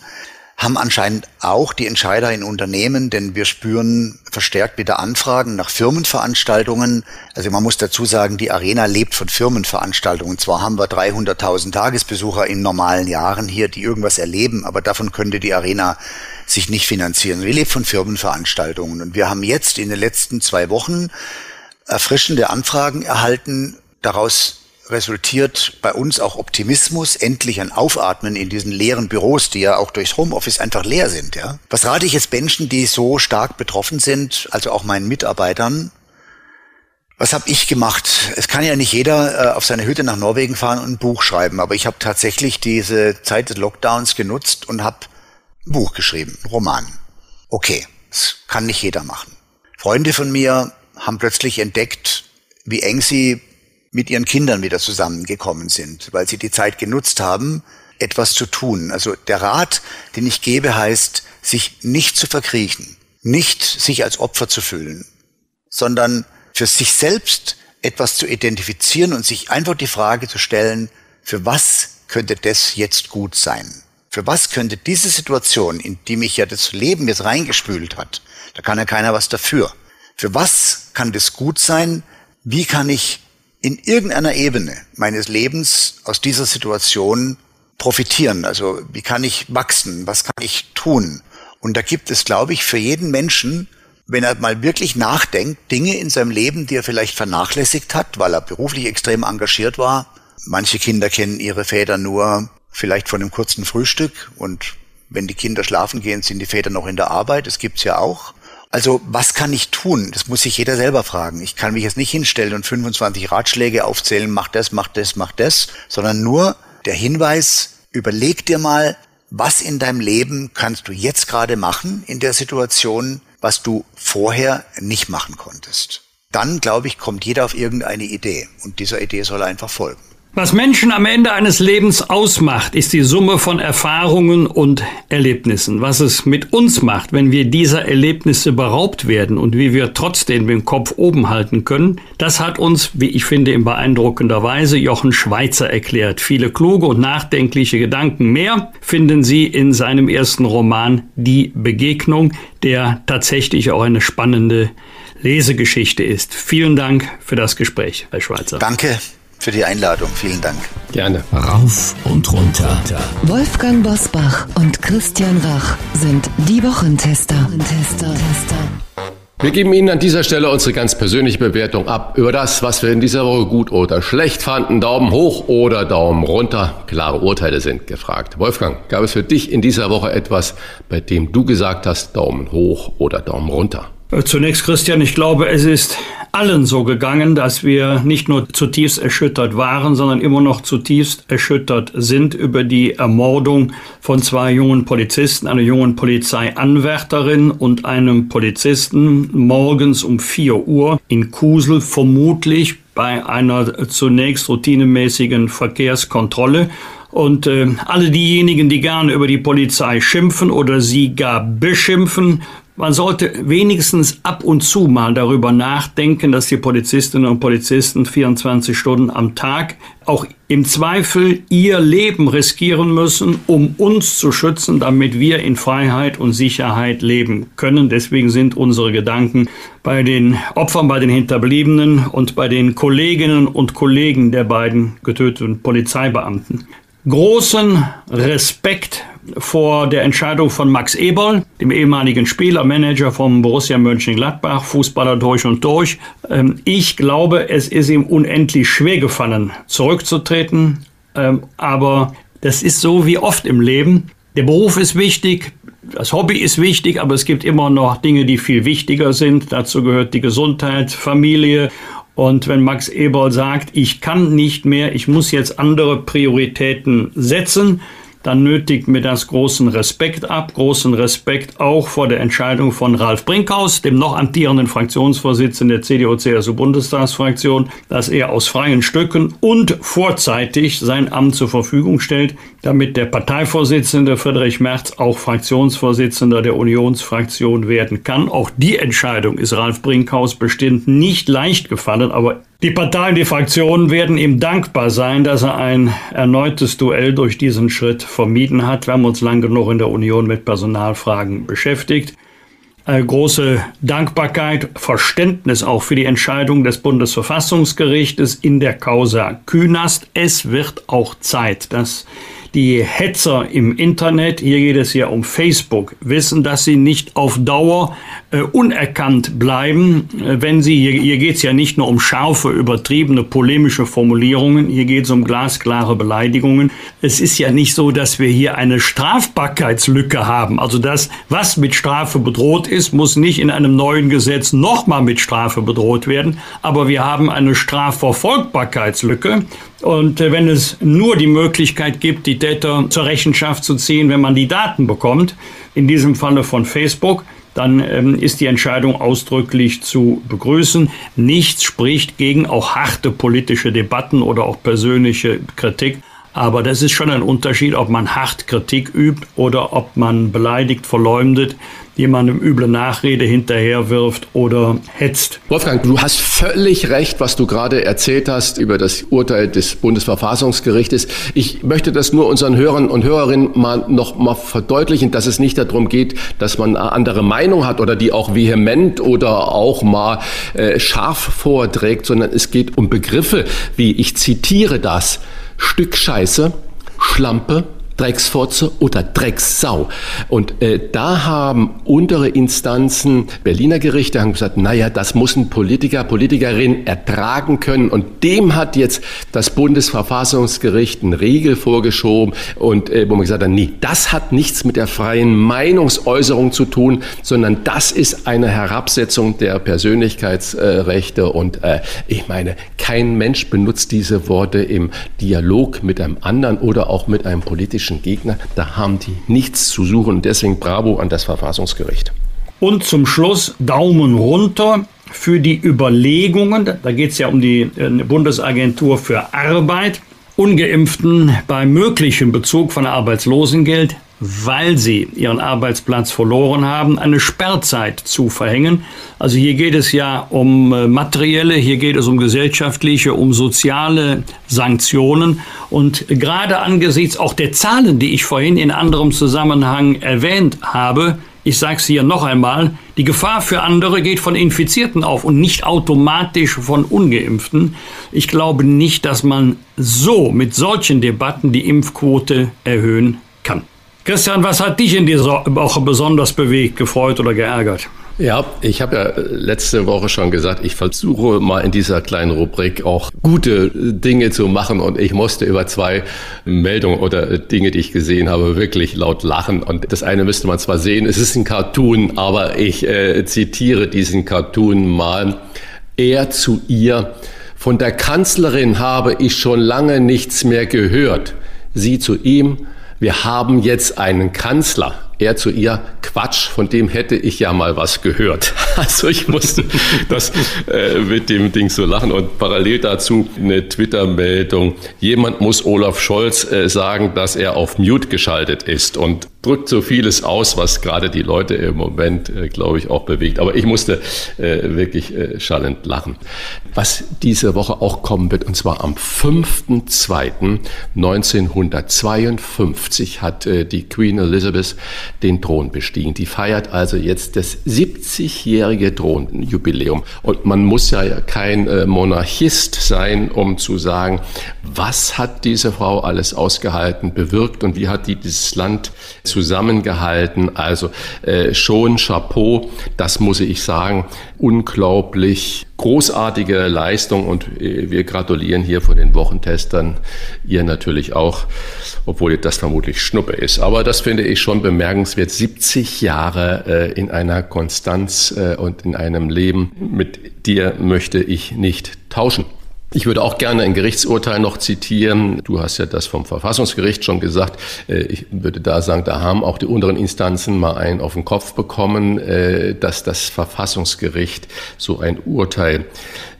haben anscheinend auch die Entscheider in Unternehmen, denn wir spüren verstärkt wieder Anfragen nach Firmenveranstaltungen. Also man muss dazu sagen, die Arena lebt von Firmenveranstaltungen. Zwar haben wir 300.000 Tagesbesucher in normalen Jahren hier, die irgendwas erleben, aber davon könnte die Arena sich nicht finanzieren. Wir leben von Firmenveranstaltungen und wir haben jetzt in den letzten zwei Wochen erfrischende Anfragen erhalten. Daraus resultiert bei uns auch Optimismus, endlich ein Aufatmen in diesen leeren Büros, die ja auch durchs Homeoffice einfach leer sind. Ja? Was rate ich jetzt Menschen, die so stark betroffen sind, also auch meinen Mitarbeitern? Was habe ich gemacht? Es kann ja nicht jeder äh, auf seine Hütte nach Norwegen fahren und ein Buch schreiben, aber ich habe tatsächlich diese Zeit des Lockdowns genutzt und habe ein Buch geschrieben, ein Roman. Okay, das kann nicht jeder machen. Freunde von mir haben plötzlich entdeckt, wie eng sie mit ihren Kindern wieder zusammengekommen sind, weil sie die Zeit genutzt haben, etwas zu tun. Also der Rat, den ich gebe, heißt, sich nicht zu verkriechen, nicht sich als Opfer zu fühlen, sondern für sich selbst etwas zu identifizieren und sich einfach die Frage zu stellen, für was könnte das jetzt gut sein? Für was könnte diese Situation, in die mich ja das Leben jetzt reingespült hat, da kann ja keiner was dafür, für was kann das gut sein? Wie kann ich in irgendeiner Ebene meines Lebens aus dieser Situation profitieren? Also wie kann ich wachsen? Was kann ich tun? Und da gibt es, glaube ich, für jeden Menschen, wenn er mal wirklich nachdenkt, Dinge in seinem Leben, die er vielleicht vernachlässigt hat, weil er beruflich extrem engagiert war. Manche Kinder kennen ihre Väter nur vielleicht von einem kurzen Frühstück und wenn die Kinder schlafen gehen, sind die Väter noch in der Arbeit. Das gibt's ja auch. Also was kann ich tun? Das muss sich jeder selber fragen. Ich kann mich jetzt nicht hinstellen und 25 Ratschläge aufzählen, mach das, mach das, mach das, sondern nur der Hinweis, überleg dir mal, was in deinem Leben kannst du jetzt gerade machen in der Situation, was du vorher nicht machen konntest. Dann, glaube ich, kommt jeder auf irgendeine Idee und dieser Idee soll einfach folgen. Was Menschen am Ende eines Lebens ausmacht, ist die Summe von Erfahrungen und Erlebnissen. Was es mit uns macht, wenn wir dieser Erlebnisse beraubt werden und wie wir trotzdem den Kopf oben halten können, das hat uns, wie ich finde, in beeindruckender Weise Jochen Schweizer erklärt. Viele kluge und nachdenkliche Gedanken mehr finden Sie in seinem ersten Roman Die Begegnung, der tatsächlich auch eine spannende Lesegeschichte ist. Vielen Dank für das Gespräch, Herr Schweizer. Danke für die Einladung. Vielen Dank. Gerne. Rauf und runter. Wolfgang Bosbach und Christian Rach sind die Wochentester. Tester. Wir geben Ihnen an dieser Stelle unsere ganz persönliche Bewertung ab über das, was wir in dieser Woche gut oder schlecht fanden. Daumen hoch oder Daumen runter. Klare Urteile sind gefragt. Wolfgang, gab es für dich in dieser Woche etwas, bei dem du gesagt hast, Daumen hoch oder Daumen runter? Äh, zunächst, Christian, ich glaube, es ist allen so gegangen, dass wir nicht nur zutiefst erschüttert waren, sondern immer noch zutiefst erschüttert sind über die Ermordung von zwei jungen Polizisten, einer jungen Polizeianwärterin und einem Polizisten morgens um vier Uhr in Kusel, vermutlich bei einer zunächst routinemäßigen Verkehrskontrolle. Und äh, alle diejenigen, die gerne über die Polizei schimpfen oder sie gar beschimpfen, man sollte wenigstens ab und zu mal darüber nachdenken, dass die Polizistinnen und Polizisten 24 Stunden am Tag auch im Zweifel ihr Leben riskieren müssen, um uns zu schützen, damit wir in Freiheit und Sicherheit leben können. Deswegen sind unsere Gedanken bei den Opfern, bei den Hinterbliebenen und bei den Kolleginnen und Kollegen der beiden getöteten Polizeibeamten. Großen Respekt vor der Entscheidung von Max Eberl, dem ehemaligen Spieler, Manager vom Borussia Mönchengladbach, Fußballer durch und durch. Ähm, ich glaube, es ist ihm unendlich schwer gefallen, zurückzutreten. Ähm, aber das ist so wie oft im Leben. Der Beruf ist wichtig, das Hobby ist wichtig, aber es gibt immer noch Dinge, die viel wichtiger sind. Dazu gehört die Gesundheit, Familie und wenn Max Eberl sagt, ich kann nicht mehr, ich muss jetzt andere Prioritäten setzen, dann nötigt mir das großen Respekt ab, großen Respekt auch vor der Entscheidung von Ralf Brinkhaus, dem noch amtierenden Fraktionsvorsitzenden der CDU-CSU-Bundestagsfraktion, dass er aus freien Stücken und vorzeitig sein Amt zur Verfügung stellt, damit der Parteivorsitzende Friedrich Merz auch Fraktionsvorsitzender der Unionsfraktion werden kann. Auch die Entscheidung ist Ralf Brinkhaus bestimmt nicht leicht gefallen, aber die Parteien, die Fraktionen werden ihm dankbar sein, dass er ein erneutes Duell durch diesen Schritt vermieden hat. Wir haben uns lang genug in der Union mit Personalfragen beschäftigt. Eine große Dankbarkeit, Verständnis auch für die Entscheidung des Bundesverfassungsgerichtes in der Causa Künast. Es wird auch Zeit, dass die Hetzer im Internet, hier geht es ja um Facebook, wissen, dass sie nicht auf Dauer äh, unerkannt bleiben, äh, wenn sie, hier, hier geht es ja nicht nur um scharfe, übertriebene, polemische Formulierungen, hier geht es um glasklare Beleidigungen. Es ist ja nicht so, dass wir hier eine Strafbarkeitslücke haben. Also das, was mit Strafe bedroht ist, muss nicht in einem neuen Gesetz nochmal mit Strafe bedroht werden. Aber wir haben eine Strafverfolgbarkeitslücke. Und äh, wenn es nur die Möglichkeit gibt, die Täter zur Rechenschaft zu ziehen, wenn man die Daten bekommt, in diesem Falle von Facebook, dann ähm, ist die Entscheidung ausdrücklich zu begrüßen. Nichts spricht gegen auch harte politische Debatten oder auch persönliche Kritik. Aber das ist schon ein Unterschied, ob man hart Kritik übt oder ob man beleidigt, verleumdet jemandem üble Nachrede hinterherwirft oder hetzt. Wolfgang, du hast völlig recht, was du gerade erzählt hast über das Urteil des Bundesverfassungsgerichtes. Ich möchte das nur unseren Hörern und Hörerinnen mal noch mal verdeutlichen, dass es nicht darum geht, dass man eine andere Meinung hat oder die auch vehement oder auch mal äh, scharf vorträgt, sondern es geht um Begriffe wie, ich zitiere das, Stück Scheiße, Schlampe, Drecksfotze oder Dreckssau. Und äh, da haben untere Instanzen, Berliner Gerichte, haben gesagt, naja, das muss ein Politiker, Politikerin ertragen können. Und dem hat jetzt das Bundesverfassungsgericht einen Riegel vorgeschoben und äh, wo man gesagt hat, nee, das hat nichts mit der freien Meinungsäußerung zu tun, sondern das ist eine Herabsetzung der Persönlichkeitsrechte. und äh, ich meine, kein Mensch benutzt diese Worte im Dialog mit einem anderen oder auch mit einem politischen politischen Gegner, da haben die nichts zu suchen. Deswegen Bravo an das Verfassungsgericht. Und zum Schluss Daumen runter für die Überlegungen. Da geht es ja um die äh, Bundesagentur für Arbeit Ungeimpften bei möglichem Bezug von Arbeitslosengeld weil sie ihren Arbeitsplatz verloren haben, eine Sperrzeit zu verhängen. Also hier geht es ja um äh, materielle, hier geht es um gesellschaftliche, um soziale Sanktionen. Und gerade angesichts auch der Zahlen, die ich vorhin in anderem Zusammenhang erwähnt habe, ich sage es hier noch einmal, die Gefahr für andere geht von Infizierten auf und nicht automatisch von ungeimpften. Ich glaube nicht, dass man so mit solchen Debatten die Impfquote erhöhen kann. Christian, was hat dich in dieser Woche besonders bewegt, gefreut oder geärgert? Ja, ich habe ja letzte Woche schon gesagt, ich versuche mal in dieser kleinen Rubrik auch gute Dinge zu machen und ich musste über zwei Meldungen oder Dinge, die ich gesehen habe, wirklich laut lachen. Und das eine müsste man zwar sehen, es ist ein Cartoon, aber ich äh, zitiere diesen Cartoon mal. Er zu ihr, von der Kanzlerin habe ich schon lange nichts mehr gehört. Sie zu ihm, wir haben jetzt einen Kanzler. Er zu ihr, Quatsch, von dem hätte ich ja mal was gehört. (laughs) Also ich musste das äh, mit dem Ding so lachen und parallel dazu eine Twitter-Meldung. Jemand muss Olaf Scholz äh, sagen, dass er auf Mute geschaltet ist und drückt so vieles aus, was gerade die Leute im Moment, äh, glaube ich, auch bewegt. Aber ich musste äh, wirklich äh, schallend lachen. Was diese Woche auch kommen wird, und zwar am 5.2.1952 hat äh, die Queen Elizabeth den Thron bestiegen. Die feiert also jetzt das 70-jährige Thronjubiläum. Und man muss ja kein äh, Monarchist sein, um zu sagen, was hat diese Frau alles ausgehalten, bewirkt und wie hat die dieses Land zusammengehalten. Also äh, schon Chapeau, das muss ich sagen, unglaublich großartige Leistung und äh, wir gratulieren hier von den Wochentestern ihr natürlich auch, obwohl das vermutlich Schnuppe ist. Aber das finde ich schon bemerkenswert. 70 Jahre äh, in einer Konstanz und in einem Leben, mit dir möchte ich nicht tauschen. Ich würde auch gerne ein Gerichtsurteil noch zitieren. Du hast ja das vom Verfassungsgericht schon gesagt. Äh, ich würde da sagen, da haben auch die unteren Instanzen mal einen auf den Kopf bekommen, äh, dass das Verfassungsgericht so ein Urteil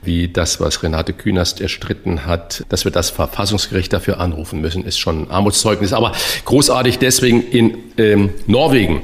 wie das, was Renate Künast erstritten hat, dass wir das Verfassungsgericht dafür anrufen müssen, ist schon ein Armutszeugnis. Aber großartig deswegen in ähm, Norwegen.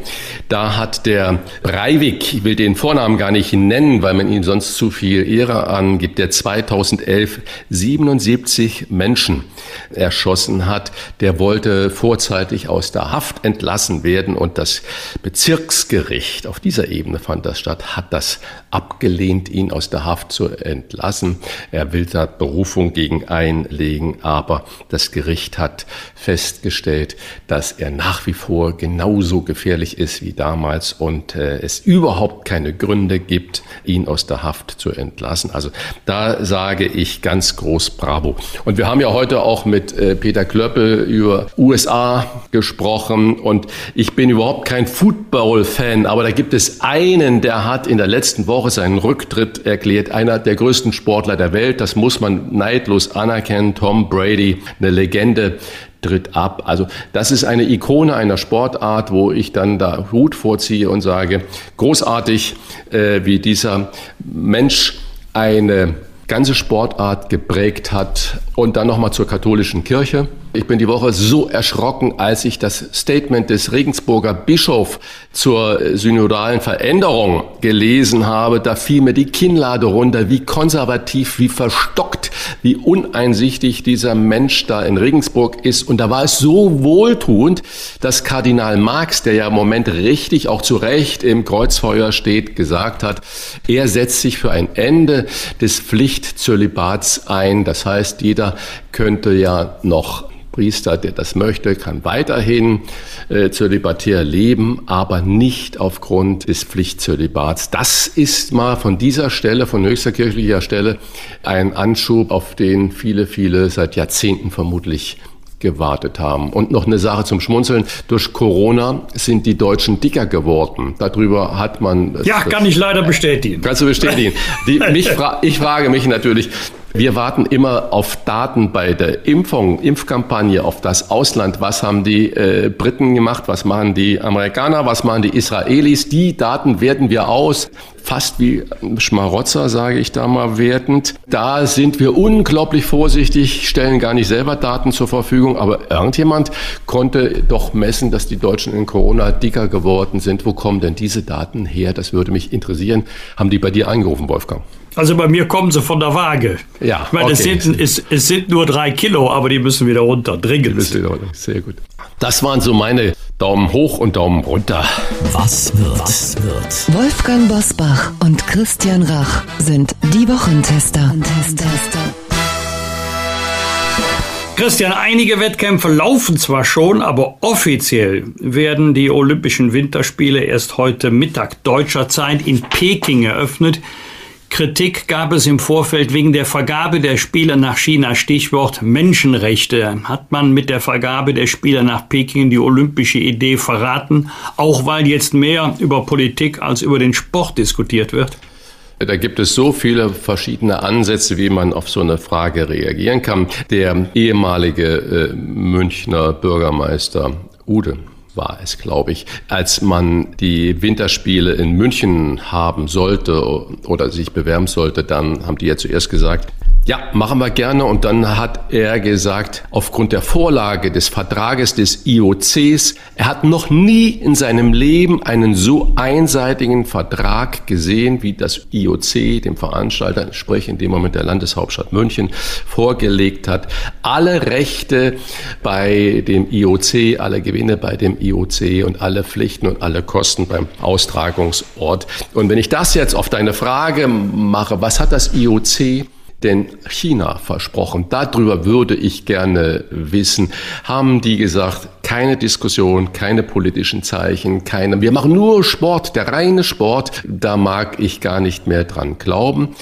Da hat der Breivik, ich will den Vornamen gar nicht nennen, weil man ihm sonst zu viel Ehre angibt, der 2011 77 Menschen erschossen hat, der wollte vorzeitig aus der Haft entlassen werden und das Bezirksgericht, auf dieser Ebene fand das statt, hat das abgelehnt, ihn aus der Haft zu entlassen. Er will da Berufung gegen einlegen, aber das Gericht hat festgestellt, dass er nach wie vor genauso gefährlich ist wie damals und äh, es überhaupt keine Gründe gibt, ihn aus der Haft zu entlassen. Also da sage ich ganz groß Bravo. Und wir haben ja heute auch mit äh, Peter Klöppel über USA gesprochen und ich bin überhaupt kein Football-Fan, aber da gibt es einen, der hat in der letzten Woche Woche seinen Rücktritt erklärt. Einer der größten Sportler der Welt, das muss man neidlos anerkennen. Tom Brady, eine Legende, tritt ab. Also das ist eine Ikone einer Sportart, wo ich dann da Hut vorziehe und sage, großartig, äh, wie dieser Mensch eine ganze Sportart geprägt hat. Und dann nochmal zur katholischen Kirche. Ich bin die Woche so erschrocken, als ich das Statement des Regensburger Bischofs zur synodalen Veränderung gelesen habe. Da fiel mir die Kinnlade runter, wie konservativ, wie verstockt, wie uneinsichtig dieser Mensch da in Regensburg ist. Und da war es so wohltuend, dass Kardinal Marx, der ja im Moment richtig auch zu Recht im Kreuzfeuer steht, gesagt hat, er setzt sich für ein Ende des Pflichtzölibats ein. Das heißt, jeder könnte ja noch Priester, der das möchte, kann weiterhin äh, zölibatär leben, aber nicht aufgrund des Pflichtzölibats. Das ist mal von dieser Stelle, von höchster kirchlicher Stelle, ein Anschub, auf den viele, viele seit Jahrzehnten vermutlich gewartet haben. Und noch eine Sache zum Schmunzeln. Durch Corona sind die Deutschen dicker geworden. Darüber hat man... Ja, kann ich leider bestätigen. Kannst du bestätigen. Die, mich fra ich frage mich natürlich, Wir warten immer auf Daten bei der Impfung, Impfkampagne, auf das Ausland. Was haben die äh, Briten gemacht? Was machen die Amerikaner? Was machen die Israelis? Die Daten werten wir aus fast wie Schmarotzer, sage ich da mal wertend. Da sind wir unglaublich vorsichtig, stellen gar nicht selber Daten zur Verfügung, aber irgendjemand konnte doch messen, dass die Deutschen in Corona dicker geworden sind. Wo kommen denn diese Daten her? Das würde mich interessieren. Haben die bei dir angerufen, Wolfgang? Also bei mir kommen sie von der Waage. Ja, ich meine, okay. es, sind, es, es sind nur drei Kilo, aber die müssen wieder runter, dringend. Sehr gut. Das waren so meine Daumen hoch und Daumen runter. Was wird? Was wird? Wolfgang Bosbach und Christian Rach sind die Wochentester. Christian, einige Wettkämpfe laufen zwar schon, aber offiziell werden die Olympischen Winterspiele erst heute Mittag deutscher Zeit in Peking eröffnet. Kritik gab es im Vorfeld wegen der Vergabe der Spieler nach China. Stichwort Menschenrechte. Hat man mit der Vergabe der Spieler nach Peking die olympische Idee verraten, auch weil jetzt mehr über Politik als über den Sport diskutiert wird? Da gibt es so viele verschiedene Ansätze, wie man auf so eine Frage reagieren kann. Der ehemalige äh, Münchner Bürgermeister Ude war es, glaube ich, als man die Winterspiele in München haben sollte oder sich bewerben sollte, dann haben die ja zuerst gesagt, ja, machen wir gerne. Und dann hat er gesagt, aufgrund der Vorlage des Vertrages des IOCs, er hat noch nie in seinem Leben einen so einseitigen Vertrag gesehen, wie das IOC dem Veranstalter, sprich in dem Moment der Landeshauptstadt München, vorgelegt hat. Alle Rechte bei dem IOC, alle Gewinne bei dem IOC und alle Pflichten und alle Kosten beim Austragungsort. Und wenn ich das jetzt auf deine Frage mache, was hat das IOC denn China versprochen. Darüber würde ich gerne wissen. Haben die gesagt, keine Diskussion, keine politischen Zeichen, keine, wir machen nur Sport, der reine Sport. Da mag ich gar nicht mehr dran glauben.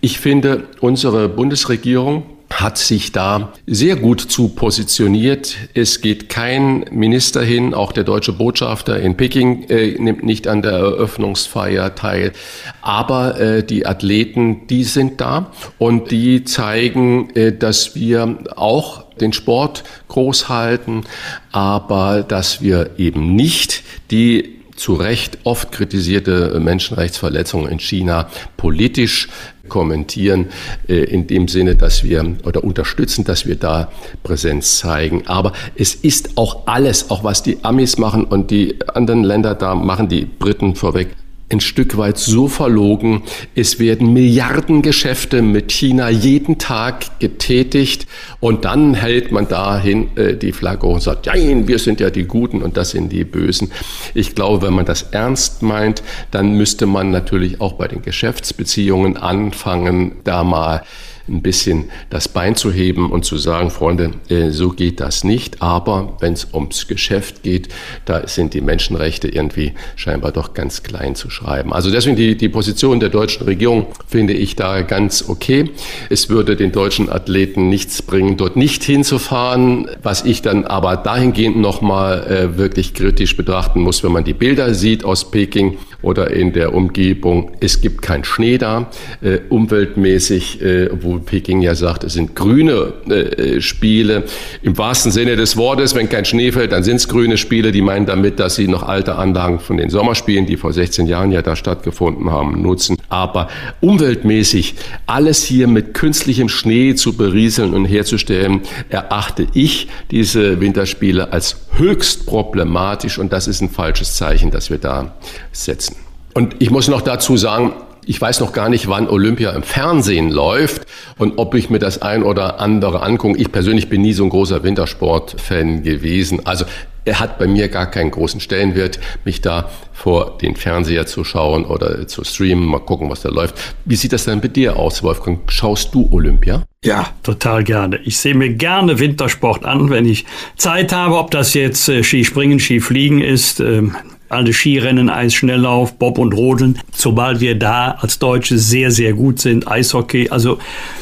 Ich finde, unsere Bundesregierung hat sich da sehr gut zu positioniert. Es geht kein Minister hin, auch der deutsche Botschafter in Peking äh, nimmt nicht an der Eröffnungsfeier teil. Aber äh, die Athleten, die sind da und die zeigen, äh, dass wir auch den Sport groß halten, aber dass wir eben nicht die zu Recht oft kritisierte Menschenrechtsverletzungen in China politisch kommentieren, äh, in dem Sinne, dass wir oder unterstützen, dass wir da Präsenz zeigen. Aber es ist auch alles, auch was die Amis machen und die anderen Länder da machen, die Briten vorweg, ein Stück weit so verlogen. Es werden Milliardengeschäfte mit China jeden Tag getätigt und dann hält man dahin äh, die Flagge und sagt, ja, wir sind ja die Guten und das sind die Bösen. Ich glaube, wenn man das ernst meint, dann müsste man natürlich auch bei den Geschäftsbeziehungen anfangen, da mal ein bisschen das Bein zu heben und zu sagen, Freunde, äh, so geht das nicht. Aber wenn es ums Geschäft geht, da sind die Menschenrechte irgendwie scheinbar doch ganz klein zu schreiben. Also deswegen die, die Position der deutschen Regierung finde ich da ganz okay. Es würde den deutschen Athleten nichts bringen, dort nicht hinzufahren. Was ich dann aber dahingehend nochmal äh, wirklich kritisch betrachten muss, wenn man die Bilder sieht aus Peking oder in der Umgebung. Es gibt kein Schnee da, äh, umweltmäßig, äh, wo Peking ja sagt, es sind grüne äh, Spiele. Im wahrsten Sinne des Wortes, wenn kein Schnee fällt, dann sind es grüne Spiele. Die meinen damit, dass sie noch alte Anlagen von den Sommerspielen, die vor 16 Jahren ja da stattgefunden haben, nutzen. Aber umweltmäßig alles hier mit künstlichem Schnee zu berieseln und herzustellen, erachte ich diese Winterspiele als höchst problematisch und das ist ein falsches Zeichen, das wir da setzen. Und ich muss noch dazu sagen, ich weiß noch gar nicht, wann Olympia im Fernsehen läuft und ob ich mir das ein oder andere angucke. Ich persönlich bin nie so ein großer Wintersport-Fan gewesen. Also er hat bei mir gar keinen großen Stellenwert, mich da vor den Fernseher zu schauen oder zu streamen, mal gucken, was da läuft. Wie sieht das denn bei dir aus, Wolfgang? Schaust du Olympia? Ja, total gerne. Ich sehe mir gerne Wintersport an, wenn ich Zeit habe, ob das jetzt äh, Skispringen, Skifliegen ist, ähm, alle Skirennen, Eisschnelllauf, Bob und Rodeln, zumal wir da als Deutsche sehr, sehr gut sind, Eishockey. Also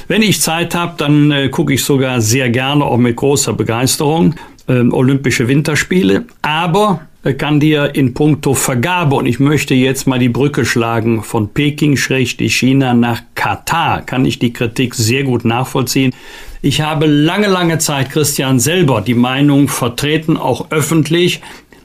wenn ich Zeit habe, dann äh, gucke ich sogar sehr gerne, auch mit großer Begeisterung, äh, Olympische Winterspiele. Aber äh, kann dir in puncto Vergabe, und ich möchte jetzt mal die Brücke schlagen, von Peking, schrägstrich China nach Katar, kann ich die Kritik sehr gut nachvollziehen. Ich habe lange, lange Zeit, Christian, selber die Meinung vertreten, auch öffentlich,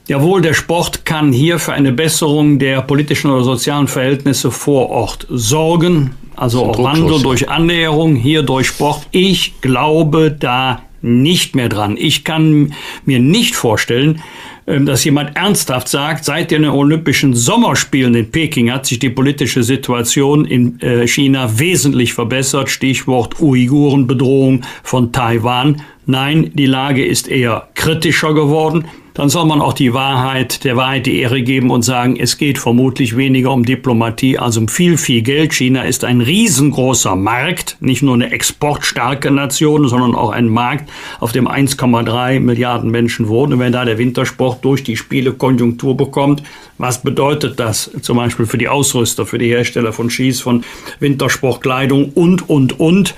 Jawohl, der Sport kann hier für eine Besserung der politischen oder sozialen Verhältnisse vor Ort sorgen. Also auch Wandel durch Annäherung, hier durch Sport. Ich glaube da nicht mehr dran. Ich kann mir nicht vorstellen, ähm, dass jemand ernsthaft sagt, seit den Olympischen Sommerspielen in Peking hat sich die politische Situation in äh, China wesentlich verbessert. Stichwort Uigurenbedrohung von Taiwan. Nein, die Lage ist eher kritischer geworden dann soll man auch die Wahrheit, der Wahrheit die Ehre geben und sagen, es geht vermutlich weniger um Diplomatie als um viel, viel Geld. China ist ein riesengroßer Markt, nicht nur eine exportstarke Nation, sondern auch ein Markt, auf dem 1,3 Milliarden Menschen wohnen. Und wenn da der Wintersport durch die Spiele Konjunktur bekommt, was bedeutet das zum Beispiel für die Ausrüster, für die Hersteller von Skis, von Wintersportkleidung und, und, und?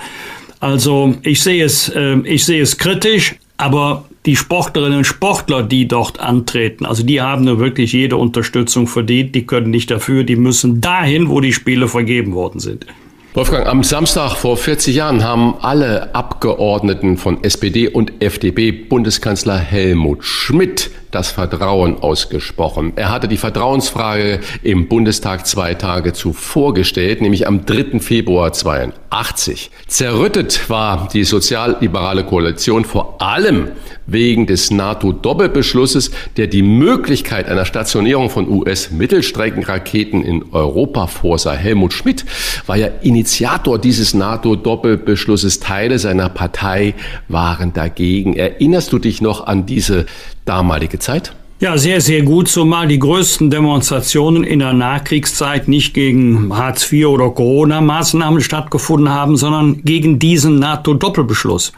Also ich sehe es, äh, ich sehe es kritisch, aber die Sportlerinnen und Sportler, die dort antreten, also die haben nur wirklich jede Unterstützung verdient. Die können nicht dafür, die müssen dahin, wo die Spiele vergeben worden sind. Wolfgang, am Samstag vor 40 Jahren haben alle Abgeordneten von SPD und FDP Bundeskanzler Helmut Schmidt das Vertrauen ausgesprochen. Er hatte die Vertrauensfrage im Bundestag zwei Tage zuvor gestellt, nämlich am 3. Februar 82. Zerrüttet war die sozialliberale Koalition vor allem wegen des NATO-Doppelbeschlusses, der die Möglichkeit einer Stationierung von US-Mittelstreckenraketen in Europa vorsah. Helmut Schmidt war ja Initiator dieses NATO-Doppelbeschlusses. Teile seiner Partei waren dagegen. Erinnerst du dich noch an diese damalige Zeit? Ja, sehr, sehr gut, zumal die größten Demonstrationen in der Nachkriegszeit nicht gegen Hartz IV oder Corona-Maßnahmen stattgefunden haben, sondern gegen diesen NATO-Doppelbeschluss.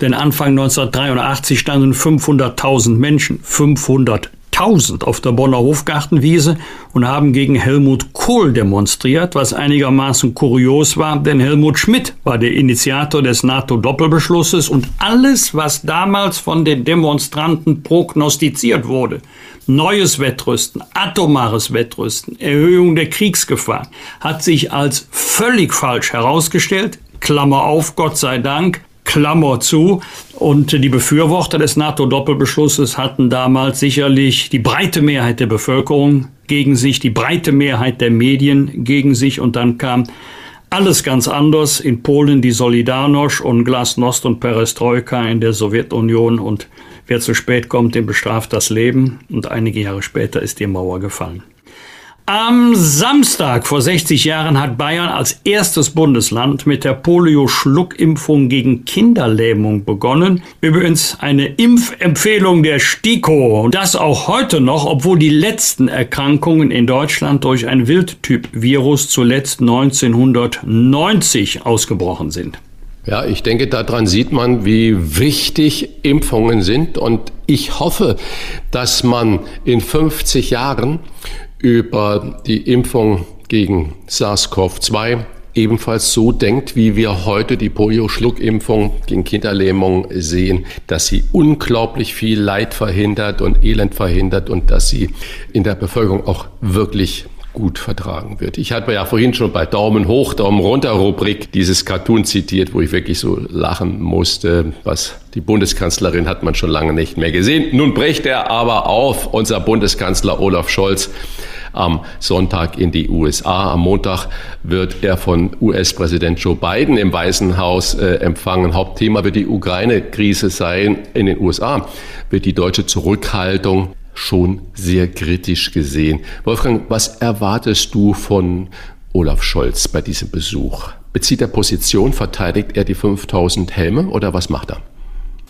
Denn Anfang 1983 standen 500.000 Menschen, 500 1000 auf der Bonner Hofgartenwiese und haben gegen Helmut Kohl demonstriert, was einigermaßen kurios war, denn Helmut Schmidt war der Initiator des NATO-Doppelbeschlusses und alles, was damals von den Demonstranten prognostiziert wurde, neues Wettrüsten, atomares Wettrüsten, Erhöhung der Kriegsgefahr, hat sich als völlig falsch herausgestellt. Klammer auf, Gott sei Dank, Klammer zu. Und die Befürworter des NATO-Doppelbeschlusses hatten damals sicherlich die breite Mehrheit der Bevölkerung gegen sich, die breite Mehrheit der Medien gegen sich. Und dann kam alles ganz anders. In Polen die Solidarność und Glasnost und Perestroika in der Sowjetunion. Und wer zu spät kommt, dem bestraft das Leben. Und einige Jahre später ist die Mauer gefallen. Am Samstag vor 60 Jahren hat Bayern als erstes Bundesland mit der Polio-Schluckimpfung gegen Kinderlähmung begonnen. Übrigens eine Impfempfehlung der STIKO. Und das auch heute noch, obwohl die letzten Erkrankungen in Deutschland durch ein Wildtyp-Virus zuletzt 1990 ausgebrochen sind. Ja, ich denke, daran sieht man, wie wichtig Impfungen sind. Und ich hoffe, dass man in 50 Jahren über die Impfung gegen SARS-CoV-2 ebenfalls so denkt, wie wir heute die Polio-Schluckimpfung gegen Kinderlähmung sehen, dass sie unglaublich viel Leid verhindert und Elend verhindert und dass sie in der Bevölkerung auch wirklich gut vertragen wird. Ich hatte ja vorhin schon bei Daumen hoch, Daumen runter Rubrik dieses Cartoon zitiert, wo ich wirklich so lachen musste. Was die Bundeskanzlerin hat man schon lange nicht mehr gesehen. Nun bricht er aber auf, unser Bundeskanzler Olaf Scholz am Sonntag in die USA. Am Montag wird er von US-Präsident Joe Biden im Weißen Haus äh, empfangen. Hauptthema wird die Ukraine-Krise sein. In den USA wird die deutsche Zurückhaltung schon sehr kritisch gesehen. Wolfgang, was erwartest du von Olaf Scholz bei diesem Besuch? Bezieht er Position, verteidigt er die 5000 Helme oder was macht er?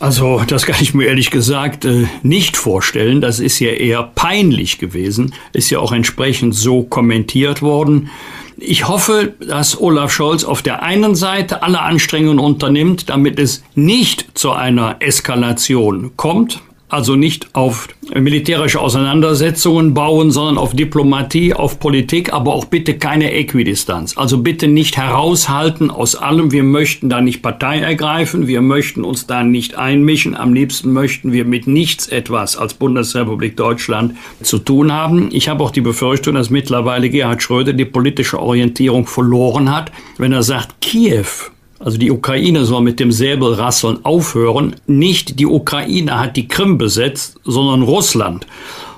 Also, das kann ich mir ehrlich gesagt äh, nicht vorstellen. Das ist ja eher peinlich gewesen. Ist ja auch entsprechend so kommentiert worden. Ich hoffe, dass Olaf Scholz auf der einen Seite alle Anstrengungen unternimmt, damit es nicht zu einer Eskalation kommt also nicht auf militärische Auseinandersetzungen bauen, sondern auf Diplomatie, auf Politik, aber auch bitte keine Äquidistanz. Also bitte nicht heraushalten aus allem. Wir möchten da nicht Partei ergreifen, wir möchten uns da nicht einmischen. Am liebsten möchten wir mit nichts etwas als Bundesrepublik Deutschland zu tun haben. Ich habe auch die Befürchtung, dass mittlerweile Gerhard Schröder die politische Orientierung verloren hat, wenn er sagt, Kiew also die Ukraine soll mit dem Säbelrasseln aufhören. Nicht die Ukraine hat die Krim besetzt, sondern Russland.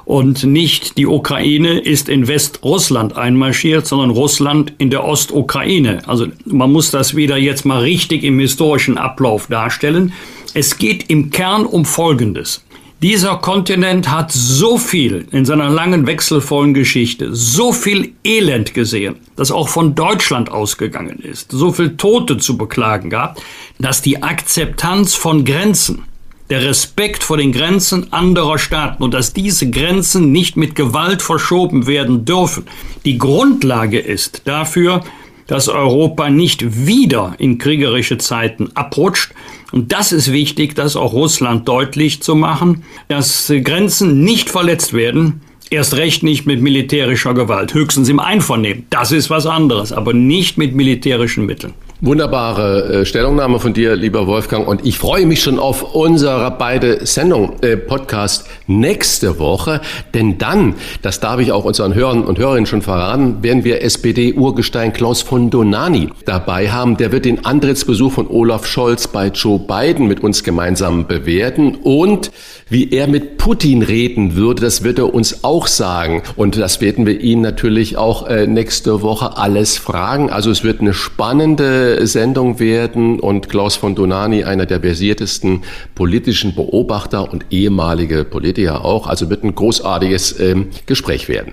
Und nicht die Ukraine ist in Westrussland einmarschiert, sondern Russland in der Ostukraine. Also man muss das wieder jetzt mal richtig im historischen Ablauf darstellen. Es geht im Kern um Folgendes. Dieser Kontinent hat so viel in seiner langen wechselvollen Geschichte, so viel Elend gesehen, das auch von Deutschland ausgegangen ist, so viel Tote zu beklagen gab, dass die Akzeptanz von Grenzen, der Respekt vor den Grenzen anderer Staaten und dass diese Grenzen nicht mit Gewalt verschoben werden dürfen, die Grundlage ist dafür, dass Europa nicht wieder in kriegerische Zeiten abrutscht. Und das ist wichtig, das auch Russland deutlich zu machen, dass Grenzen nicht verletzt werden, erst recht nicht mit militärischer Gewalt, höchstens im Einvernehmen. Das ist was anderes, aber nicht mit militärischen Mitteln. Wunderbare äh, Stellungnahme von dir, lieber Wolfgang. Und ich freue mich schon auf unsere beide Sendung, äh, Podcast nächste Woche. Denn dann, das darf ich auch unseren Hörern und Hörerinnen schon verraten, werden wir SPD-Urgestein Klaus von Donani dabei haben. Der wird den Antrittsbesuch von Olaf Scholz bei Joe Biden mit uns gemeinsam bewerten. Und wie er mit Putin reden würde, das wird er uns auch sagen. Und das werden wir ihn natürlich auch äh, nächste Woche alles fragen. Also es wird eine spannende Sendung werden und Klaus von Donani, einer der versiertesten politischen Beobachter und ehemalige Politiker auch. Also wird ein großartiges ähm, Gespräch werden.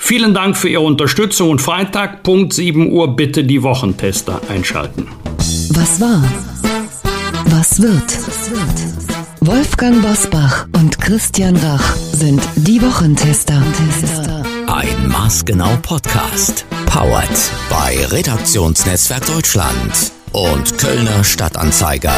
Vielen Dank für Ihre Unterstützung und Freitag, Punkt 7 Uhr, bitte die Wochentester einschalten. Was war? Was wird? Wolfgang Bosbach und Christian Rach sind die Wochentester. Ein maßgenau Podcast. Powered bei Redaktionsnetzwerk Deutschland und Kölner Stadtanzeiger.